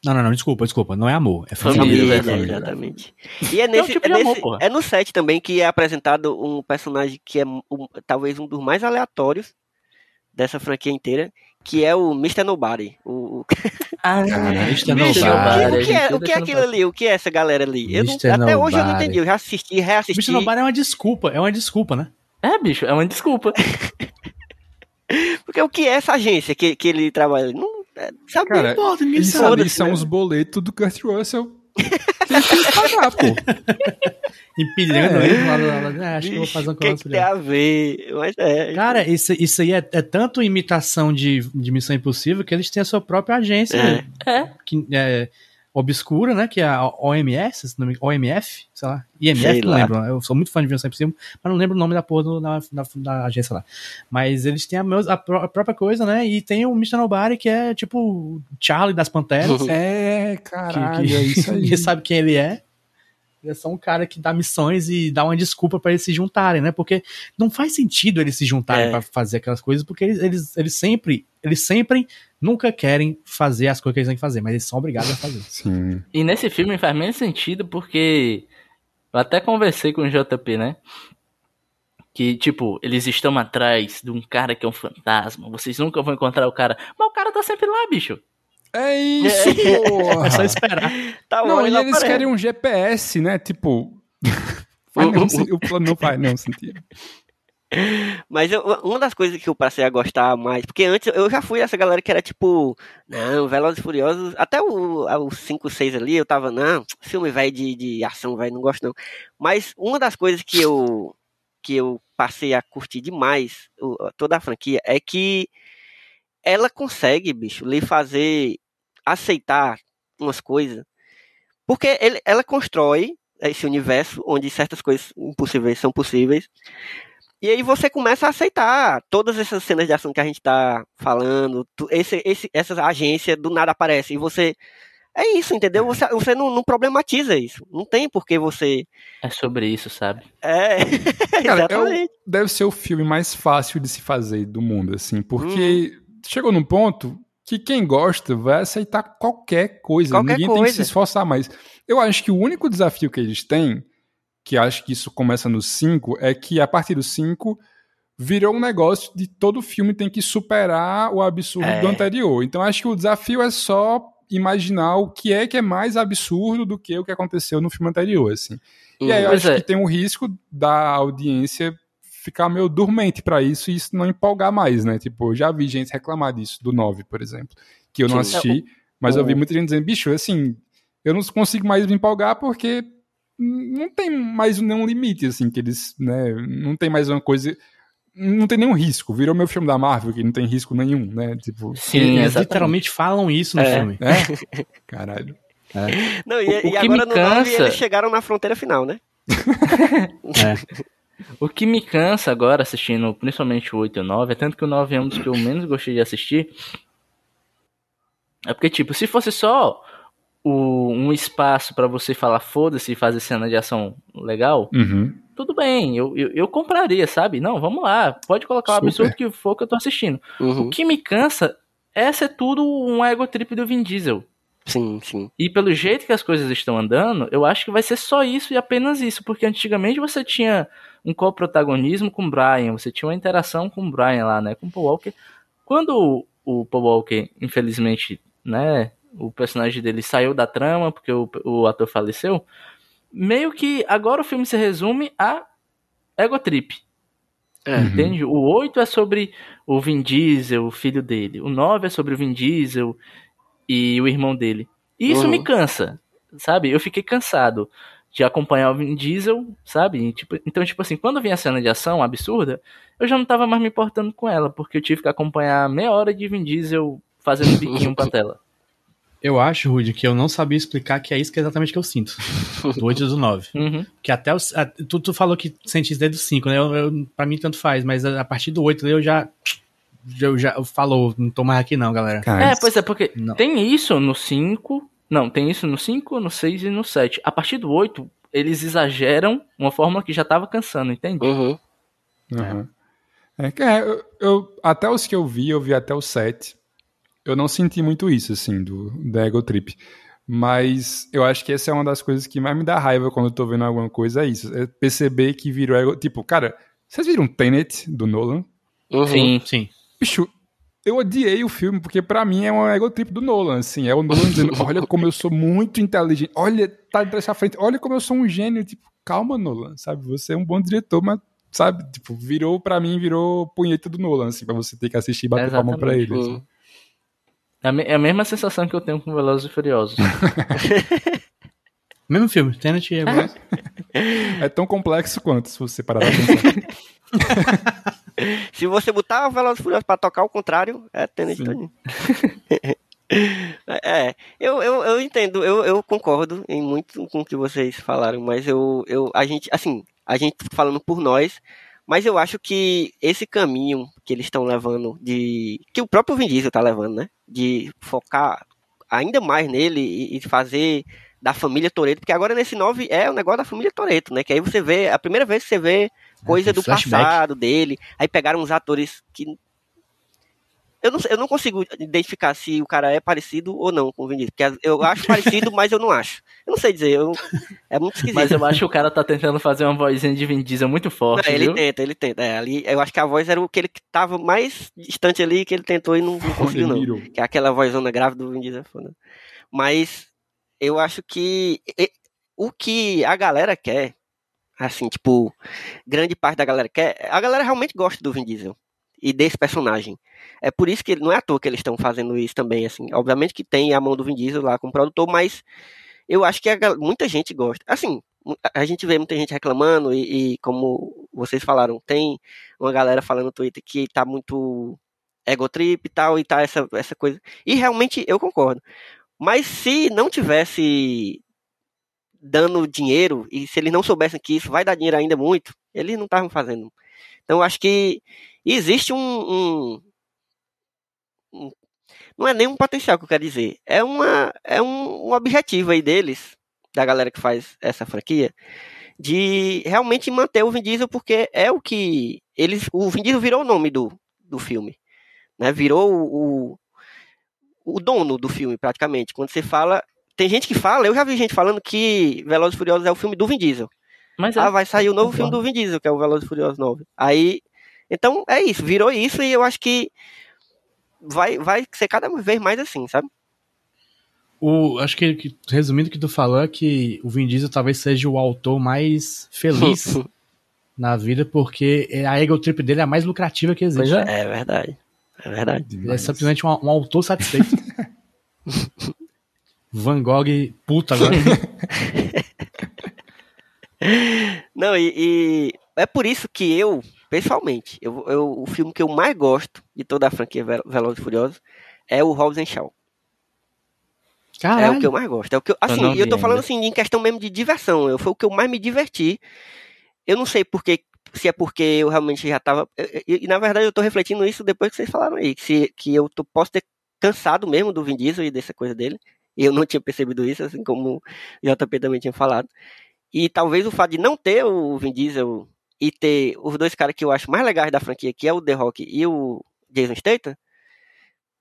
Não, não, não, desculpa, desculpa. Não é amor, é família. família, família. Exatamente. E é nesse, é, tipo é, nesse amor, é no set também que é apresentado um personagem que é um, talvez um dos mais aleatórios dessa franquia inteira, que é o Mr. Nobody. O... Ah, Mr. Nobody. O que, é, o que é aquilo ali? O que é essa galera ali? Eu não, até hoje eu não entendi. Eu já assisti, reassisti. Mr. Nobody é uma desculpa, é uma desculpa, né? É, bicho, é uma desculpa. Porque o que é essa agência que, que ele trabalha? Não, sabe? Cara, não importa, ninguém isso, sabe. Isso são os boletos do Kurt Russell. Tem que pagar, pô. Empilhando é. aí, lado, é, acho que eu vou fazer um que, que tem a ver? Mas é. Cara, isso, isso aí é, é, tanto imitação de, de Missão Impossível que eles têm a sua própria agência. É. é. Que, é obscura, né? Que é a OMS, OMF, sei lá, IMF, sei não lá. lembro. Eu sou muito fã de Missão Impossível, mas não lembro o nome da porra do, da, da, da, agência lá. Mas eles têm a, a, a, própria coisa, né? E tem o Mr. Nobody, que é tipo Charlie das Panteras. é, caralho, que, que, é isso aí. Sabe quem ele é. Ele é só um cara que dá missões e dá uma desculpa para eles se juntarem, né? Porque não faz sentido eles se juntarem é. para fazer aquelas coisas, porque eles, eles, eles sempre, eles sempre nunca querem fazer as coisas que eles têm que fazer, mas eles são obrigados a fazer. Sim. E nesse filme faz menos sentido porque eu até conversei com o JP, né? Que, tipo, eles estão atrás de um cara que é um fantasma. Vocês nunca vão encontrar o cara. Mas o cara tá sempre lá, bicho. É isso, é. porra. É só esperar. Tá não, e eles querem um GPS, né? Tipo. faz o plano não faz não sentido. Mas eu, uma das coisas que eu passei a gostar mais, porque antes eu já fui essa galera que era tipo, não, Velozes e Furiosos, até o, o 5, 6 ali, eu tava, não, filme velho de, de ação, velho, não gosto não. Mas uma das coisas que eu, que eu passei a curtir demais, toda a franquia, é que ela consegue, bicho, lhe fazer aceitar umas coisas. Porque ele, ela constrói esse universo onde certas coisas impossíveis são possíveis. E aí você começa a aceitar todas essas cenas de ação que a gente tá falando, esse, esse, essa agência do nada aparece e você é isso, entendeu? Você, você não, não, problematiza isso. Não tem por que você. É sobre isso, sabe? É. Cara, exatamente. É o, deve ser o filme mais fácil de se fazer do mundo, assim, porque hum. Chegou num ponto que quem gosta vai aceitar qualquer coisa. Qualquer Ninguém coisa. tem que se esforçar mais. Eu acho que o único desafio que eles têm, que acho que isso começa no 5, é que a partir do 5 virou um negócio de todo filme tem que superar o absurdo é. do anterior. Então acho que o desafio é só imaginar o que é que é mais absurdo do que o que aconteceu no filme anterior, assim. E aí eu acho é. que tem um risco da audiência ficar meio dormente para isso e isso não empolgar mais, né? Tipo, eu já vi gente reclamar disso, do 9, por exemplo, que eu não Sim. assisti, mas eu vi muita gente dizendo, bicho, assim, eu não consigo mais me empolgar porque não tem mais nenhum limite, assim, que eles, né, não tem mais uma coisa não tem nenhum risco. Virou meu filme da Marvel, que não tem risco nenhum, né? Tipo, Sim, eles literalmente falam isso no é. filme. É? Caralho. É. Não, e, o, o e agora no cansa... 9 eles chegaram na fronteira final, né? é. O que me cansa agora assistindo, principalmente o 8 e o 9, é tanto que o 9 é um dos que eu menos gostei de assistir. É porque, tipo, se fosse só o, um espaço para você falar foda-se e fazer cena de ação legal, uhum. tudo bem, eu, eu, eu, compraria, sabe? Não, vamos lá, pode colocar o absurdo que for que eu tô assistindo. Uhum. O que me cansa é ser tudo um ego trip do Vin Diesel. Sim, sim. E pelo jeito que as coisas estão andando, eu acho que vai ser só isso e apenas isso, porque antigamente você tinha um co-protagonismo com o Brian, você tinha uma interação com o Brian lá, né, com o Paul Walker. Quando o, Paul Walker, infelizmente, né, o personagem dele saiu da trama porque o, o ator faleceu, meio que agora o filme se resume a ego trip. É. Entende? O 8 é sobre o Vin Diesel, o filho dele. O 9 é sobre o Vin Diesel e o irmão dele. E isso uhum. me cansa, sabe? Eu fiquei cansado de acompanhar o Vin Diesel, sabe? Tipo, então, tipo assim, quando vinha a cena de ação absurda, eu já não tava mais me importando com ela, porque eu tive que acompanhar meia hora de Vin Diesel fazendo biquinho pra tela. Eu acho, Rudy, que eu não sabia explicar que é isso que é exatamente que eu sinto. Do 8 e do 9. Uhum. Que até o, a, tu, tu falou que sente isso desde o 5, né? Eu, eu, pra mim tanto faz, mas a, a partir do 8 eu já eu já falou, não tô mais aqui não, galera. é, pois é, porque não. tem isso no 5, não, tem isso no 5, no 6 e no 7. A partir do 8, eles exageram uma fórmula que já tava cansando, entende? Uhum. Uhum. É, é eu, eu, até os que eu vi, eu vi até o 7. Eu não senti muito isso, assim, do, da Ego Trip. Mas eu acho que essa é uma das coisas que mais me dá raiva quando eu tô vendo alguma coisa, é isso. É perceber que virou ego. Tipo, cara, vocês viram Tenet do Nolan? Uhum. Sim, sim. Bicho, eu odiei o filme, porque para mim é um ego trip do Nolan, assim. É o Nolan dizendo, olha como eu sou muito inteligente, olha, tá atrás da frente, olha como eu sou um gênio. Tipo, calma, Nolan, sabe? Você é um bom diretor, mas, sabe? Tipo, virou, para mim, virou punheta do Nolan, assim, pra você ter que assistir e bater palma pra ele. Assim. É a mesma sensação que eu tenho com Velozes e Furiosos. Mesmo filme, Tenet é igual. É tão complexo quanto, se você parar pra pensar. Se você botar o Velozes Furiosos pra tocar o contrário, é todinho. é, eu, eu, eu entendo, eu, eu concordo em muito com o que vocês falaram, mas eu, eu, a gente, assim, a gente falando por nós, mas eu acho que esse caminho que eles estão levando, de que o próprio Vin Diesel tá levando, né? De focar ainda mais nele e, e fazer da família Toreto, porque agora nesse 9 é o negócio da família Toreto, né? Que aí você vê, a primeira vez que você vê coisa é, do flashback. passado dele, aí pegaram uns atores que eu não, eu não consigo identificar se o cara é parecido ou não com o Vin Diesel. Porque eu acho parecido, mas eu não acho. Eu não sei dizer, eu, é muito esquisito. Mas eu acho que o cara tá tentando fazer uma vozinha de Vin Diesel muito forte. Não, ele viu? tenta, ele tenta. É, ali, eu acho que a voz era o que ele tava mais distante ali, que ele tentou e não, não conseguiu, não. Que é aquela vozona grave do Vin Diesel. É mas eu acho que o que a galera quer, assim, tipo, grande parte da galera quer, a galera realmente gosta do Vin Diesel e desse personagem. É por isso que não é à toa que eles estão fazendo isso também, assim. Obviamente que tem a mão do Vin Diesel lá como produtor, mas eu acho que a, muita gente gosta. Assim, a gente vê muita gente reclamando e, e, como vocês falaram, tem uma galera falando no Twitter que tá muito egotrip e tal, e tá essa, essa coisa. E realmente eu concordo. Mas se não tivesse dando dinheiro, e se eles não soubessem que isso vai dar dinheiro ainda muito, eles não estavam fazendo. Então acho que existe um, um, um, Não é nem um potencial que eu quero dizer. É, uma, é um, um objetivo aí deles, da galera que faz essa franquia, de realmente manter o Vin Diesel, porque é o que. Eles, o Vin Diesel virou o nome do, do filme. Né? Virou o, o dono do filme, praticamente. Quando você fala. Tem gente que fala, eu já vi gente falando que Velozes e Furiosos é o filme do Vin Diesel. Mas é. Ah, vai sair o novo filme do Vin Diesel, que é o Velozes e Furiosos 9. Aí. Então, é isso, virou isso e eu acho que vai, vai ser cada vez mais assim, sabe? O, acho que, que, resumindo o que tu falou, é que o Vin Diesel talvez seja o autor mais feliz na vida, porque a ego trip dele é a mais lucrativa que existe. É, é verdade. É verdade. Ele é simplesmente um, um autor satisfeito. Van Gogh, puta agora. Não, e, e, é por isso que eu, pessoalmente, eu, eu, o filme que eu mais gosto de toda a franquia Velozes e Furiosos é o Hobbs and Shaw. Caralho. É o que eu mais gosto. É o que eu, assim, eu, eu tô falando assim em questão mesmo de diversão. Eu, foi o que eu mais me diverti. Eu não sei porque se é porque eu realmente já tava. E, e, na verdade eu tô refletindo isso depois que vocês falaram aí. Se, que eu tô, posso ter cansado mesmo do Vin Diesel e dessa coisa dele. Eu não tinha percebido isso, assim como o JP também tinha falado. E talvez o fato de não ter o Vin Diesel e ter os dois caras que eu acho mais legais da franquia, que é o The Rock e o Jason Statham,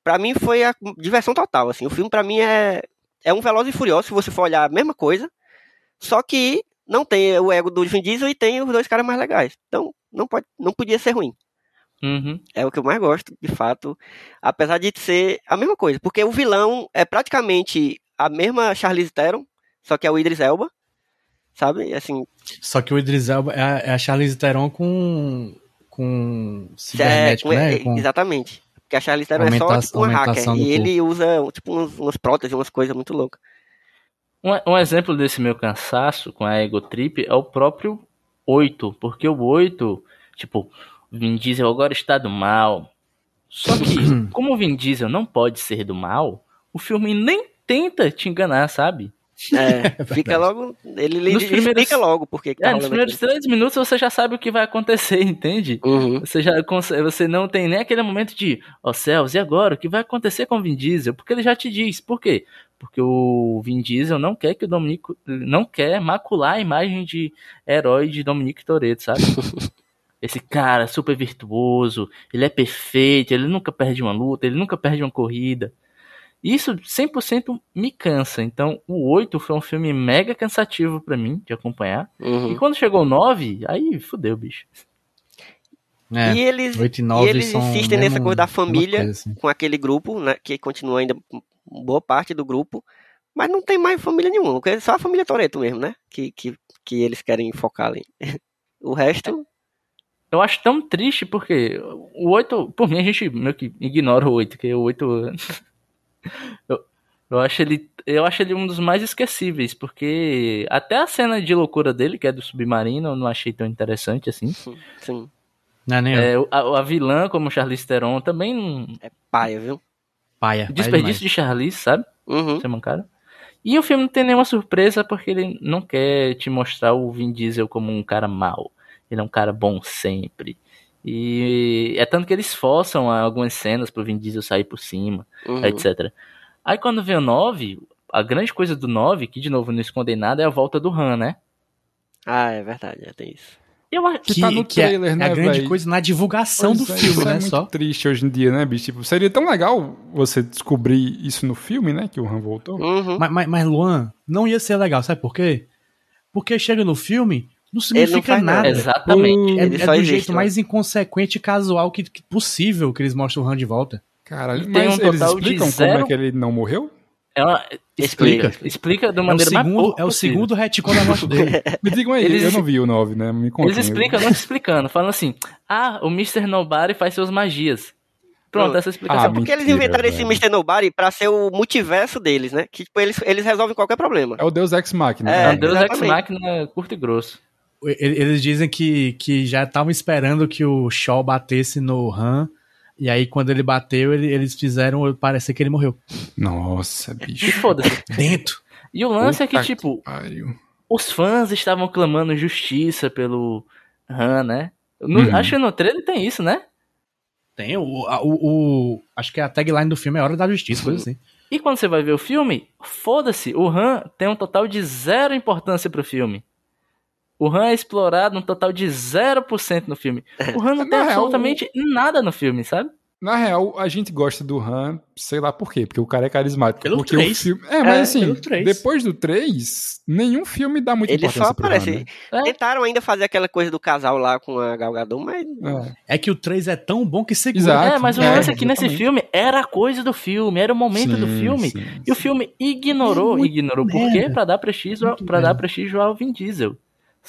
para mim foi a diversão total, assim. O filme para mim é é um Veloz e Furioso, se você for olhar a mesma coisa, só que não tem o ego do Vin Diesel e tem os dois caras mais legais. Então, não, pode, não podia ser ruim. Uhum. É o que eu mais gosto, de fato. Apesar de ser a mesma coisa. Porque o vilão é praticamente a mesma Charlize Theron, só que é o Idris Elba. Sabe? Assim. Só que o Idris Elba é a, é a Charlize Theron com. com. cibernético, é, né? Com... Exatamente. Porque a Charlize Theron é só tipo, uma hacker. E ele usa tipo uns, umas próteses, umas coisas muito loucas. Um, um exemplo desse meu cansaço com a Ego Trip é o próprio 8, porque o 8, tipo, Vin Diesel agora está do mal. Só que, como o Vin Diesel não pode ser do mal, o filme nem tenta te enganar, sabe? É, é fica logo. Ele, ele primeiros, explica logo porque tá é, nos primeiros aqui. três minutos você já sabe o que vai acontecer, entende? Uhum. Você já você não tem nem aquele momento de, ó oh, céus, e agora? O que vai acontecer com o Vin Diesel? Porque ele já te diz. Por quê? Porque o Vin Diesel não quer que o Dominico. não quer macular a imagem de herói de Dominique Toretto, sabe? Esse cara super virtuoso, ele é perfeito, ele nunca perde uma luta, ele nunca perde uma corrida. Isso 100% me cansa. Então, o 8 foi um filme mega cansativo para mim de acompanhar. Uhum. E quando chegou o 9, aí fudeu, bicho. É, e eles, 8 e, 9 e eles insistem nessa coisa da família coisa, assim. com aquele grupo, né, que continua ainda boa parte do grupo, mas não tem mais família nenhuma, é só a família Toreto mesmo, né, que, que, que eles querem focar ali. o resto... Eu acho tão triste porque o 8, por mim a gente meio que ignora o 8, que o 8 Eu, eu acho ele, eu acho ele um dos mais esquecíveis, porque até a cena de loucura dele, que é do submarino, eu não achei tão interessante assim. Sim. Não, é nem é, a, a, vilã, como Charlize Theron, também não... É paia, viu? Paia. Desperdício paia de Charlize, sabe? Uhum. Você é cara. E o filme não tem nenhuma surpresa porque ele não quer te mostrar o Vin Diesel como um cara mau. Ele é um cara bom sempre. E é tanto que eles forçam algumas cenas pro Vin Diesel sair por cima, uhum. etc. Aí quando vem o 9, a grande coisa do 9, que de novo não esconde nada, é a volta do Han, né? Ah, é verdade, é, tem isso. Eu acho que, tá no que é trailer, é, né, é a grande véio? coisa na divulgação pois do é, filme, isso né? É muito só. triste hoje em dia, né, bicho? Tipo, seria tão legal você descobrir isso no filme, né? Que o Han voltou. Uhum. Mas, mas, mas, Luan, não ia ser legal, sabe por quê? Porque chega no filme, não significa não nada. Exatamente. É, é do existe, jeito né? mais inconsequente e casual que, que, possível que eles mostram o Han de volta. Caralho, mas um eles explicam como é que ele não morreu? É uma, explica, explica de uma maneira é segundo, mais É o segundo retcon da morte dele. Me digam aí, eles, eu não vi o 9, né? Me contem. Eles explicam, não te explicando, falando assim, ah, o Mr. Nobody faz suas magias. Pronto, essa explicação. Ah, Porque mentira, eles inventaram velho. esse Mr. Nobody pra ser o multiverso deles, né? Que tipo, eles, eles resolvem qualquer problema. É o Deus Ex Machina. É, é o Deus Ex Machina curto e grosso. Eles dizem que, que já estavam esperando que o Shaw batesse no Han e aí, quando ele bateu, ele, eles fizeram parecer que ele morreu. Nossa, bicho. E foda-se. Dentro. E o lance Puta é que, tipo, que os fãs estavam clamando justiça pelo Han, né? No, uhum. Acho que no trailer tem isso, né? Tem, o, o, o, Acho que a tagline do filme é Hora da Justiça, coisa assim. E quando você vai ver o filme, foda-se, o Han tem um total de zero importância pro filme. O Han é explorado um total de 0% no filme. O Han não tem real, absolutamente nada no filme, sabe? Na real, a gente gosta do Han, sei lá por quê, porque o cara é carismático. Pelo porque 3. O filme... É, mas é, assim, depois do 3, nenhum filme dá muita Ele importância só aparece. Han, né? Tentaram ainda fazer aquela coisa do casal lá com a Galgador, mas... É. é. que o 3 é tão bom que segura. Exato, é, mas o é, lance é que nesse filme era a coisa do filme, era o momento sim, do filme. Sim, e o filme ignorou, é ignorou por quê? Pra dar prestígio, pra dar prestígio ao Vin Diesel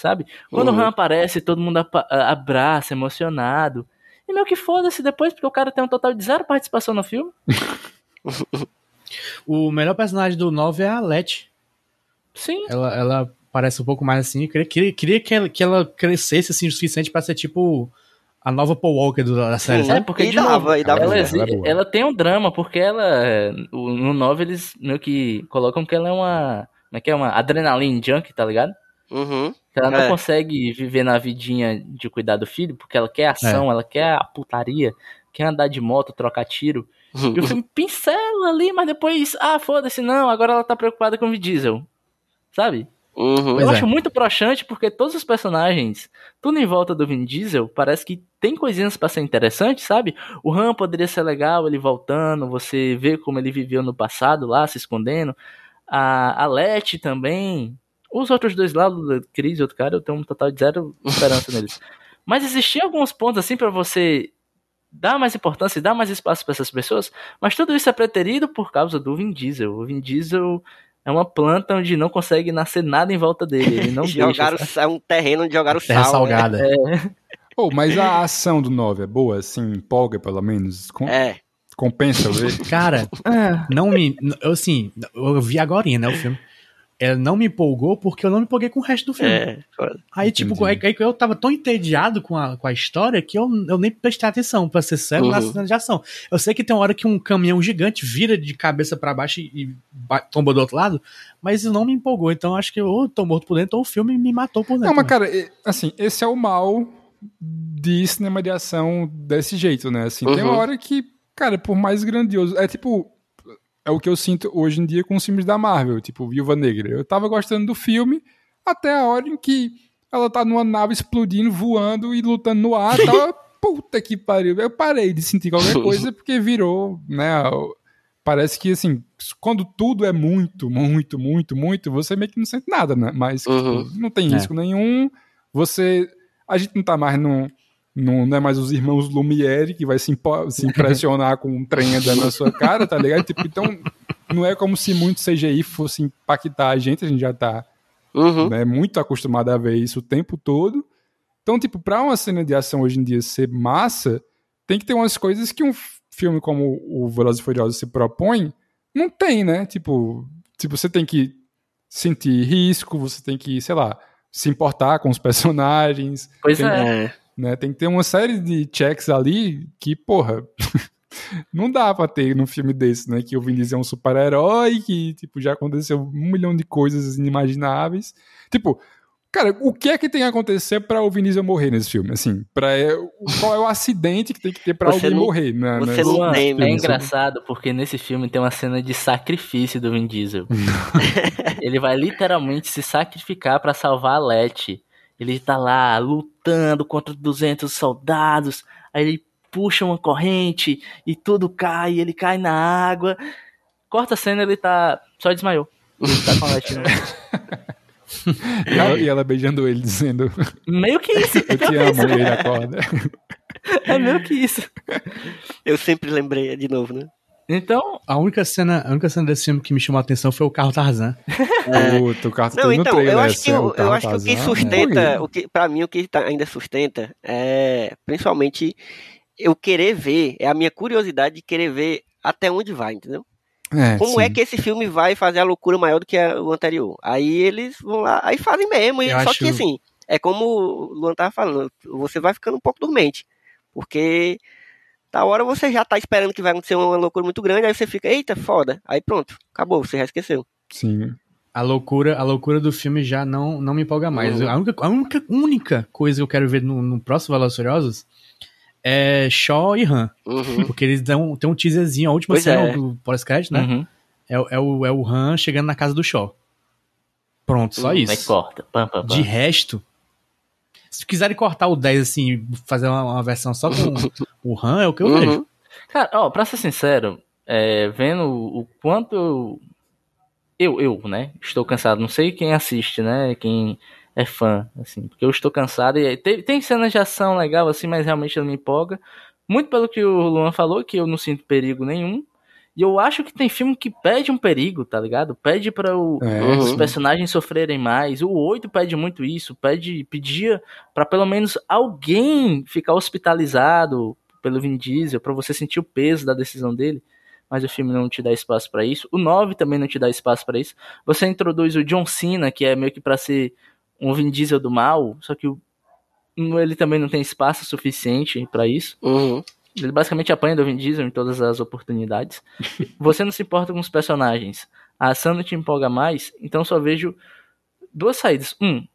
sabe? Quando uhum. o Han aparece, todo mundo abraça, emocionado. E meio que foda-se depois, porque o cara tem um total de zero participação no filme. o melhor personagem do 9 é a Letty. Sim. Ela, ela parece um pouco mais assim. Queria, queria, queria que, ela, que ela crescesse assim o suficiente para ser tipo a nova Paul Walker da série. É, porque de dava, novo, dava ela, ela, é ela, tem um drama, porque ela. No 9 eles meio que colocam que ela é uma. Como é que é? Uma adrenaline junk, tá ligado? Uhum. Ela não é. consegue viver na vidinha de cuidar do filho, porque ela quer ação, é. ela quer a putaria, quer andar de moto, trocar tiro. E o filme pincela ali, mas depois, ah, foda-se, não, agora ela tá preocupada com o Vin Diesel. Sabe? Uhum. Eu acho é. muito broxante porque todos os personagens, tudo em volta do Vin Diesel, parece que tem coisinhas para ser interessante, sabe? O Han poderia ser legal, ele voltando, você vê como ele viveu no passado lá, se escondendo. A, a Letty também, os outros dois lá, o Chris e outro cara, eu tenho um total de zero esperança neles. Mas existiam alguns pontos assim para você dar mais importância e dar mais espaço para essas pessoas, mas tudo isso é preterido por causa do Vin Diesel. O Vin Diesel é uma planta onde não consegue nascer nada em volta dele. Ele não jogaram, deixa, É um terreno onde jogaram Terra sal. Né? salgada. Né? É. Oh, mas a ação do 9 é boa, assim, empolga pelo menos? Com... É. Compensa ver? Cara, não me. Eu, assim, eu vi agora, né, o filme ela não me empolgou porque eu não me empolguei com o resto do filme. É, aí, tipo, aí, aí, eu tava tão entediado com a, com a história que eu, eu nem prestei atenção, pra ser sério, uhum. na cena de ação. Eu sei que tem uma hora que um caminhão gigante vira de cabeça para baixo e, e tomba do outro lado, mas não me empolgou. Então acho que ou tô morto por dentro ou o filme me matou por dentro. Não, mas cara, assim, esse é o mal de cinema de ação desse jeito, né? Assim, uhum. tem uma uhum. hora que, cara, por mais grandioso. É tipo é o que eu sinto hoje em dia com os filmes da Marvel, tipo Viúva Negra. Eu tava gostando do filme até a hora em que ela tá numa nave explodindo, voando e lutando no ar, tava, puta que pariu. Eu parei de sentir qualquer coisa porque virou, né, parece que assim, quando tudo é muito, muito, muito, muito, você meio que não sente nada, né? Mas uhum. tipo, não tem é. risco é. nenhum. Você a gente não tá mais num não, não é mais os irmãos Lumière que vai se, se impressionar com um trem andando na sua cara, tá ligado? Tipo, então, não é como se muito CGI fosse impactar a gente, a gente já tá uhum. né, muito acostumado a ver isso o tempo todo. Então, tipo, pra uma cena de ação hoje em dia ser massa, tem que ter umas coisas que um filme como o Velozes e Furiosos se propõe não tem, né? Tipo, tipo, você tem que sentir risco, você tem que, sei lá, se importar com os personagens. Pois tem, é. Né, tem que ter uma série de checks ali que, porra, não dá pra ter num filme desse, né? Que o Vin Diesel é um super-herói, que, tipo, já aconteceu um milhão de coisas inimagináveis. Tipo, Cara, o que é que tem que acontecer pra o Vinícius morrer nesse filme? Assim, pra, qual é o acidente que tem que ter pra você alguém não, morrer? Né, você não tem, é engraçado porque nesse filme tem uma cena de sacrifício do Vin Diesel. ele vai literalmente se sacrificar para salvar a Letty. Ele tá lá lutando contra 200 soldados, aí ele puxa uma corrente e tudo cai, ele cai na água. Corta a cena, ele tá. Só desmaiou. Ele tá com a e, ela, e, ela, beijando ele, dizendo: Meio que isso. Eu te amo, ele acorda. É meio que isso. Eu sempre lembrei de novo, né? Então, a única cena, a única cena desse filme que me chamou a atenção foi o carro Tarzan. É. o carro Não, então, trailer, eu acho que, o, eu acho que o que sustenta, é. o que para mim o que tá, ainda sustenta é principalmente eu querer ver, é a minha curiosidade de querer ver até onde vai, entendeu? É, Como é sim. é que esse filme vai fazer a loucura maior do que o anterior? Aí eles vão lá, aí fazem mesmo. E, só acho... que assim, é como o Luan tava falando, você vai ficando um pouco dormente. Porque da hora você já tá esperando que vai acontecer uma loucura muito grande, aí você fica, eita, foda. Aí pronto, acabou, você já esqueceu. Sim. A loucura, a loucura do filme já não, não me empolga mais. Uhum. A, única, a única, única coisa que eu quero ver no, no próximo Velozes Furiosos é Shaw e Han. Uhum. Porque eles dão tem um teaserzinho, a última pois cena é. do pós-crédito, né? Uhum. É, é, o, é o Han chegando na casa do Shaw. Pronto, só uhum, isso. Aí corta. Pam, pam, pam. De resto, se quiserem cortar o 10 assim, fazer uma, uma versão só com o Han, é o que eu vejo. Uhum. Cara, ó, pra ser sincero, é, vendo o quanto eu, eu, né, estou cansado. Não sei quem assiste, né, quem é fã, assim, porque eu estou cansado. E tem, tem cenas de ação legal, assim, mas realmente não me empolga. Muito pelo que o Luan falou, que eu não sinto perigo nenhum. E eu acho que tem filme que pede um perigo, tá ligado? Pede para é, os personagens sofrerem mais. O 8 pede muito isso, pede pedia para pelo menos alguém ficar hospitalizado pelo Vin Diesel, para você sentir o peso da decisão dele. Mas o filme não te dá espaço para isso. O 9 também não te dá espaço para isso. Você introduz o John Cena, que é meio que para ser um Vin Diesel do mal, só que o, ele também não tem espaço suficiente para isso. Uhum. Ele basicamente apanha do Vin Diesel em todas as oportunidades. Você não se importa com os personagens. A ação não te empolga mais, então só vejo duas saídas. Um,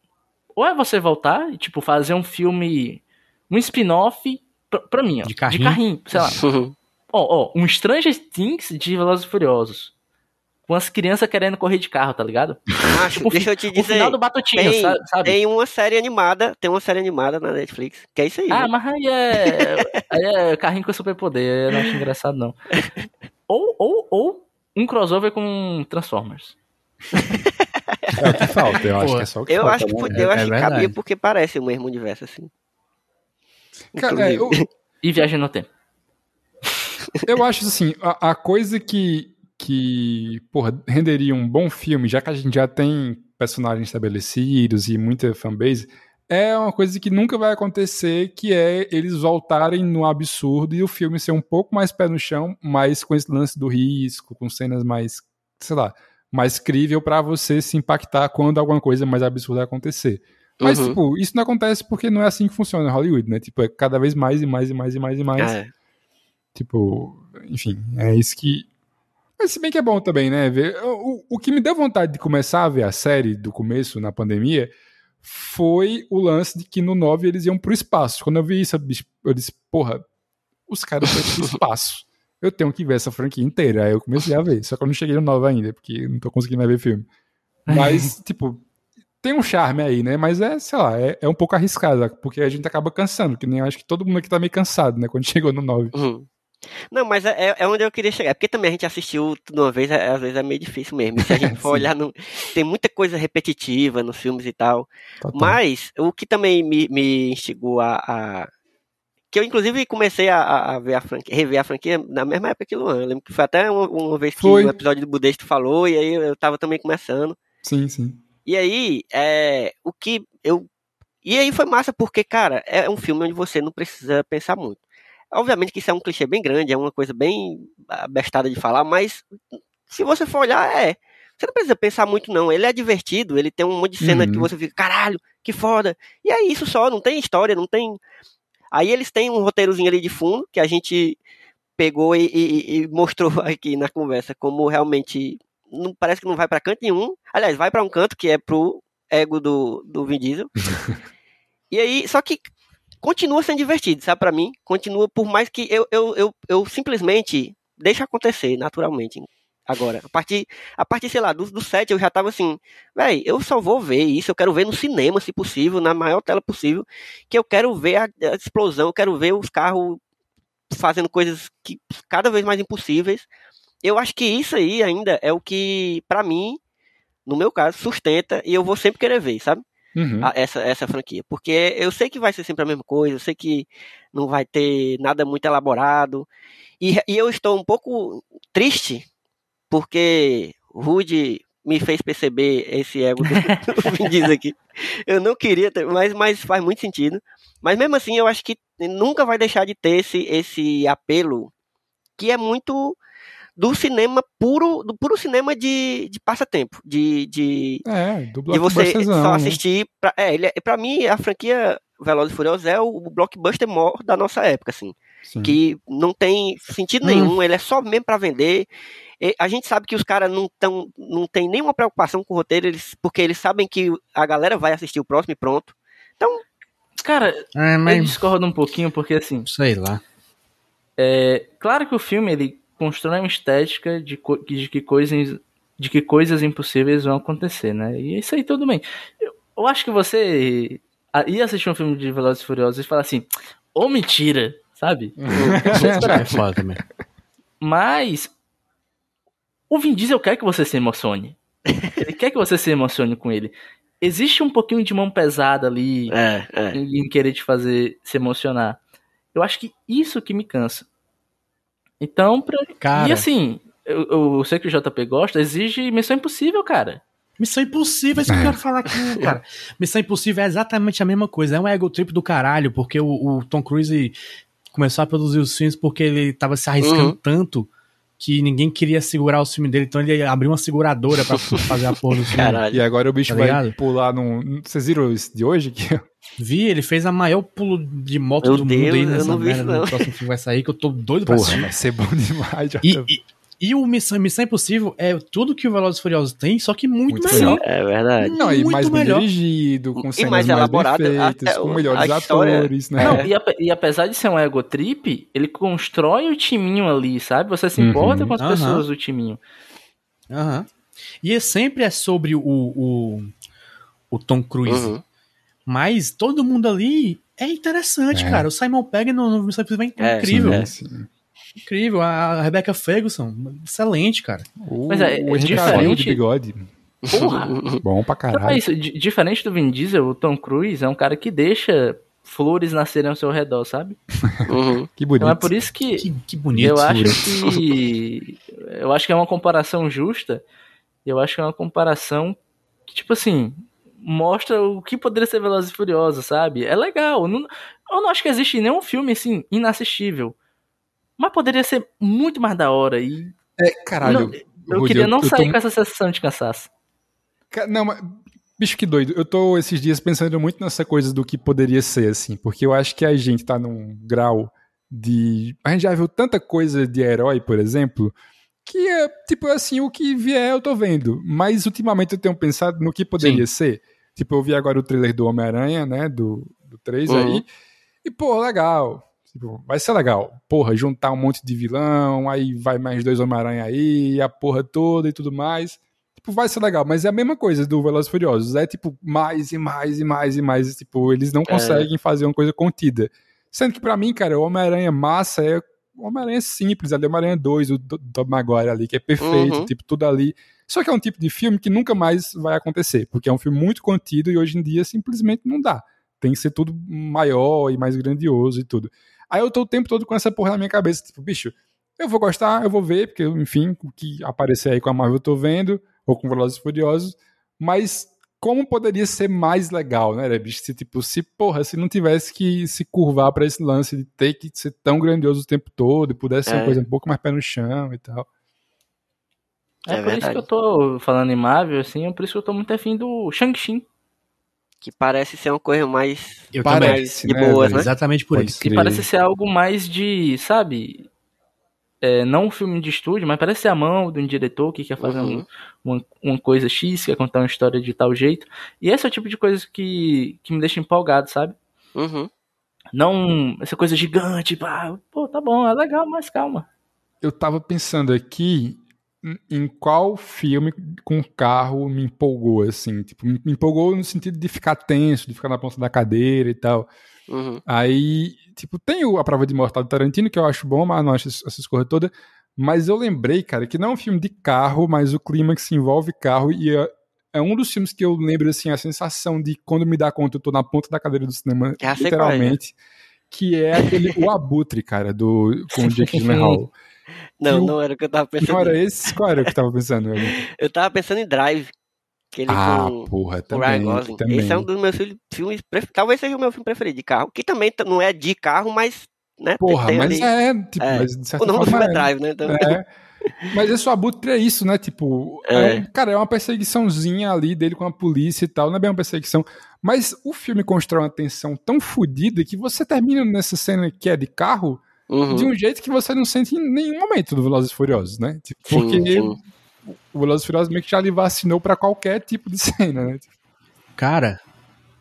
ou é você voltar e, tipo, fazer um filme, um spin-off pra, pra mim, ó. De carrinho. De carrinho, sei lá. Ó, ó, um Stranger Things de Velozes e Furiosos com as crianças querendo correr de carro, tá ligado? Acho, tipo, deixa eu te dizer. O final do Batutinho, tem, sabe? Tem uma série animada, tem uma série animada na Netflix, que é isso aí. Ah, mas aí é, aí é carrinho com superpoder, eu não acho engraçado não. Ou, ou, ou um crossover com Transformers. É o que falta, eu acho que é só o que eu falta. Acho que, né? Eu é, acho que cabia porque parece o mesmo universo, assim. Cara, eu... E viagem no tempo. Eu acho assim, a, a coisa que, que, porra, renderia um bom filme, já que a gente já tem personagens estabelecidos e muita fanbase, é uma coisa que nunca vai acontecer, que é eles voltarem no absurdo e o filme ser um pouco mais pé no chão, mas com esse lance do risco, com cenas mais, sei lá, mais crível para você se impactar quando alguma coisa mais absurda acontecer. Mas, uhum. tipo, isso não acontece porque não é assim que funciona em Hollywood, né? Tipo, é cada vez mais e mais e mais e mais e mais. É. Tipo, enfim, é isso que mas se bem que é bom também, né? Ver, o, o que me deu vontade de começar a ver a série do começo, na pandemia, foi o lance de que no 9 eles iam pro espaço. Quando eu vi isso, eu disse, porra, os caras foram pro espaço. Eu tenho que ver essa franquia inteira. Aí eu comecei a ver. Só que eu não cheguei no 9 ainda, porque não tô conseguindo mais ver filme. Mas, tipo, tem um charme aí, né? Mas é, sei lá, é, é um pouco arriscado, porque a gente acaba cansando, que nem eu acho que todo mundo aqui tá meio cansado, né? Quando chegou no 9. Uhum. Não, mas é, é, onde eu queria chegar. Porque também a gente assistiu tudo uma vez, é, às vezes é meio difícil mesmo. Se a gente for olhar, no, tem muita coisa repetitiva nos filmes e tal. Total. Mas o que também me, me instigou a, a, Que eu, inclusive, comecei a, a ver a franquia, rever a franquia na mesma época que Luan. Eu lembro que foi até uma, uma vez que o um episódio do Budesto falou, e aí eu tava também começando. Sim, sim. E aí, é, o que eu. E aí foi massa, porque, cara, é um filme onde você não precisa pensar muito. Obviamente que isso é um clichê bem grande, é uma coisa bem abestada de falar, mas se você for olhar, é. Você não precisa pensar muito, não. Ele é divertido, ele tem um monte de cena uhum. que você fica, caralho, que foda. E é isso só, não tem história, não tem. Aí eles têm um roteirozinho ali de fundo que a gente pegou e, e, e mostrou aqui na conversa como realmente não parece que não vai para canto nenhum. Aliás, vai para um canto que é pro ego do, do Vin Diesel. e aí, só que continua sendo divertido, sabe, para mim. Continua, por mais que eu, eu, eu, eu simplesmente deixo acontecer naturalmente. Agora, a partir, a partir sei lá, do, do 7 eu já tava assim, velho, eu só vou ver isso, eu quero ver no cinema, se possível, na maior tela possível, que eu quero ver a, a explosão, eu quero ver os carros fazendo coisas que cada vez mais impossíveis. Eu acho que isso aí ainda é o que, para mim, no meu caso, sustenta e eu vou sempre querer ver, sabe? Uhum. A, essa, essa franquia. Porque eu sei que vai ser sempre a mesma coisa, eu sei que não vai ter nada muito elaborado. E, e eu estou um pouco triste porque Rude me fez perceber esse ego do, do Vin Diesel aqui. Eu não queria ter, mas, mas faz muito sentido. Mas mesmo assim, eu acho que nunca vai deixar de ter esse, esse apelo que é muito do cinema puro, do puro cinema de, de passatempo, de, de, é, do de você só assistir. Pra, é, ele, é, pra mim, a franquia Velozes e Furiosos é o blockbuster maior da nossa época, assim. Sim. Que não tem sentido hum. nenhum, ele é só mesmo para vender. E a gente sabe que os caras não, tão, não tem nenhuma preocupação com o roteiro, eles, porque eles sabem que a galera vai assistir o próximo e pronto. Então. Cara, é, mas... eu discordo um pouquinho, porque assim. Sei lá. É, claro que o filme ele constrói uma estética de, de, que coisas, de que coisas impossíveis vão acontecer, né? E isso aí tudo bem. Eu, eu acho que você ia assistir um filme de Velozes e Furiosos e falar assim, ô oh, mentira, sabe? é foda. Mas o Vin Diesel quer que você se emocione. Ele quer que você se emocione com ele. Existe um pouquinho de mão pesada ali é, é. Em, em, querer te fazer se emocionar. Eu acho que isso que me cansa. Então, pra... cara. E assim, eu, eu sei que o JP gosta, exige Missão Impossível, cara. Missão Impossível, é isso que eu quero falar aqui, cara. Missão Impossível é exatamente a mesma coisa. É um ego trip do caralho, porque o, o Tom Cruise começou a produzir os filmes porque ele tava se arriscando uhum. tanto que ninguém queria segurar o filme dele, então ele abriu uma seguradora para fazer a porra do filme. Caralho. E agora o bicho tá vai pular num. Vocês viram esse de hoje? Que... Vi, ele fez a maior pulo de moto Meu do Deus, mundo aí nessa merda. No próximo filme vai sair, que eu tô doido pra assistir. Vai ser bom demais. E, e, e o Missão, Missão Impossível é tudo que o Velozes e Furiosos tem, só que muito, muito melhor. É verdade. Não, e mais melhor. bem dirigido, com cenas mais, mais elaborado, feitas, com melhores atores, né? Não, e, e, apesar de ser um ego trip, ele constrói o timinho ali, sabe? Você se importa uhum. com as uhum. pessoas do timinho. Aham. Uhum. E é sempre é sobre o, o, o Tom Cruise. Uhum. Mas todo mundo ali é interessante, é. cara. O Simon Pegg no, no Missão Impossível é incrível. É, sim, sim. Incrível. A Rebecca Ferguson, excelente, cara. O, Mas é, o diferente... de bigode. Porra! Bom pra caralho. Então é isso, diferente do Vin Diesel, o Tom Cruise é um cara que deixa flores nascerem ao seu redor, sabe? Uhum. que bonito. Então é por isso que, que, que bonito, eu acho que eu acho que é uma comparação justa. Eu acho que é uma comparação que tipo assim mostra o que poderia ser Velozes e Furiosos, sabe? É legal. Eu não, eu não acho que existe nenhum filme assim inassistível. Mas poderia ser muito mais da hora. E... É, caralho. Não, eu Rudy, queria não eu, sair tô... com essa sensação de cansaço. Não, mas. Bicho, que doido. Eu tô esses dias pensando muito nessa coisa do que poderia ser, assim. Porque eu acho que a gente tá num grau de. A gente já viu tanta coisa de herói, por exemplo, que é, tipo, assim, o que vier eu tô vendo. Mas ultimamente eu tenho pensado no que poderia Sim. ser. Tipo, eu vi agora o trailer do Homem-Aranha, né? Do, do 3 uhum. aí. E, pô, legal. Tipo, vai ser legal. Porra, juntar um monte de vilão, aí vai mais dois Homem-Aranha aí, a porra toda e tudo mais. Tipo, vai ser legal, mas é a mesma coisa do Velozes Furiosos. É tipo, mais e mais e mais e mais. Tipo, eles não é. conseguem é. fazer uma coisa contida. Sendo que para mim, cara, o Homem-Aranha massa é o Homem-Aranha simples ali, o Homem-Aranha 2, o Tom Maguire ali, que é perfeito, uhum. tipo, tudo ali. Só que é um tipo de filme que nunca mais vai acontecer, porque é um filme muito contido e hoje em dia simplesmente não dá. Tem que ser tudo maior e mais grandioso e tudo. Aí eu tô o tempo todo com essa porra na minha cabeça, tipo, bicho, eu vou gostar, eu vou ver, porque, enfim, o que aparecer aí com a Marvel eu tô vendo, ou com Velozes e Furiosos, mas como poderia ser mais legal, né, bicho? Se, tipo, se, porra, se não tivesse que se curvar para esse lance de ter que ser tão grandioso o tempo todo, e pudesse ser uma é. coisa um pouco mais pé no chão e tal. É, é por isso que eu tô falando em Marvel, assim, é por isso que eu tô muito afim do Shang-Chi. Que parece ser uma coisa mais, eu parece, de né, boas, né? Exatamente por Pode isso. E parece ser algo mais de, sabe, é, não um filme de estúdio, mas parece ser a mão de um diretor que quer fazer uhum. um, uma, uma, coisa X, quer contar uma história de tal jeito. E esse é o tipo de coisa que, que me deixa empolgado, sabe? Uhum. Não essa coisa gigante, pá, pô, tá bom, é legal, mas calma. Eu tava pensando aqui em qual filme com carro me empolgou, assim. Tipo, me empolgou no sentido de ficar tenso, de ficar na ponta da cadeira e tal. Uhum. Aí, tipo, tem A Prova de Mortal do Tarantino, que eu acho bom, mas não acho essas coisas todas. Mas eu lembrei, cara, que não é um filme de carro, mas o clima que se envolve carro e é, é, um dos filmes que eu lembro, assim, a sensação de quando me dá conta, eu tô na ponta da cadeira do cinema, é literalmente, que é aquele O Abutre, cara, do, com o Jake Gyllenhaal. Não, não era o que eu tava pensando. Não era esse? Qual era o que eu tava pensando? eu tava pensando em Drive. Aquele ah, com, porra, também, também. Esse é um dos meus filmes preferidos. Talvez seja o meu filme preferido de carro. Que também não é de carro, mas. Né, porra, mas ali... é. Tipo, é. Mas, o nome do filme é, é Drive, né? Então... É. Mas esse abutre é isso, né? Tipo, é. É, cara, é uma perseguiçãozinha ali dele com a polícia e tal. Não é bem uma perseguição. Mas o filme constrói uma tensão tão fodida que você termina nessa cena que é de carro uhum. de um jeito que você não sente em nenhum momento do Velozes e Furiosos, né? Tipo, sim, porque sim. o Velozes e Furiosos meio que já lhe vacinou para qualquer tipo de cena, né? Cara,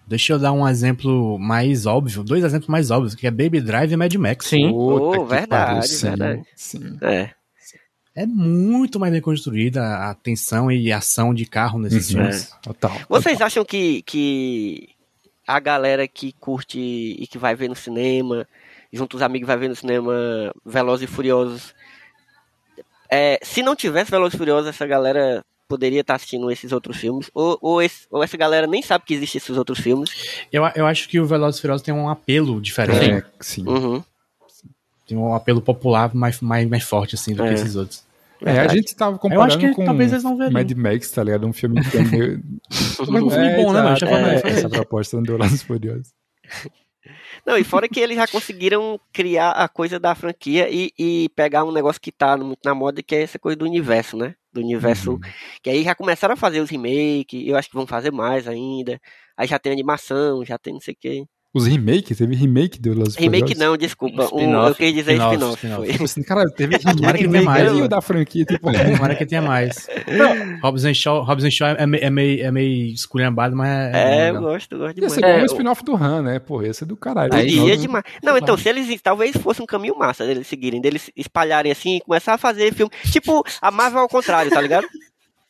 deixa eu dar um exemplo mais óbvio, dois exemplos mais óbvios, que é Baby Drive e Mad Max. Sim, oh, verdade, sim, verdade. Sim. É. É muito mais bem construída a tensão e a ação de carro nesses uhum. filmes. É. Total. Vocês total. acham que, que a galera que curte e que vai ver no cinema junto os amigos vai ver no cinema Velozes e Furiosos. É, se não tivesse Velozes e Furiosos, essa galera poderia estar assistindo esses outros filmes, ou, ou, esse, ou, essa galera nem sabe que existem esses outros filmes. Eu, eu acho que o Velozes e Furiosos tem um apelo diferente. É, sim. Uhum. Tem um apelo popular mais, mais, mais forte, assim, do é. que esses outros. É, a gente tava comparando que, com Mad Max, tá ligado? Um filme que é meio... um filme bom, né, mano? É, essa proposta do Velozes e Furiosos. Não, e fora que eles já conseguiram criar a coisa da franquia e, e pegar um negócio que tá muito na moda, que é essa coisa do universo, né? Do universo. Uhum. Que aí já começaram a fazer os remakes, eu acho que vão fazer mais ainda. Aí já tem animação, já tem não sei o quê. Os remakes? Teve remake do Los Remake não, desculpa. Um, eu queria dizer spin-off. Spin spin assim, cara, teve Tomara que tenha mais. da franquia, tipo. Tomara que tenha mais. Robson Shaw, Robson Shaw é, meio, é meio, é meio esculhambado, mas é. É, eu gosto, eu gosto demais. Ia ser é, um spin-off do Han, né? Pô, esse é do caralho. Aí ia demais. Não, então, se eles. Talvez fosse um caminho massa deles seguirem, deles espalharem assim e começar a fazer filme. Tipo, a Marvel ao contrário, tá ligado?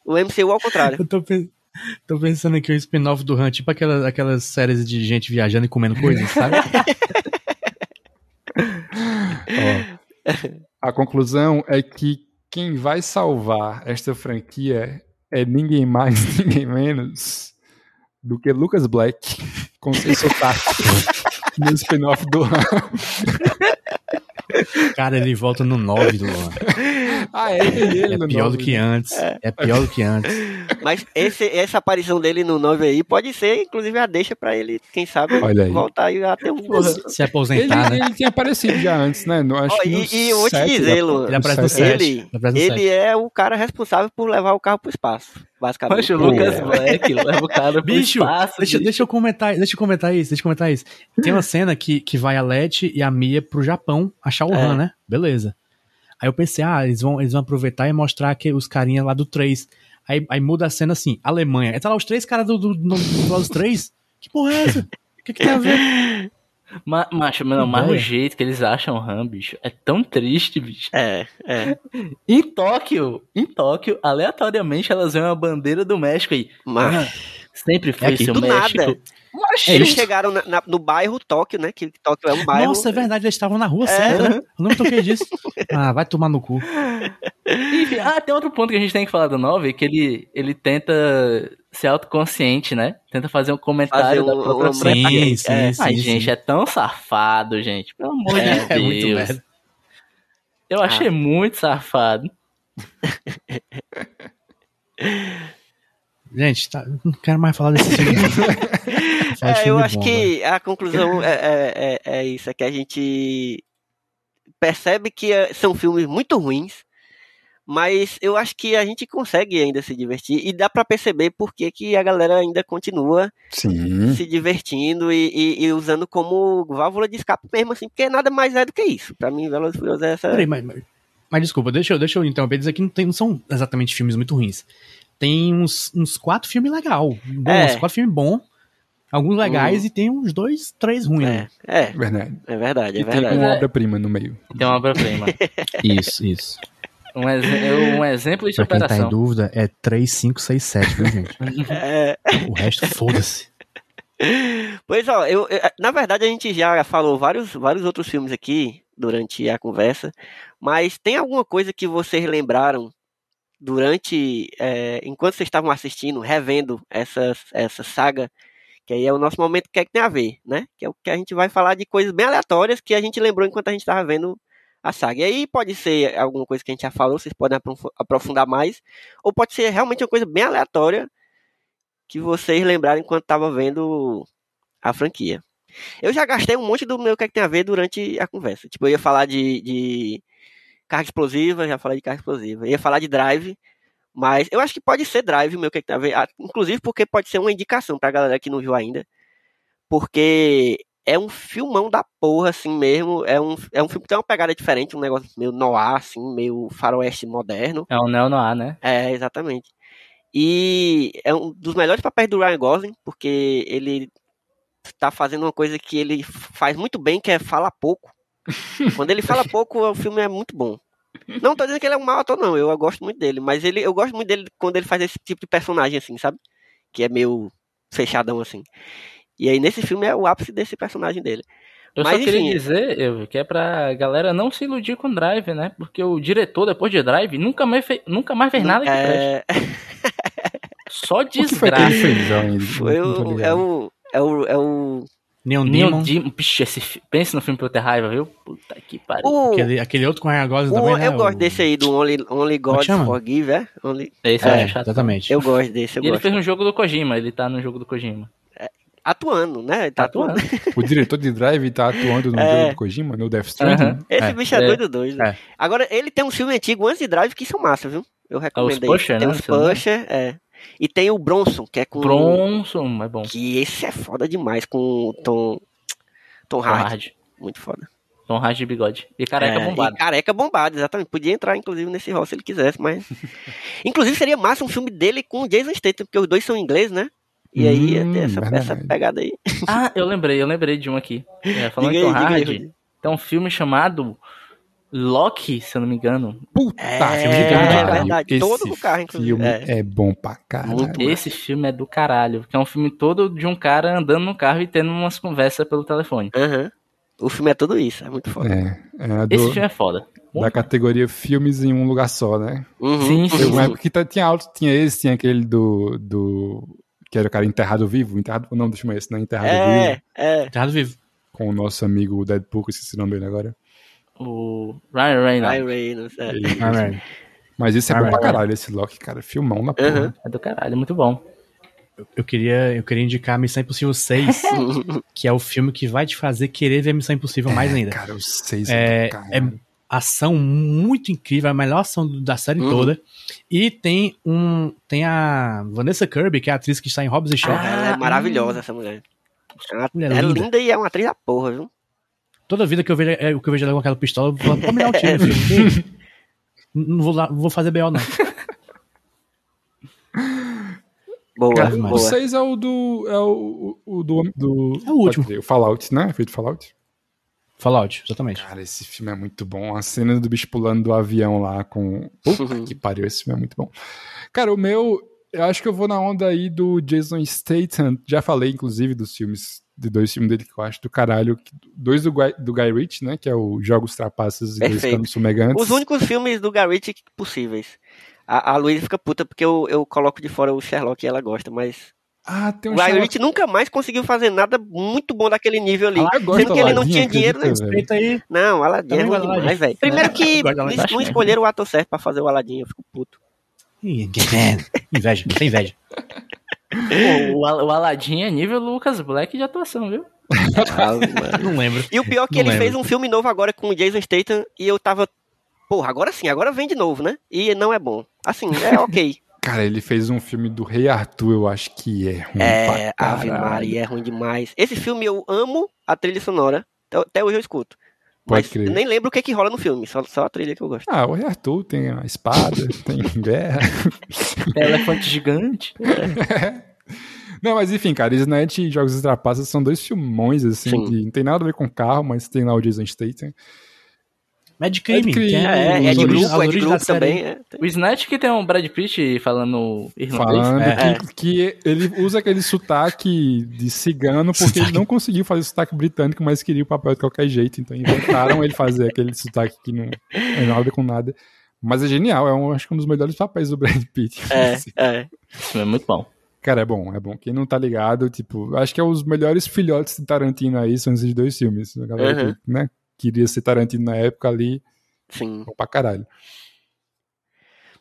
O MCU ao contrário. Eu tô pensando. Tô pensando aqui o spin-off do Han, tipo aquelas, aquelas séries de gente viajando e comendo coisas, sabe? Ó, a conclusão é que quem vai salvar esta franquia é ninguém mais, ninguém menos do que Lucas Black com seu sotaque no spin-off do Han. Cara, ele volta no 9 do ano. Ah, é, ele é no pior 9, do que antes. É. é. pior do que antes. Mas esse, essa aparição dele no 9 aí pode ser, inclusive, a deixa pra ele, quem sabe, voltar e até um Se aposentar, ele, né? Ele tinha aparecido já antes, né? No, acho oh, e, e eu vou te dizer, Lu, ele, ele, ele é o cara responsável por levar o carro pro espaço basicamente. Poxa, o Lucas Black leva o cara bicho, espaço, deixa, bicho. Deixa eu comentar, deixa eu comentar isso, deixa eu comentar isso. Tem uma cena que, que vai a Leti e a Mia pro Japão achar o é. Han, né? Beleza. Aí eu pensei, ah, eles vão, eles vão aproveitar e mostrar que os carinhas lá do 3. Aí, aí muda a cena assim, Alemanha. Aí tá lá os três caras do, do, do, do, do 3. Que porra é essa? O que, que tem a ver? Ma, macho, não, mas o jeito que eles acham o Han, bicho, é tão triste, bicho. É, é. Em Tóquio, em Tóquio, aleatoriamente elas veem a bandeira do México aí. Mas... sempre foi é aqui, do México. Nada. Mas eles chegaram na, na, no bairro Tóquio, né? Que Tóquio é um bairro. Nossa, é verdade, eles estavam na rua é. certa, né? Eu não me toquei disso. Ah, vai tomar no cu. Enfim, ah, tem outro ponto que a gente tem que falar do 9, que ele, ele tenta ser autoconsciente, né? Tenta fazer um comentário fazer da própria sim, sim, é. sim, Ai, sim, gente, é tão safado, gente. Pelo amor é, de Deus. É muito merda. Eu achei ah. muito safado. Gente, tá, não quero mais falar desse filme. é, eu acho bom, que a conclusão é, é, é, é, isso, é que a gente percebe que é, são filmes muito ruins, Mas eu acho que a gente consegue ainda se divertir e dá para perceber por que, que a galera ainda continua Sim. se divertindo e, e, e, usando como válvula de escape mesmo, assim, porque nada mais é do que isso. Para mim, Velozes Furiosos é essa. Peraí, mas, mas, mas, desculpa, deixa eu, deixa eu interromper dizer que não, tem, não são exatamente filmes muito ruins. Tem uns, uns quatro filmes legal, bons, é. quatro filmes bons. Alguns legais hum. e tem uns dois, três ruins. É, é. Verdade. É verdade, é e verdade. Tem uma obra-prima no meio. Tem uma obra-prima. isso, isso. Um, ex um exemplo de pra superação. Quem tá em dúvida, é 3, 5, 6, 7, viu, gente? É... O resto, foda-se. Pois ó, eu, eu, na verdade a gente já falou vários, vários outros filmes aqui durante a conversa, mas tem alguma coisa que vocês lembraram durante, é, enquanto vocês estavam assistindo, revendo essa, essa saga, que aí é o nosso momento que é que tem a ver, né? Que é o que a gente vai falar de coisas bem aleatórias que a gente lembrou enquanto a gente estava vendo a saga. E aí pode ser alguma coisa que a gente já falou, vocês podem aprofundar mais, ou pode ser realmente uma coisa bem aleatória que vocês lembraram enquanto estavam vendo a franquia. Eu já gastei um monte do meu que, é que tem a ver durante a conversa. Tipo, eu ia falar de, de carga explosiva, já falei de carga explosiva. Eu ia falar de drive, mas eu acho que pode ser drive meu que, é que tem a ver. Inclusive porque pode ser uma indicação pra galera que não viu ainda. Porque é um filmão da porra, assim mesmo. É um, é um filme que tem uma pegada diferente, um negócio meio noir, assim, meio faroeste moderno. É um neo-noir, né? É, exatamente. E é um dos melhores papéis do Ryan Gosling, porque ele tá fazendo uma coisa que ele faz muito bem, que é falar pouco. Quando ele fala pouco, o filme é muito bom. Não tô dizendo que ele é um mau ator, não. Eu gosto muito dele. Mas ele, eu gosto muito dele quando ele faz esse tipo de personagem, assim, sabe? Que é meio fechadão, assim. E aí nesse filme é o ápice desse personagem dele. Eu Mas, só queria enfim, dizer, eu, que é pra galera não se iludir com Drive, né? Porque o diretor, depois de Drive, nunca mais, fez, nunca mais fez nada que é... Só desgraça. O que foi, fez, foi o, é o... É o... É o... Neon, Neon Demon. Pixe, esse, pense no filme pra eu ter raiva, viu? Puta que pariu. O... Aquele, aquele outro com Ryan Gosling também, né? Eu gosto desse aí, do Only, Only God Forgive, é? Only... Esse é, é chato. Exatamente. Eu gosto desse, eu e gosto. ele fez um jogo do Kojima, ele tá no jogo do Kojima atuando, né? Ele tá atuando. o diretor de Drive tá atuando no é. jogo do Kojima, no Death Stranding. Uhum. Esse é. bicho é, é doido doido. É. Agora, ele tem um filme antigo antes de Drive que são massa, viu? Eu recomendo. Os Pusher, tem né? os Pusher, é. E tem o Bronson, que é com. Bronson, é bom. Que esse é foda demais com o Tom. Tom, Tom Hardy. Muito foda. Tom Hardy de bigode. E careca é, bombado. E careca bombado, exatamente. Podia entrar, inclusive, nesse rol se ele quisesse, mas. inclusive, seria massa um filme dele com o Jason Statham, porque os dois são ingleses, né? E aí ia ter essa, hum, essa pegada aí. Ah, eu lembrei, eu lembrei de um aqui. É, falando diga em Tom Hardy, tem um filme chamado Loki, se eu não me engano. Puta, é, filme de. É verdade, Esse todo do carro, inclusive. filme é. é bom pra caralho. Esse filme é do caralho, que é um filme todo de um cara andando no carro e tendo umas conversas pelo telefone. Uhum. O filme é tudo isso, é muito foda. É, é do, Esse filme é foda. Da categoria filmes em um lugar só, né? Uhum. Sim, sim. Uma época que tinha alto, tinha esse, tinha aquele do, do que era o cara enterrado vivo, enterrado, não, deixa eu esse, não é enterrado é, vivo. É, enterrado vivo. Com o nosso amigo Deadpool, que esqueci o nome dele agora. O Ryan Reynolds. Ryan Reynolds, é. Mas esse é bom pra caralho, esse Loki, cara, filmão na porra. Uhum. É do caralho, é muito bom. Eu, eu, queria, eu queria indicar Missão Impossível 6, que é o filme que vai te fazer querer ver Missão Impossível mais ainda. Cara, o 6 é, é, é ação muito incrível, a melhor ação da série uhum. toda. E tem um tem a Vanessa Kirby, que é a atriz que está em Hobbs e Shaw. Ah, ela é maravilhosa essa mulher. Ela, mulher é linda. linda e é uma atriz da porra, viu? Toda vida que eu vejo, é, que eu vejo ela com aquela pistola, eu vou me dar um tiro, filho. não vou, lá, vou fazer B.O. não. Boa, Cara, boa. O 6 é o do. É o, o do, do. É o último. O Fallout, né? Feito Fallout. Fallout, exatamente. Cara, esse filme é muito bom. A cena do bicho pulando do avião lá com. Puta uhum. que pariu, esse filme é muito bom. Cara, o meu. Eu acho que eu vou na onda aí do Jason Statham. Já falei, inclusive, dos filmes. De dois filmes dele que eu acho do caralho. Dois do, Guy, do Guy Ritchie, né? Que é o Jogos Trapaças e Dois Canos Fumegantes. Os únicos filmes do Guy Ritchie possíveis. A, a Luísa fica puta porque eu, eu coloco de fora o Sherlock e ela gosta, mas ah, tem um Sherlock... nunca mais conseguiu fazer nada muito bom daquele nível ali. Ah, sendo que ele não tinha dinheiro, né? Aí. Não, Aladdin é demais, velho. Primeiro que não escolheram o ator certo pra fazer o Aladdin, eu fico puto. inveja, tem inveja. Pô, o, o Aladdin é nível Lucas Black de atuação, viu? Ah, não lembro. E o pior é que não ele lembro. fez um filme novo agora com o Jason Statham e eu tava porra, agora sim, agora vem de novo, né? E não é bom. Assim, é ok. Cara, ele fez um filme do Rei Arthur, eu acho que é ruim. É, Ave Maria, é ruim demais. Esse filme eu amo a trilha sonora. Até hoje eu escuto. Pode Mas crer. nem lembro o que, é que rola no filme, só, só a trilha que eu gosto. Ah, o Rei Arthur tem a espada, tem guerra. Elefante gigante. Não, mas enfim, cara, Snatch e Jogos Extrapassas são dois filmões, assim, que não tem nada a ver com carro, mas tem lá o Jason Statham. Mad Crime. É, é, é, de grupo, é de grupo também. É. O Snatch que tem um Brad Pitt falando irlandês. Falando é. que, que, ele usa aquele sotaque de cigano porque sotaque. ele não conseguiu fazer sotaque britânico, mas queria o papel de qualquer jeito. Então inventaram ele fazer aquele sotaque que não é nada com nada. Mas é genial, é um, acho que um dos melhores papéis do Brad Pitt. É, assim. é. é muito bom. Cara, é bom, é bom. Quem não tá ligado, tipo, acho que é os melhores filhotes de Tarantino aí são esses dois filmes. A galera uhum. que, né, queria ser Tarantino na época ali. Sim. Pra caralho.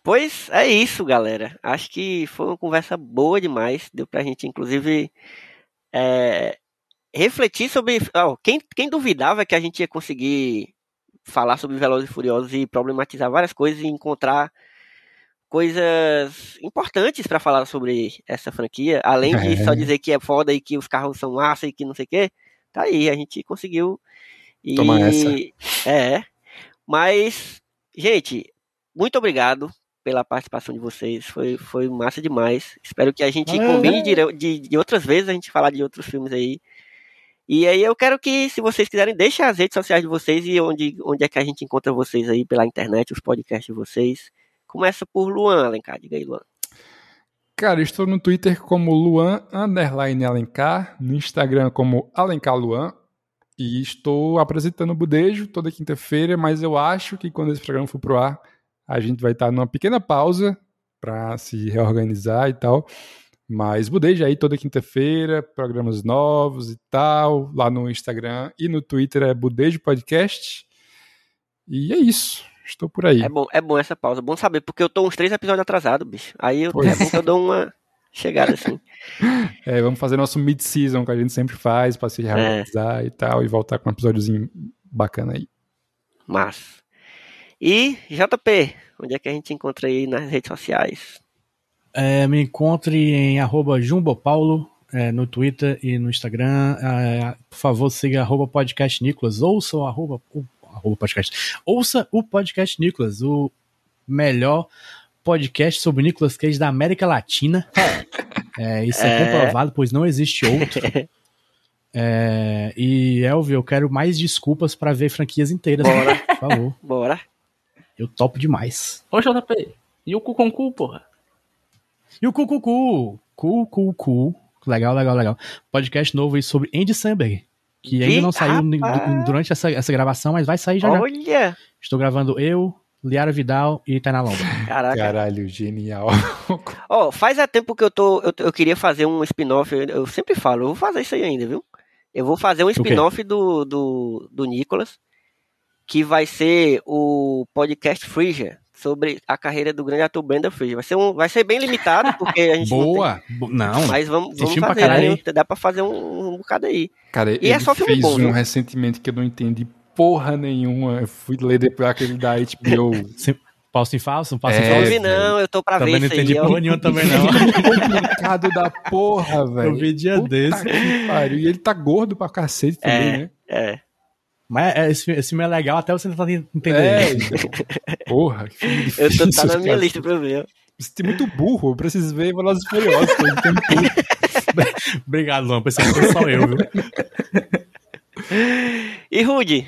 Pois é isso, galera. Acho que foi uma conversa boa demais. Deu pra gente, inclusive, é, refletir sobre. Oh, quem, quem duvidava que a gente ia conseguir falar sobre Velozes e Furiosos e problematizar várias coisas e encontrar coisas importantes para falar sobre essa franquia, além de é. só dizer que é foda e que os carros são massa e que não sei o que, tá aí, a gente conseguiu e, Toma essa. É. Mas, gente, muito obrigado pela participação de vocês. Foi, foi massa demais. Espero que a gente é. combine de, de, de, outras vezes a gente falar de outros filmes aí. E aí eu quero que, se vocês quiserem, deixem as redes sociais de vocês e onde, onde é que a gente encontra vocês aí pela internet, os podcasts de vocês. Começa por Luan Alencar. Diga aí, Luan. Cara, estou no Twitter como Luan Underline Alencar, no Instagram como Alencar Luan, e estou apresentando o Budejo toda quinta-feira, mas eu acho que quando esse programa for pro ar, a gente vai estar numa pequena pausa para se reorganizar e tal. Mas Budejo aí toda quinta-feira, programas novos e tal, lá no Instagram e no Twitter é Budejo Podcast. E é isso. Estou por aí. É bom, é bom essa pausa. Bom saber, porque eu tô uns três episódios atrasado, bicho. Aí eu, é bom que eu dou uma chegada assim. É, vamos fazer nosso mid-season que a gente sempre faz para se reorganizar é. e tal, e voltar com um episódiozinho bacana aí. Mas. E, JP, onde é que a gente encontra aí nas redes sociais? É, me encontre em arroba jumbopaulo é, no Twitter e no Instagram. É, por favor, siga arroba podcast Nicolas, ouça o arroba, o, arroba podcast. Ouça o podcast Nicolas, o melhor podcast sobre Nicolas Cage da América Latina. É, isso é, é comprovado, pois não existe outro. É, e Elvio, eu quero mais desculpas para ver franquias inteiras. Bora. Né? Por favor. Bora. Eu topo demais. Ô, JP, e o Cuconcu, porra? E o Cucucu? Cu, cu, cu. Legal, legal, legal. Podcast novo aí sobre Andy Samberg. Que ainda não saiu durante essa, essa gravação, mas vai sair já. Olha! Já. Estou gravando eu, Liara Vidal e Tainá Lomba. Caraca. Caralho, genial. Ó, oh, faz a tempo que eu tô. Eu, eu queria fazer um spin-off. Eu, eu, sempre falo, eu vou fazer isso aí ainda, viu? Eu vou fazer um spin-off do, do, do Nicolas, que vai ser o podcast Frisia, sobre a carreira do grande ator Brenda Fraser. Vai ser, um, vai ser bem limitado, porque a gente. Boa! Não, tem... não, Mas vamos, vamos fazer, né? Dá pra fazer um, um bocado aí. Cara, e é só filme fez bom, um viu? recentemente que eu não entendi porra nenhuma. Eu fui ler depois aquele da HBO. Falso em falso? Falso é, em falso? não, eu tô pra também ver isso aí. Também não entendi porra nenhuma também não. complicado da porra, velho. Eu vi dia Puta desse. E ele tá gordo pra cacete também, é, né? É. Mas é, esse, esse filme é legal até você tentar entender. É, então. porra, que filme difícil. Eu tô, tá na minha lista pra ver. Você tem muito burro, eu preciso ver Velozes e Furiosos. Obrigado, Luan, pensei que só eu, viu? E Rudy?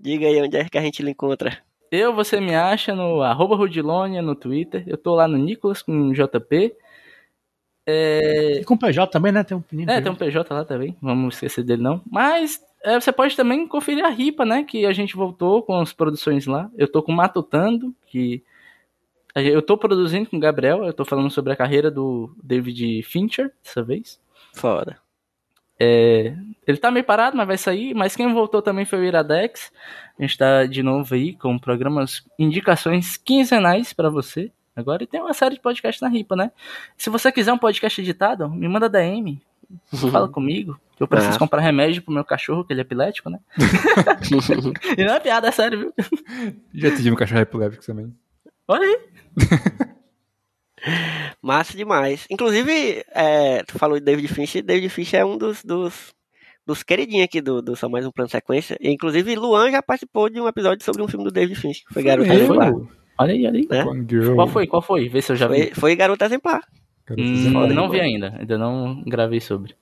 Diga aí onde é que a gente lhe encontra. Eu, você me acha no arroba Rudilonia no Twitter. Eu tô lá no Nicolas com JP. É... E com PJ também, né? Tem um menino. É, tem um PJ lá também. Vamos esquecer dele, não. Mas é, você pode também conferir a RIPA, né? Que a gente voltou com as produções lá. Eu tô com Matutando, que. Eu tô produzindo com o Gabriel. Eu tô falando sobre a carreira do David Fincher dessa vez. Foda. É, ele tá meio parado, mas vai sair. Mas quem voltou também foi o Iradex. A gente tá de novo aí com programas, indicações quinzenais para você. Agora e tem uma série de podcasts na RIPA, né? Se você quiser um podcast editado, me manda DM. Fala comigo. Que eu preciso é. comprar remédio pro meu cachorro, que ele é epilético, né? e não é piada, é sério, viu? Já tive um cachorro epiléptico também. Olha aí. Massa demais. Inclusive, é, tu falou de David Fincher. David Fincher é um dos, dos, dos queridinhos aqui do, do Só Mais Um Plano Sequência. E, inclusive, Luan já participou de um episódio sobre um filme do David Fincher, que foi Garota Exemplar. Olha aí, olha aí. Né? Qual foi? Qual foi? Vê se eu já vi. Foi, foi Garota Exemplar. Hum, não vi ainda. Ainda não gravei sobre.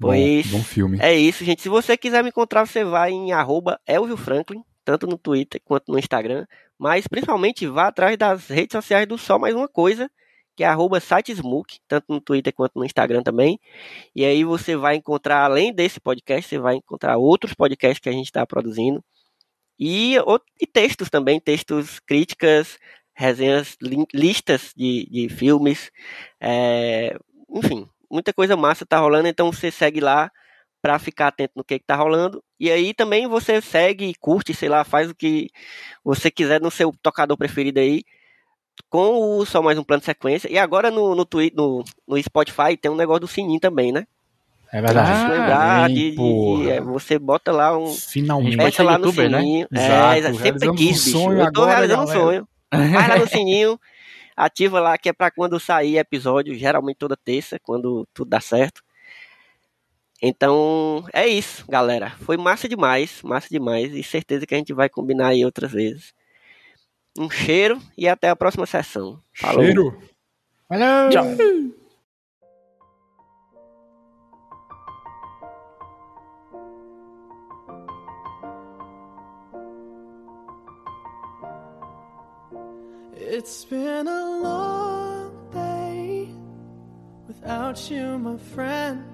Pois bom, bom, filme. É isso, gente. Se você quiser me encontrar, você vai em arroba Elvio Franklin, tanto no Twitter quanto no Instagram. Mas principalmente vá atrás das redes sociais do Só Mais Uma Coisa, que é arroba sitesmook, tanto no Twitter quanto no Instagram também. E aí você vai encontrar, além desse podcast, você vai encontrar outros podcasts que a gente está produzindo. E, e, textos também, textos, críticas, resenhas, listas de, de filmes. É, enfim, muita coisa massa tá rolando, então você segue lá para ficar atento no que, que tá rolando. E aí também você segue, curte, sei lá, faz o que você quiser no seu tocador preferido aí, com o Só Mais Um Plano de Sequência. E agora no, no, Twitter, no, no Spotify tem um negócio do sininho também, né? É verdade. Ah, lembrar de, de, de é, você bota lá um. Finalmente. Bota lá no né? sininho. Né? É, sempre quis, bicho. Eu tô agora, realizando galera. um sonho. Vai lá no sininho ativa lá que é para quando sair episódio, geralmente toda terça, quando tudo dá certo. Então, é isso, galera. Foi massa demais, massa demais e certeza que a gente vai combinar aí outras vezes. Um cheiro e até a próxima sessão. Falou. Cheiro. Valeu. Tchau. It's been a long day without you, my friend.